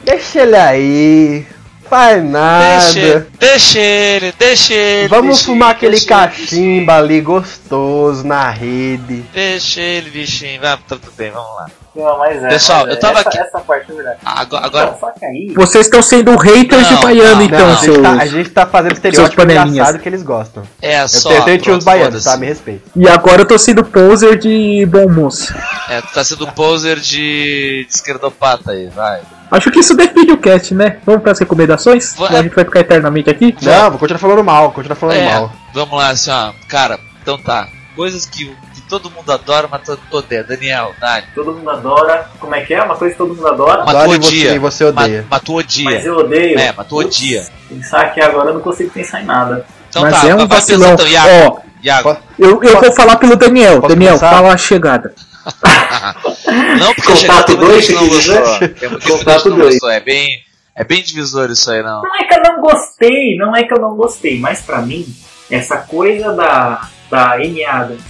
S5: Deixa ele aí. Faz nada.
S6: Deixa, deixa ele, deixa ele.
S5: Vamos
S6: deixa
S5: fumar
S6: ele,
S5: aquele
S6: deixa
S5: cachimba ali gostoso na rede.
S6: ele, Deixa ele, bichinho. Vai, tá tudo bem, vamos lá.
S3: Não, mas é,
S6: Pessoal,
S3: mas
S6: eu tava
S3: essa,
S6: aqui-
S3: Essa parte é verdade.
S6: Agora, agora
S3: aí.
S4: Vocês estão sendo haters
S6: Não,
S4: de baiano,
S6: não,
S4: então,
S5: Não, a,
S4: seus.
S5: gente tá, a gente tá fazendo estereótipo engraçado que eles gostam.
S6: é
S5: Eu
S6: só.
S5: tenho, eu tenho tios
S6: pronto,
S5: baianos, tá? Me respeita.
S4: E agora eu tô sendo poser de bom moço.
S6: É, tu tá sendo poser de, de esquerdopata aí, vai.
S4: Acho que isso define o cast, né? Vamos para as recomendações? A gente vai ficar eternamente aqui.
S5: Não, vou continuar falando mal, continuar falando
S6: É,
S5: mal.
S6: vamos lá, assim, ó. Cara, então tá. Coisas que, que todo mundo adora, mas todo mundo odeia. Daniel, Dani.
S3: Todo mundo adora. Como é que é? Uma coisa que todo mundo adora.
S6: Mas tu
S5: e
S6: odia.
S5: e você odeia.
S6: Mas, mas tu odia.
S3: Mas eu odeio.
S6: É, mas tu odia.
S3: Pensar aqui agora eu não consigo pensar em nada.
S6: Então
S4: Mas
S6: tá,
S4: é um
S6: vai
S4: vacilão.
S6: pensando, Iago.
S4: Ó,
S6: Iago.
S4: eu, eu vou falar pelo Daniel.
S5: Posso
S4: Daniel,
S5: começar?
S4: fala a chegada.
S6: Não, porque
S3: Contato dois,
S6: não gostou. Gente
S3: Contato dois.
S6: gostou. É bem, é bem divisor isso aí, não.
S3: Não é que eu não gostei, não é que eu não gostei, mas pra mim, essa coisa da, da Amy Adams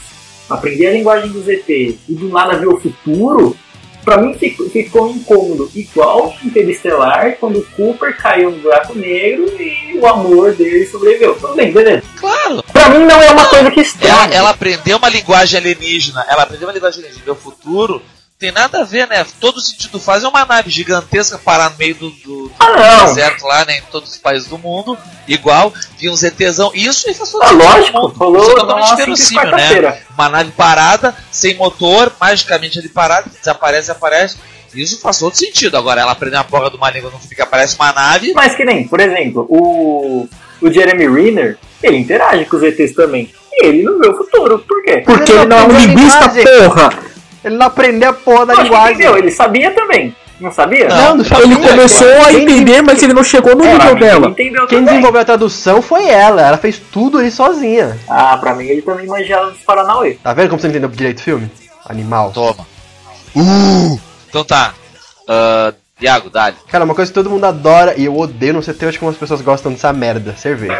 S3: aprender a linguagem dos ET e do nada ver o futuro, pra mim ficou, ficou incômodo. Igual Interestelar, quando o Cooper caiu no buraco negro e o amor dele sobreviveu. Tudo bem, beleza.
S6: Claro.
S3: Pra mim não é uma coisa que
S6: Ela,
S3: estraga.
S6: ela aprendeu uma linguagem alienígena. Ela aprendeu uma linguagem alienígena. Meu futuro tem nada a ver, né? Todo sentido faz é uma nave gigantesca parar no meio do, do, do
S3: Ah, não.
S6: deserto lá, né? Em todos os países do mundo. Igual, vinha um ZTzão. Isso aí faz todo
S3: Ah, lógico,
S6: mundo.
S3: falou
S6: Isso é
S3: na
S6: totalmente
S3: simples
S6: verossímil, né? Uma nave parada, sem motor, magicamente ali parada, desaparece, aparece. Isso faz todo sentido. Agora, ela aprender a porra de uma língua não fica, aparece uma nave.
S3: Mas que nem, por exemplo, o, o Jeremy Renner, ele interage com os ETs também. E ele não vê o futuro. Por quê?
S4: Porque
S5: Ele
S4: ele não é um
S5: não
S4: linguista, porra!
S5: Ele não aprendeu a porra da linguagem.
S3: entendeu, ele sabia também. Não sabia?
S6: Não,
S5: não sabia.
S4: Ele começou a entender, mas ele não chegou no
S3: É,
S4: nível dela.
S5: Quem
S3: também.
S5: desenvolveu a tradução foi ela. Ela fez tudo ali sozinha.
S3: Ah, pra mim ele também manjava dos Paranauê.
S5: Tá vendo como você não entendeu direito o filme? Animal.
S6: Toma. Uh! Então tá. Uh, Iago, dá
S5: Cara, uma coisa que todo mundo adora e eu odeio, não sei até hoje como as pessoas gostam dessa merda. Cerveja.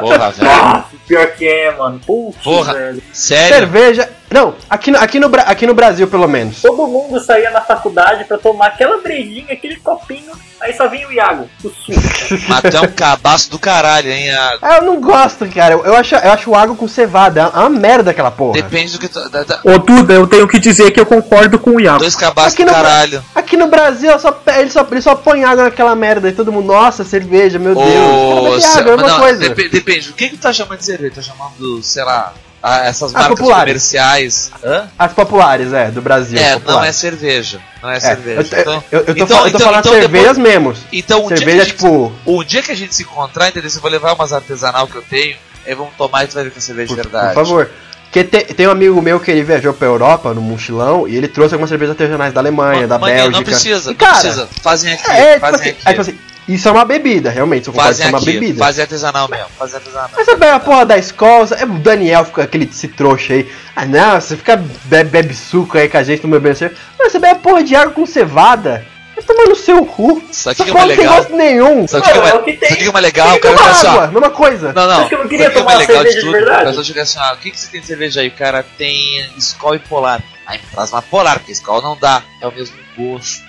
S6: Porra, velho.
S3: Ah, pior que é, mano. Putz,
S6: Porra.
S3: velho.
S6: Sério?
S5: Cerveja Não, aqui no, aqui, no, Bra- aqui no Brasil, pelo menos.
S3: Todo mundo saía na faculdade pra tomar aquela brejinha, aquele copinho, aí só vinha o Iago, o suco.
S6: Mas é um cabaço do caralho, hein? Iago?
S5: Ah, eu não gosto, cara. Eu, eu acho, eu acho o água com cevada. É uma merda aquela porra.
S6: Depende do que tu. Da, da,
S4: Ô Duda, eu tenho que dizer que eu concordo com o Iago.
S6: dois cabaços
S5: Aqui
S6: do
S5: no,
S6: caralho.
S5: aqui no Brasil, só, ele, só, ele só põe água naquela merda e todo mundo, nossa, cerveja, meu Deus.
S6: Ô,
S5: Cara,
S6: cê-
S5: água, é a mesma
S6: não,
S5: coisa.
S6: depe- depende. O que que tu tá chamando de cerveja? Tá chamando, sei lá, a- essas
S5: As
S6: marcas
S5: populares.
S6: comerciais. Hã?
S5: As populares, é, do Brasil.
S6: É, não é cerveja. Não é,
S5: É,
S6: cerveja.
S5: eu,
S6: então,
S5: eu, eu tô,
S6: então-
S5: falando, eu tô
S6: então-
S5: falando
S6: então
S5: cervejas
S6: depois-
S5: mesmo.
S6: então um dia, que a
S5: Cerveja,
S6: gente,
S5: tipo,
S6: um dia que a gente se encontrar, entendeu? Você vai levar umas artesanal que eu tenho, aí vamos tomar e tu vai ver que é cerveja
S5: por,
S6: de verdade.
S5: por favor. Porque te- tem um amigo meu que ele viajou pra Europa no mochilão e ele trouxe algumas cervejas artesanais da Alemanha, da
S6: Manhã,
S5: Bélgica.
S6: Não precisa,
S5: E,
S6: não
S5: cara,
S6: precisa. Fazem aqui,
S5: É, tipo
S6: fazem
S5: assim,
S6: aqui.
S5: é, tipo assim, isso é uma bebida, realmente, eu concordo que
S6: fazem
S5: isso é uma
S6: aqui,
S5: bebida.
S6: fazem artesanal mesmo, fazem artesanal.
S5: Mas você pega a porra da escola, é o Daniel, fica aquele esse trouxa aí. Ah não, você fica bebe, bebe suco aí com a gente, tomando bebendo cerveja. Mas você bebe a porra de água com cevada. Vai tomar no seu cu.
S6: Sabe o que
S5: Essa
S6: que é mais
S5: não tem
S6: legal?
S5: gosto nenhum.
S6: O que, que é
S3: Não, é o que tem.
S6: o que é mais legal?
S5: Tem
S6: O
S5: que
S6: cara
S5: tomar
S6: fica assim, ó,
S5: água, mesma coisa.
S6: Não, não.
S3: Acho que eu não queria
S6: o é
S3: tomar
S6: mais legal de
S3: cerveja de
S6: tudo.
S3: verdade.
S6: A pessoa chega assim, ó, o que, que você tem de cerveja aí? O cara tem Skol e Polar. Aí me traz uma Polar, porque Skol não dá. É o mesmo gosto.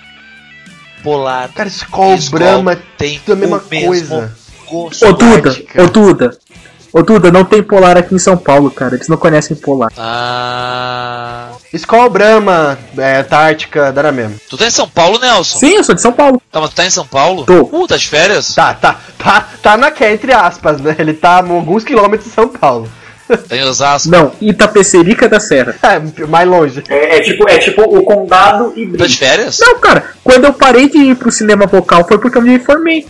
S6: Polar
S5: Cara, Skol,
S6: Skol
S5: Brahma,
S6: tem
S5: tudo a mesma coisa.
S6: gosto.
S4: Ô Duda, ô Duda. Ô Duda, não tem polar aqui em São Paulo, cara. Eles não conhecem polar.
S6: Ah...
S5: Skol, Brahma, é, Antártica, dá na mesma.
S6: Tu tá em São Paulo, Nelson?
S4: Sim, eu sou de São Paulo.
S6: Tá, mas tu tá em São Paulo?
S4: Tô.
S6: Uh, tá de férias?
S5: Tá, tá, tá, tá na que entre aspas, né? Ele tá a alguns quilômetros de São Paulo.
S6: Tá em Osasco?
S4: Não, Itapecerica da Serra.
S5: É, mais longe.
S3: É, é tipo, é tipo o condado e
S6: Tá de férias?
S4: Não, cara, quando eu parei de ir pro cinema vocal foi porque eu me formei.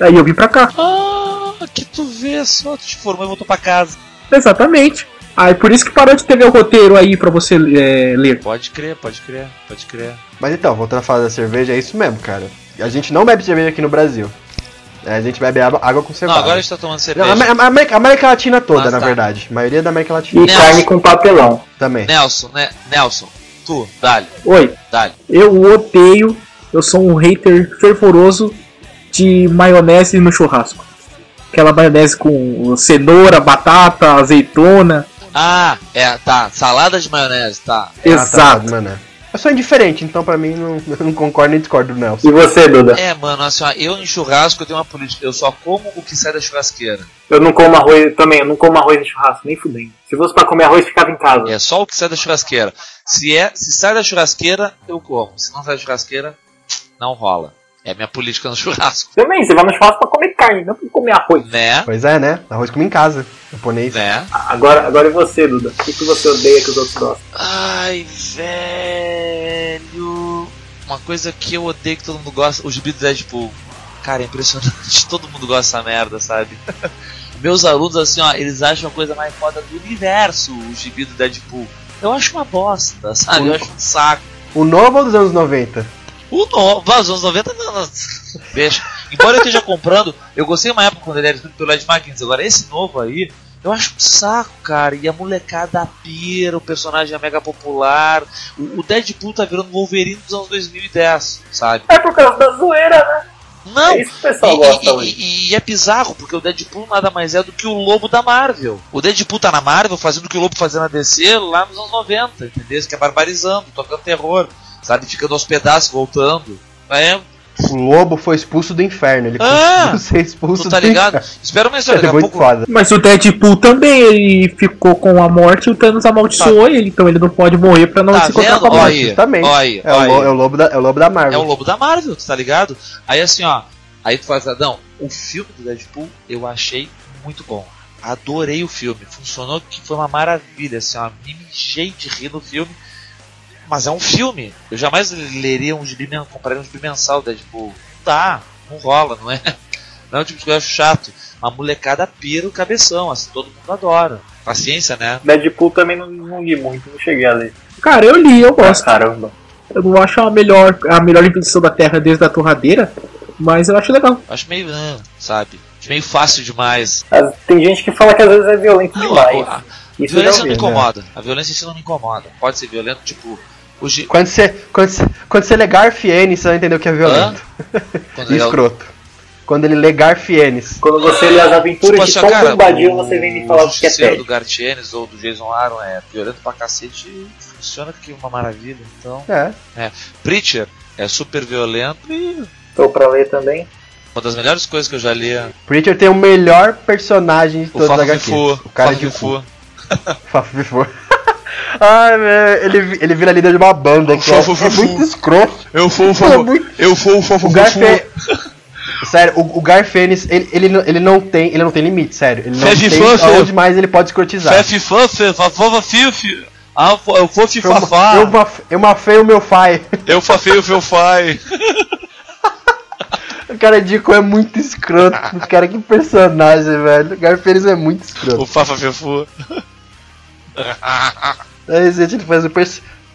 S4: Aí eu vim pra cá.
S6: Ah, que tu vê só, tu te formou e voltou pra casa.
S4: Exatamente. Aí por isso que parou de ter meu roteiro aí pra você é, ler.
S6: Pode crer, pode crer, pode crer.
S5: Mas então, voltando a falar da cerveja, é isso mesmo, cara. A gente não bebe cerveja aqui no Brasil. É, a gente bebe água, com
S6: Não,
S5: cevada.
S6: agora a gente tá tomando
S5: Não,
S6: cerveja.
S5: a, Amé- a América, América Latina toda,
S6: Mas
S5: na
S6: tá.
S5: verdade. A maioria da América Latina
S3: E
S6: Nelson.
S3: carne com papelão.
S5: também.
S6: Nelson, né? Nelson, tu, dale,
S4: Oi,
S6: dale.
S4: eu odeio, eu sou um hater fervoroso de maionese no churrasco. Aquela maionese com cenoura, batata, azeitona.
S6: Ah, é, tá. Salada de maionese, tá.
S4: Exato.
S5: Ah, tá, mano. Eu sou indiferente, então pra mim não, eu não concordo nem discordo do Nelson.
S3: E você, Duda?
S6: É, mano, assim, ó, eu em churrasco eu tenho uma política. Eu só como o que sai da churrasqueira.
S3: Eu não como arroz também, eu não como arroz de churrasco, nem fudendo. Se fosse pra comer arroz, ficava em casa.
S6: É só o que sai da churrasqueira. Se é, se sai da churrasqueira, eu como. Se não sai da churrasqueira, não rola. É a minha política no churrasco.
S3: Também, você vai no churrasco pra comer carne, não pra comer arroz.
S6: Né?
S5: Pois é, né? Arroz come em casa, japonês.
S6: Né?
S3: Agora, agora é você, Duda. O que, que você odeia que os outros gostam?
S6: Ai, velho. Uma coisa que eu odeio que todo mundo gosta, o gibi do Deadpool. Cara, é impressionante. Todo mundo gosta dessa merda, sabe? Meus alunos, assim, ó, eles acham a coisa mais foda do universo, o gibi do Deadpool. Eu acho uma bosta, sabe? Eu acho um saco.
S5: O novo ou dos anos 90?
S6: O novo, ah, os anos 90 não, não. Deixa. Embora eu esteja comprando, eu gostei uma época quando ele era escrito pelo Ed McKinsey. Agora, esse novo aí, eu acho um saco, cara. E a molecada pira, o personagem é mega popular. O, o Deadpool tá virando Wolverine dos anos 2010, sabe?
S3: É por causa da zoeira, né?
S6: Não!
S3: É isso pessoal
S6: E,
S3: gosta
S6: e-
S3: hoje.
S6: e- e é bizarro, porque o Deadpool nada mais é do que o lobo da Marvel. O Deadpool tá na Marvel fazendo o que o lobo fazia na DC lá nos anos 90, entendeu? Que é barbarizando, tocando terror, sabe? Ficando aos pedaços, voltando. É,
S5: O lobo foi expulso do inferno. Ele
S6: Ah!
S5: conseguiu ser expulso
S6: tu tá
S5: do
S6: ligado?
S5: inferno.
S6: Espera uma história,
S5: É
S6: daqui a pouco.
S5: foda.
S4: Mas o Deadpool também, ele ficou com a morte e o Thanos amaldiçoou ele, então ele não pode morrer pra não
S6: Tá
S4: se encontrar
S6: vendo?
S4: com a morte.
S6: ó aí,
S5: É o, é o lobo da, é o lobo da
S6: É
S5: Marvel.
S6: o lobo da Marvel, tu tá ligado? Aí assim, ó. Aí tu faz. Não, o filme do Deadpool eu achei muito bom. Adorei o filme. Funcionou que foi uma maravilha, assim, ó. Me mijei de rir no filme. Mas é um filme. Eu jamais leria um gibi, compraria um gibi mensal do Deadpool. Não dá, não rola, não é? Não é o tipo de coisa que eu acho chato. A molecada pira o cabeção, assim, todo mundo adora. Paciência, né?
S3: Deadpool também não, não li muito, não cheguei a ler.
S4: Cara, eu li, eu gosto.
S3: Caramba.
S4: Eu não acho a melhor, a melhor invenção da Terra desde a torradeira, mas eu acho legal.
S6: Acho meio. ah, sabe? Acho meio fácil demais.
S3: As- Tem gente que fala que às vezes é violento
S6: Não,
S3: demais.
S6: a, a
S3: já
S6: violência não me
S3: ouvi.
S6: incomoda. A violência em si não me incomoda. Pode ser violento, tipo. O gi-
S5: Quando você, quando, você, quando você ler Garfiene, você vai entender o que é violento.
S6: Quando
S5: E
S6: ele é o-
S5: escroto. quando ele lê Garfienes.
S3: Quando você lê as aventuras
S6: Tipo
S3: de Tom
S6: cara,
S3: Bombadil,
S6: o
S3: você vem me falar o que é Ted.
S6: do Gartienes ou do Jason Aaron é violento pra cacete e funciona que uma maravilha. Então,
S5: É.
S6: Preacher é super violento e
S3: Tô pra ler também.
S6: uma das melhores coisas que eu já li é
S5: Preacher tem o melhor personagem de
S6: o
S5: todos os
S6: Fafo
S5: HQs.
S6: Fifu.
S5: O cara
S6: Fafo
S5: de
S6: Fifu.
S5: Fafo Fifu. Ai, velho, ele, ele vira líder de uma banda que é,
S6: Fofo
S5: é muito escroto.
S6: Eu fui o
S5: É
S6: Fafo.
S5: muito-
S6: Eu fui o Fafo
S5: O Garfe... Sério, o, o Garfênis, ele, ele, não- ele não tem, ele não tem limite, sério. Ele não
S6: Fefe
S5: tem
S6: Fuff.
S5: aonde mais ele pode escrotizar.
S6: Fefe Fuff, Fafova Fifi. Ah, eu vou te
S5: Eu, eu, eu mafei o meu pai.
S6: Eu fafei o meu pai.
S5: O cara de é muito escroto. cara, que personagem, velho. O Garfênis é muito escroto.
S6: O Fafa Fifu.
S5: Aí ele faz o.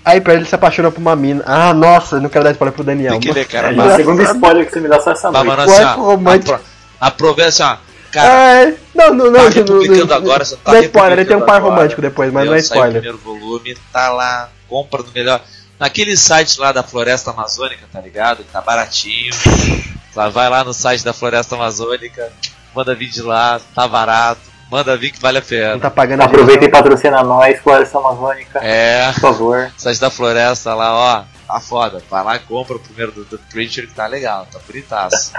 S5: Aí pra ele se apaixona por uma mina. Ah, nossa, eu não quero dar spoiler pro Daniel.
S6: Tem que ler, cara.
S3: É,
S6: Mas,
S3: segundo spoiler que você me dá só essa
S6: mas,
S3: noite.
S6: assim,
S5: Quarto
S6: ó,
S5: romântico.
S6: apro- Aproveita assim, ó. Cara,
S5: Ai, não, não, não.
S6: tá
S5: não,
S6: republicando
S5: não,
S6: agora, você tá
S5: não é spoiler, ele tem um par
S6: agora.
S5: romântico depois, mas não é spoiler.
S6: primeiro volume, tá lá, compra no melhor. Naquele site lá da Floresta Amazônica, tá ligado? Tá baratinho. Lá, vai lá no site da Floresta Amazônica, manda de lá, tá barato. Manda vir que vale a
S5: Não
S6: pena.
S5: tá pagando a
S3: Aproveita e patrocina nós, Floresta Amazônica,
S6: É,
S3: por favor.
S6: site da Floresta lá, ó. Tá foda. Vai lá e compra o primeiro do, do Preacher que tá legal, tá bonitaço.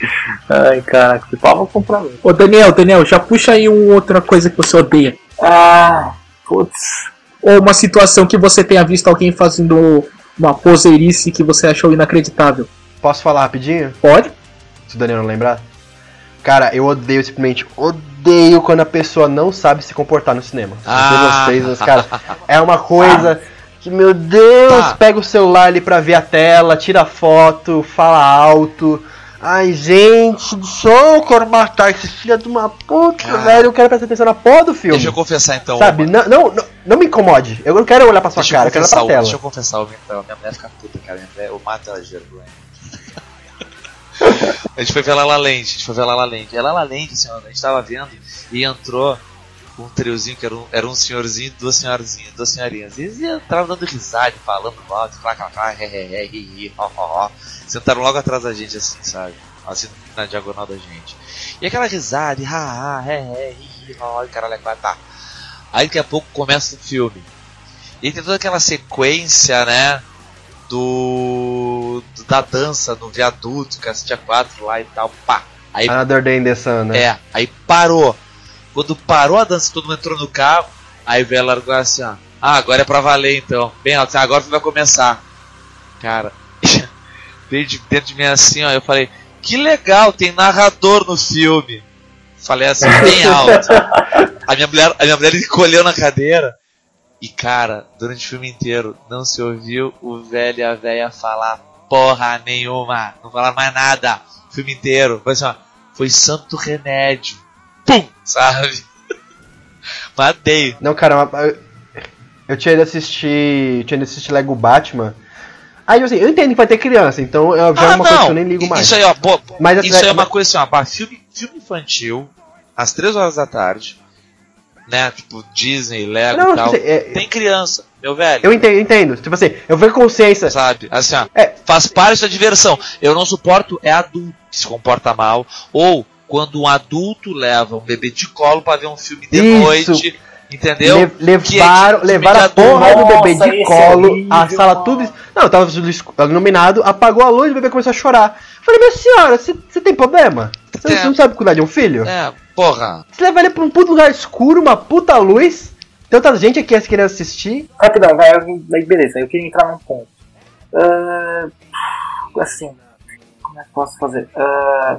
S3: Ai, cara, que pau vou comprar mesmo.
S4: Ô Daniel, Daniel, já puxa aí uma outra coisa que você odeia.
S3: Ah, putz.
S4: Ou uma situação que você tenha visto alguém fazendo uma poseirice que você achou inacreditável.
S5: Posso falar rapidinho?
S4: Pode?
S5: Se o Daniel não lembrar. Cara, eu odeio simplesmente, odeio quando a pessoa não sabe se comportar no cinema.
S6: Ah.
S5: vocês, cara, é uma coisa que, meu Deus,
S6: Tá.
S5: pega o celular ali pra ver a tela, tira foto, fala alto. Ai, gente do céu, eu quero matar esse filho de uma puta,
S6: Cara.
S5: velho. Eu quero prestar atenção na porra do filme.
S6: Deixa eu confessar então.
S5: Sabe? Não, não, não, não me incomode. Eu não quero olhar pra sua
S6: Deixa eu
S5: cara, eu quero olhar pra tela.
S6: deixa eu confessar então. Minha mulher fica puta, cara. Minha mulher, eu mato ela de vergonha. a gente foi ver La La Land, a gente foi ver La La Land. E a La La Land, assim, ó, a gente tava vendo e entrou um triozinho que era um, era um senhorzinho e duas senhorzinhas, duas senhorinhas. E eles entravam dando risada, falando alto, clá, clá, clá, he, he, he, hi, hi, ho, ho, ho. Sentaram logo atrás da gente, assim, sabe? Assim, na diagonal da gente. E aquela risada, e ha, ha, hi, hi, ho, ho, e caralho, é tá. Aí daqui a pouco começa o filme. E tem toda aquela sequência, né? Do. do- da dança no viaduto, cacete a quatro lá e tal, pá. Aí
S5: Another Day in the Sun, né?
S6: é, aí parou. Quando parou a dança, todo mundo entrou no carro, aí veio ela largou assim, ó. Ah, agora é pra valer então. Bem alto, assim, agora vai começar. Cara, veio de dentro de mim assim, ó. Eu falei, que legal, tem narrador no filme. Falei assim, bem alto. A minha mulher, a minha mulher encolheu na cadeira. E cara, durante o filme inteiro, não se ouviu o velho e a velha falar porra nenhuma. Não falaram mais nada. O filme inteiro. Foi assim, ó. Foi santo remédio. Pum! Sabe? Matei.
S5: Não, cara, eu, eu tinha ido assistir. Tinha ido assistir Lego Batman. Aí, assim, eu entendo que vai ter criança, então eu já é uma coisa que eu nem ligo mais.
S6: Isso aí, ó, pô,
S5: Mas,
S6: isso aí é uma coisa assim, ó, filme, filme infantil, às 3 horas da tarde, né? Tipo, Disney, Lego
S5: Não,
S6: e tal.
S5: tipo assim, é-
S6: Tem criança, meu velho.
S5: Eu entendo, entendo. Tipo assim, eu vejo consciência.
S6: Sabe? Assim, ó,
S5: É.
S6: faz parte da diversão. Eu não suporto é adulto que se comporta mal. Ou quando um adulto leva um bebê de colo pra ver um filme de
S5: Isso.
S6: noite. Entendeu?
S5: Le- levaram
S6: é de-
S5: levaram a
S6: de adulto.
S5: porra do bebê
S3: Nossa,
S5: de
S3: esse
S5: colo,
S3: é horrível,
S5: a sala
S3: mano.
S5: tudo. Não, tava tudo escu- iluminado, apagou a luz e o bebê começou a chorar. Falei, minha senhora, você tem problema? Você
S6: É.
S5: não sabe cuidar de um filho?
S6: É, porra.
S5: Você leva ele pra um puto lugar escuro, uma puta luz. Outra gente aqui querendo assistir.
S3: Rapidão, vai, vai, beleza, eu queria entrar num ponto. Ah, assim, como é que eu posso fazer? Ah,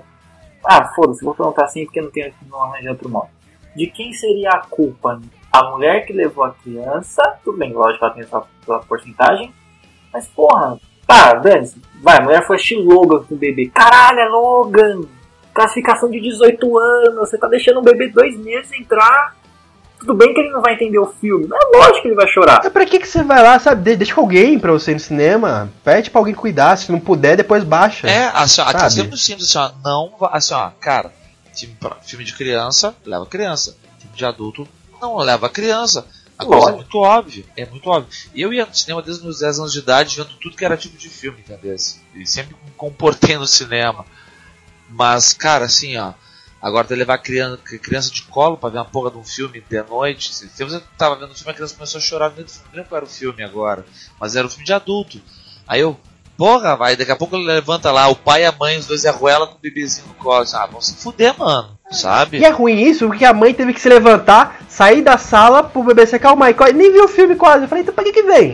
S3: ah, foda-se, vou perguntar assim porque não tenho não arranjar outro modo. De quem seria a culpa? A mulher que levou a criança, tudo bem, lógico, ela tem essa, porcentagem, mas porra, tá, dane-se, vai, a mulher foi assistir Logan com o bebê. Caralho, é Logan! Classificação de 18 anos, você tá deixando um bebê dois meses entrar. Tudo bem que ele não vai entender o filme, mas é lógico que ele vai chorar.
S5: É pra que, que você vai lá, sabe? De- Deixa com alguém pra você ir no cinema. Pede pra alguém cuidar. Se não puder, depois baixa.
S6: É, assim, ó, a questão é muito simples, assim, ó, não, assim, ó, cara, filme, de criança, leva criança, filme de adulto, não leva criança. A coisa é muito óbvia, é muito óbvio. Eu ia no cinema desde os meus 10 anos de idade, vendo tudo que era tipo de filme, entendeu? E sempre me comportei no cinema. Mas, cara, assim, ó. Agora tu levar criança, criança de colo pra ver uma porra de um filme de noite. Se você tava vendo o filme, a criança começou a chorar meio do filme. Não era o filme agora. Mas era um filme de adulto. Aí eu, porra, vai, daqui a pouco ele levanta lá, o pai e a mãe, os dois arruela com o bebezinho no colo. Ah, vão se fuder, mano. Sabe?
S5: E é ruim isso, porque a mãe teve que se levantar, sair da sala pro bebê se acalmar. E nem viu o filme quase. Eu falei, então pra que que vem?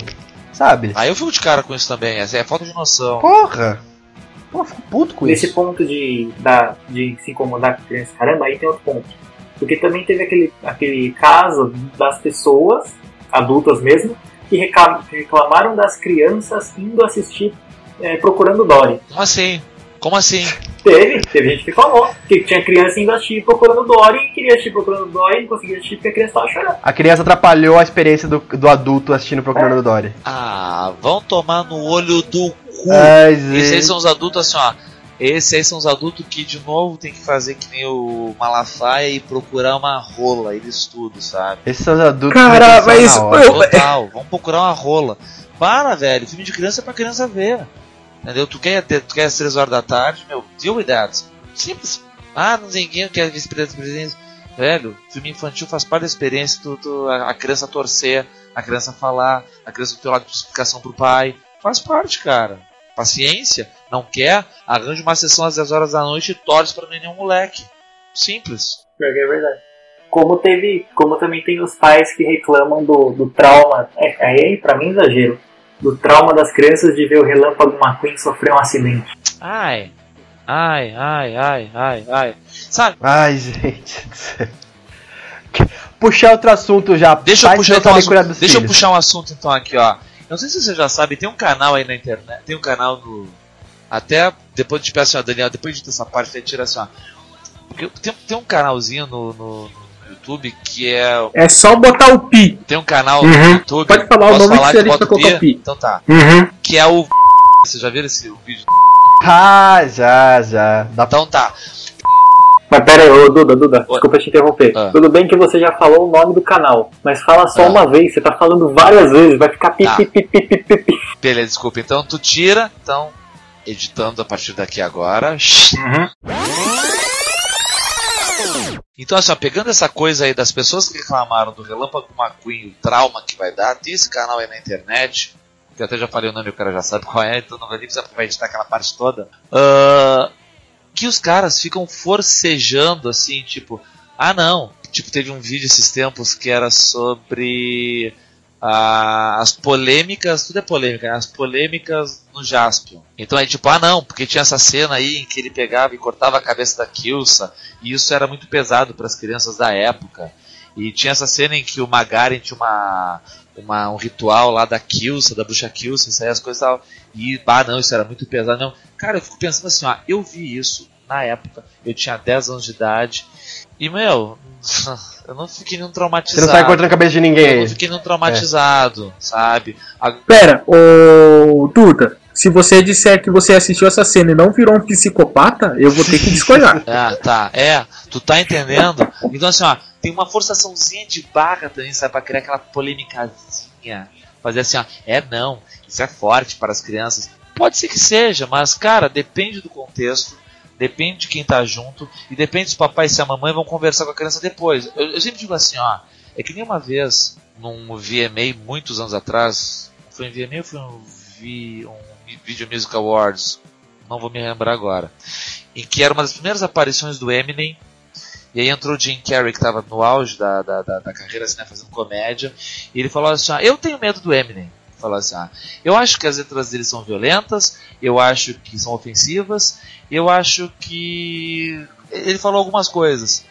S5: Sabe?
S6: Aí eu fico de cara com isso também. Essa é falta de noção.
S5: Porra! Pô, eu fico puto com
S3: Nesse
S5: isso.
S3: ponto de, da, de se incomodar com criança, caramba, aí tem outro ponto. Porque também teve aquele, aquele caso das pessoas, adultas mesmo, que reclam- que reclamaram das crianças indo assistir é, Procurando Dory.
S6: Como assim? Como assim?
S3: Teve, teve gente que falou que tinha criança indo assistir Procurando Dory e queria assistir Procurando Dory e não conseguia assistir porque a criança tava chorando.
S5: A criança atrapalhou a experiência do, do adulto assistindo Procurando Dory.
S6: Ah, vão tomar no olho do cu.
S5: Ai,
S6: Esses aí são os adultos assim, ó. Esses aí são os adultos que de novo tem que fazer que nem o Malafaia e procurar uma rola, eles tudo, sabe?
S5: Esses são os adultos
S4: Cara,
S5: que
S4: mas eu-
S6: Total, vamos procurar uma rola. Para, velho, filme de criança é pra criança ver. Entendeu? Tu quer, ter- tu quer às 3 horas da tarde, meu, deal with that. Simples. Ah, não tem ninguém quer ver experiência. Velho, filme infantil faz parte da experiência, tu, tu- a, a criança torcer, a criança falar, a criança do teu lado de explicação pro pai. Faz parte, cara. Paciência, não quer, arranja uma sessão às 10 horas da noite e torce pra nenhum moleque. Simples.
S3: É verdade. Como teve, como também tem os pais que reclamam do, do trauma, é, aí pra mim é exagero, do trauma das crianças de ver o Relâmpago McQueen sofrer um acidente.
S6: Ai, ai, ai, ai, ai, ai. Sabe?
S5: Ai, gente. Puxar outro assunto já.
S6: Deixa eu, puxar, então, deixa eu puxar um assunto então aqui, ó. Não sei se você já sabe, tem um canal aí na internet, tem um canal no. Até depois de peço assim, ó, Daniel, depois de essa parte, você tira assim, ó. Porque tem, tem um canalzinho no, no- no YouTube que é.
S4: É só botar o pi.
S6: Tem um canal
S4: Uhum.
S6: no YouTube.
S4: Pode falar o
S6: posso
S4: nome
S6: falar
S4: que você colocar o pi.
S6: Então tá.
S4: Uhum.
S6: Que é o. Vocês já viram esse vídeo?
S5: Ah, já, já. Dá.
S6: Então tá.
S3: Mas pera aí, ô Duda, Duda, desculpa te interromper.
S6: Ah.
S3: Tudo bem que você já falou o nome do canal, mas fala só
S6: Ah.
S3: uma vez, você tá falando várias vezes, vai ficar pi
S6: Tá.
S3: pi pi pi pi pi pi.
S6: Beleza, desculpa. Então tu tira. Então, editando a partir daqui agora. Então, assim, ó, pegando essa coisa aí das pessoas que reclamaram do Relâmpago McQueen, o trauma que vai dar, tem esse canal aí na internet, que eu até já falei o nome, o cara já sabe qual é, então não vai nem precisar editar aquela parte toda. Ah, que os caras ficam forcejando, assim, tipo, ah não, tipo, teve um vídeo esses tempos que era sobre ah, as polêmicas, tudo é polêmica, né? as polêmicas no Jaspion. Então é tipo, ah não, porque tinha essa cena aí em que ele pegava e cortava a cabeça da Kilsa, e isso era muito pesado para as crianças da época. E tinha essa cena em que o Magaren tinha uma, uma, um ritual lá da Kilsa, da bruxa Kilsa, isso aí as coisas tal. E, ah não, isso era muito pesado. Não, cara, eu fico pensando assim, ó, eu vi isso na época, eu tinha 10 anos de idade, e meu, eu não fiquei nenhum
S5: Você
S6: traumatizado.
S5: não sai cortando a cabeça de ninguém
S6: Eu não fiquei nenhum traumatizado, sabe? A-
S4: Pera, ô Duda, se você disser que você assistiu essa cena e não virou um psicopata, eu vou ter que discordar.
S6: Ah, tá. É, tu tá entendendo? Então, assim, ó, tem uma forçaçãozinha de barra também, sabe? Pra criar aquela polêmicazinha. Fazer assim, ó, é não, isso é forte para as crianças. Pode ser que seja, mas, cara, depende do contexto, depende de quem tá junto, e depende se o papai e se a mamãe vão conversar com a criança depois. Eu, eu sempre digo assim, ó, é que nem uma vez, num VMA, muitos anos atrás, foi um VMA ou foi um, vi, um Video Music Awards? Não vou me lembrar agora em que era uma das primeiras aparições do Eminem. E aí entrou o Jim Carrey, que estava no auge da, da, da, da carreira, assim, né, fazendo comédia. E ele falou assim: ah, Eu tenho medo do Eminem. Falou assim: ah, Eu acho que as letras dele são violentas, eu acho que são ofensivas, eu acho que. Ele falou algumas coisas.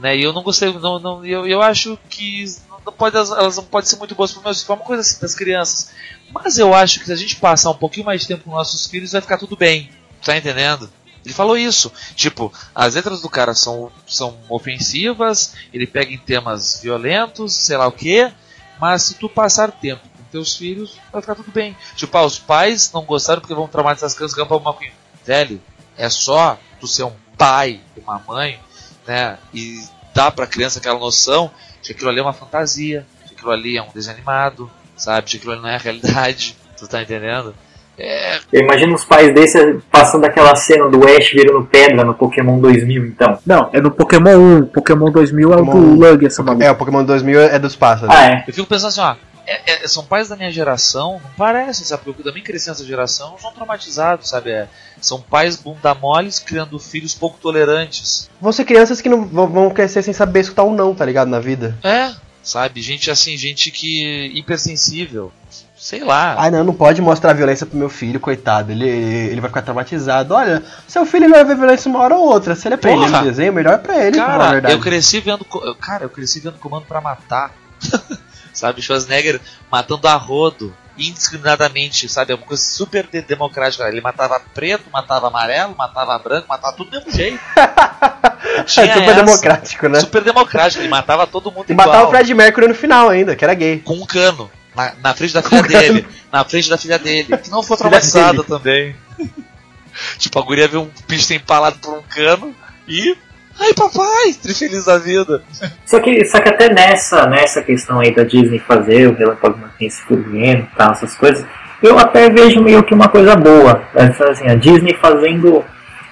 S6: Né, e eu não gostei, não, não, eu, eu acho que não pode, elas não podem ser muito boas para meus filhos, uma coisa assim das crianças. Mas eu acho que se a gente passar um pouquinho mais de tempo com nossos filhos, vai ficar tudo bem. Tá entendendo? Ele falou isso. Tipo, as letras do cara são, são ofensivas, ele pega em temas violentos, sei lá o que, mas se tu passar tempo com teus filhos, vai ficar tudo bem. Tipo, ah, os pais não gostaram porque vão traumatizar as crianças ganhando uma coisa. Velho, é só tu ser um pai, uma mãe, né? E dar pra criança aquela noção de que aquilo ali é uma fantasia, de que aquilo ali é um desenho animado, sabe? De que aquilo ali não é a realidade. Tu tá entendendo? É,
S3: Eu imagino os pais desse passando aquela cena do Ash virando pedra no Pokémon 2000, então.
S4: Não, é no Pokémon 1. Pokémon 2000 é o do
S5: Pokémon-
S4: Lug, essa maluca.
S5: É, o Pokémon 2000 é dos pássaros.
S3: Ah, é.
S6: eu fico pensando assim, ó. É- é- são pais da minha geração, não parecem, sabe? Porque eu também cresci nessa geração, são traumatizados, sabe? É, são pais bunda moles criando filhos pouco tolerantes.
S5: Vão ser crianças que não vão crescer sem saber escutar um não, tá ligado? Na vida.
S6: É, sabe? Gente assim, gente que. hipersensível. Sei lá.
S5: Ai, não, não pode mostrar violência pro meu filho, coitado. Ele, ele vai ficar traumatizado. Olha, seu filho vai ver violência uma hora ou outra. Se ele é pra ele
S6: Porra.
S5: no desenho, melhor é pra ele, pra a
S6: Cara,
S5: verdade.
S6: eu cresci vendo. Cara, eu cresci vendo comando pra matar. sabe? Schwarzenegger matando a rodo. Indiscriminadamente, sabe? É uma coisa super de- democrática. Ele matava preto, matava amarelo, matava branco, matava tudo do mesmo jeito.
S5: É super
S6: essa.
S5: democrático, né?
S6: Super democrático. Ele matava todo mundo
S5: E
S6: igual.
S5: matava o Fred Mercury no final ainda, que era gay.
S6: Com um cano. Na, na frente da filha
S5: Com cano.
S6: dele. Na frente da filha dele. Que não foi traumatizada também. tipo, a guria viu um bicho empalado por um cano e. Ai, papai! Trifeliz da vida.
S3: Só que, só que até nessa, nessa questão aí da Disney fazer o Relâmpago Martins fugendo e tal, essas coisas, eu até vejo meio que uma coisa boa. Essa, Assim, a Disney fazendo,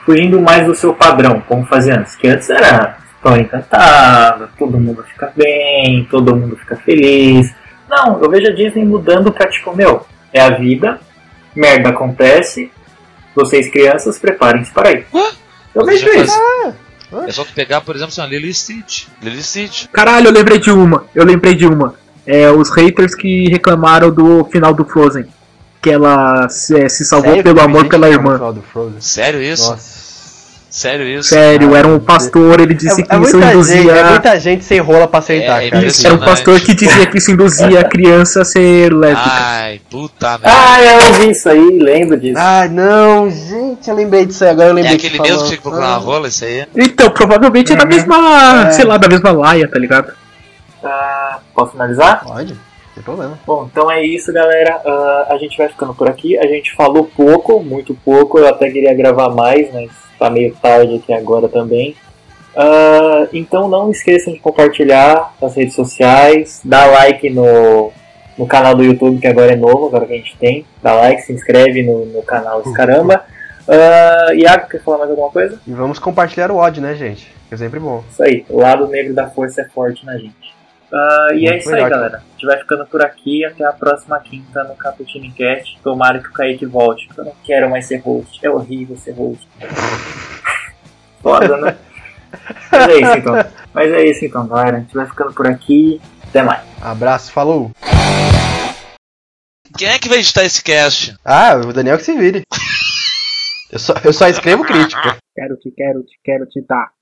S3: fugindo mais do seu padrão, como fazia antes. Que antes era História Encantada, todo mundo fica bem, todo mundo fica feliz. Não, eu vejo a Disney mudando pra tipo, meu, é a vida, merda acontece, vocês crianças preparem-se para isso.
S6: Ué?
S3: Eu vejo isso.
S6: É só tu pegar, por exemplo, assim, a Lily Stitch. Lily Stitch.
S4: Caralho, eu lembrei de uma. Eu lembrei de uma. É, os haters que reclamaram do final do Frozen. Que ela se, se salvou
S5: Sério,
S4: pelo amor pela irmã.
S6: Sério isso?
S5: Nossa.
S6: Sério isso?
S4: Sério,
S5: Ah,
S4: era um
S5: meu
S4: pastor, ele disse
S5: É,
S4: que
S5: é
S4: isso
S5: muita gente,
S4: induzia.
S5: é muita gente sem rola pra aceitar,
S6: É, é
S5: cara.
S4: Era um pastor que dizia que isso induzia a criança a ser lésbica.
S6: Ai, puta merda.
S3: Ah, eu ouvi isso aí, lembro disso.
S5: Ai, não, gente, eu lembrei disso aí, agora eu
S6: é
S5: lembrei
S6: aquele
S5: você
S6: mesmo que tinha que procurar uma rola, esse aí?
S4: Então, provavelmente é da
S3: Uhum.
S4: mesma,
S5: É.
S4: sei lá, da mesma laia, tá ligado?
S3: Ah, posso finalizar?
S5: Pode, tem problema.
S3: Bom, então é isso, galera. Ah, a gente vai ficando por aqui. A gente falou pouco, muito pouco. Eu até queria gravar mais, mas tá meio tarde aqui agora também. Ah, então não esqueçam de compartilhar nas redes sociais, dar like no, no canal do YouTube, que agora é novo, agora que a gente tem. Dá like, se inscreve no, no canal esse caramba. Uh, Iago, quer falar mais alguma coisa?
S5: E vamos compartilhar o ódio, né, gente? Que é sempre bom.
S3: Isso aí, o lado negro da força é forte na gente. Ah, e é isso aí, galera. A gente vai ficando por aqui. Até a próxima quinta no Cappuccino Cast. Tomara que o Kaique volte, porque eu não quero mais ser host. É horrível ser host. Foda, né? Mas é isso então. Mas é isso então, galera. A gente vai ficando por aqui. Até mais.
S5: Abraço, falou.
S6: Quem é que vai editar esse cast?
S5: Ah, o Daniel que se vire. Eu só, eu só escrevo crítica.
S4: Quero te, quero te, quero te dar.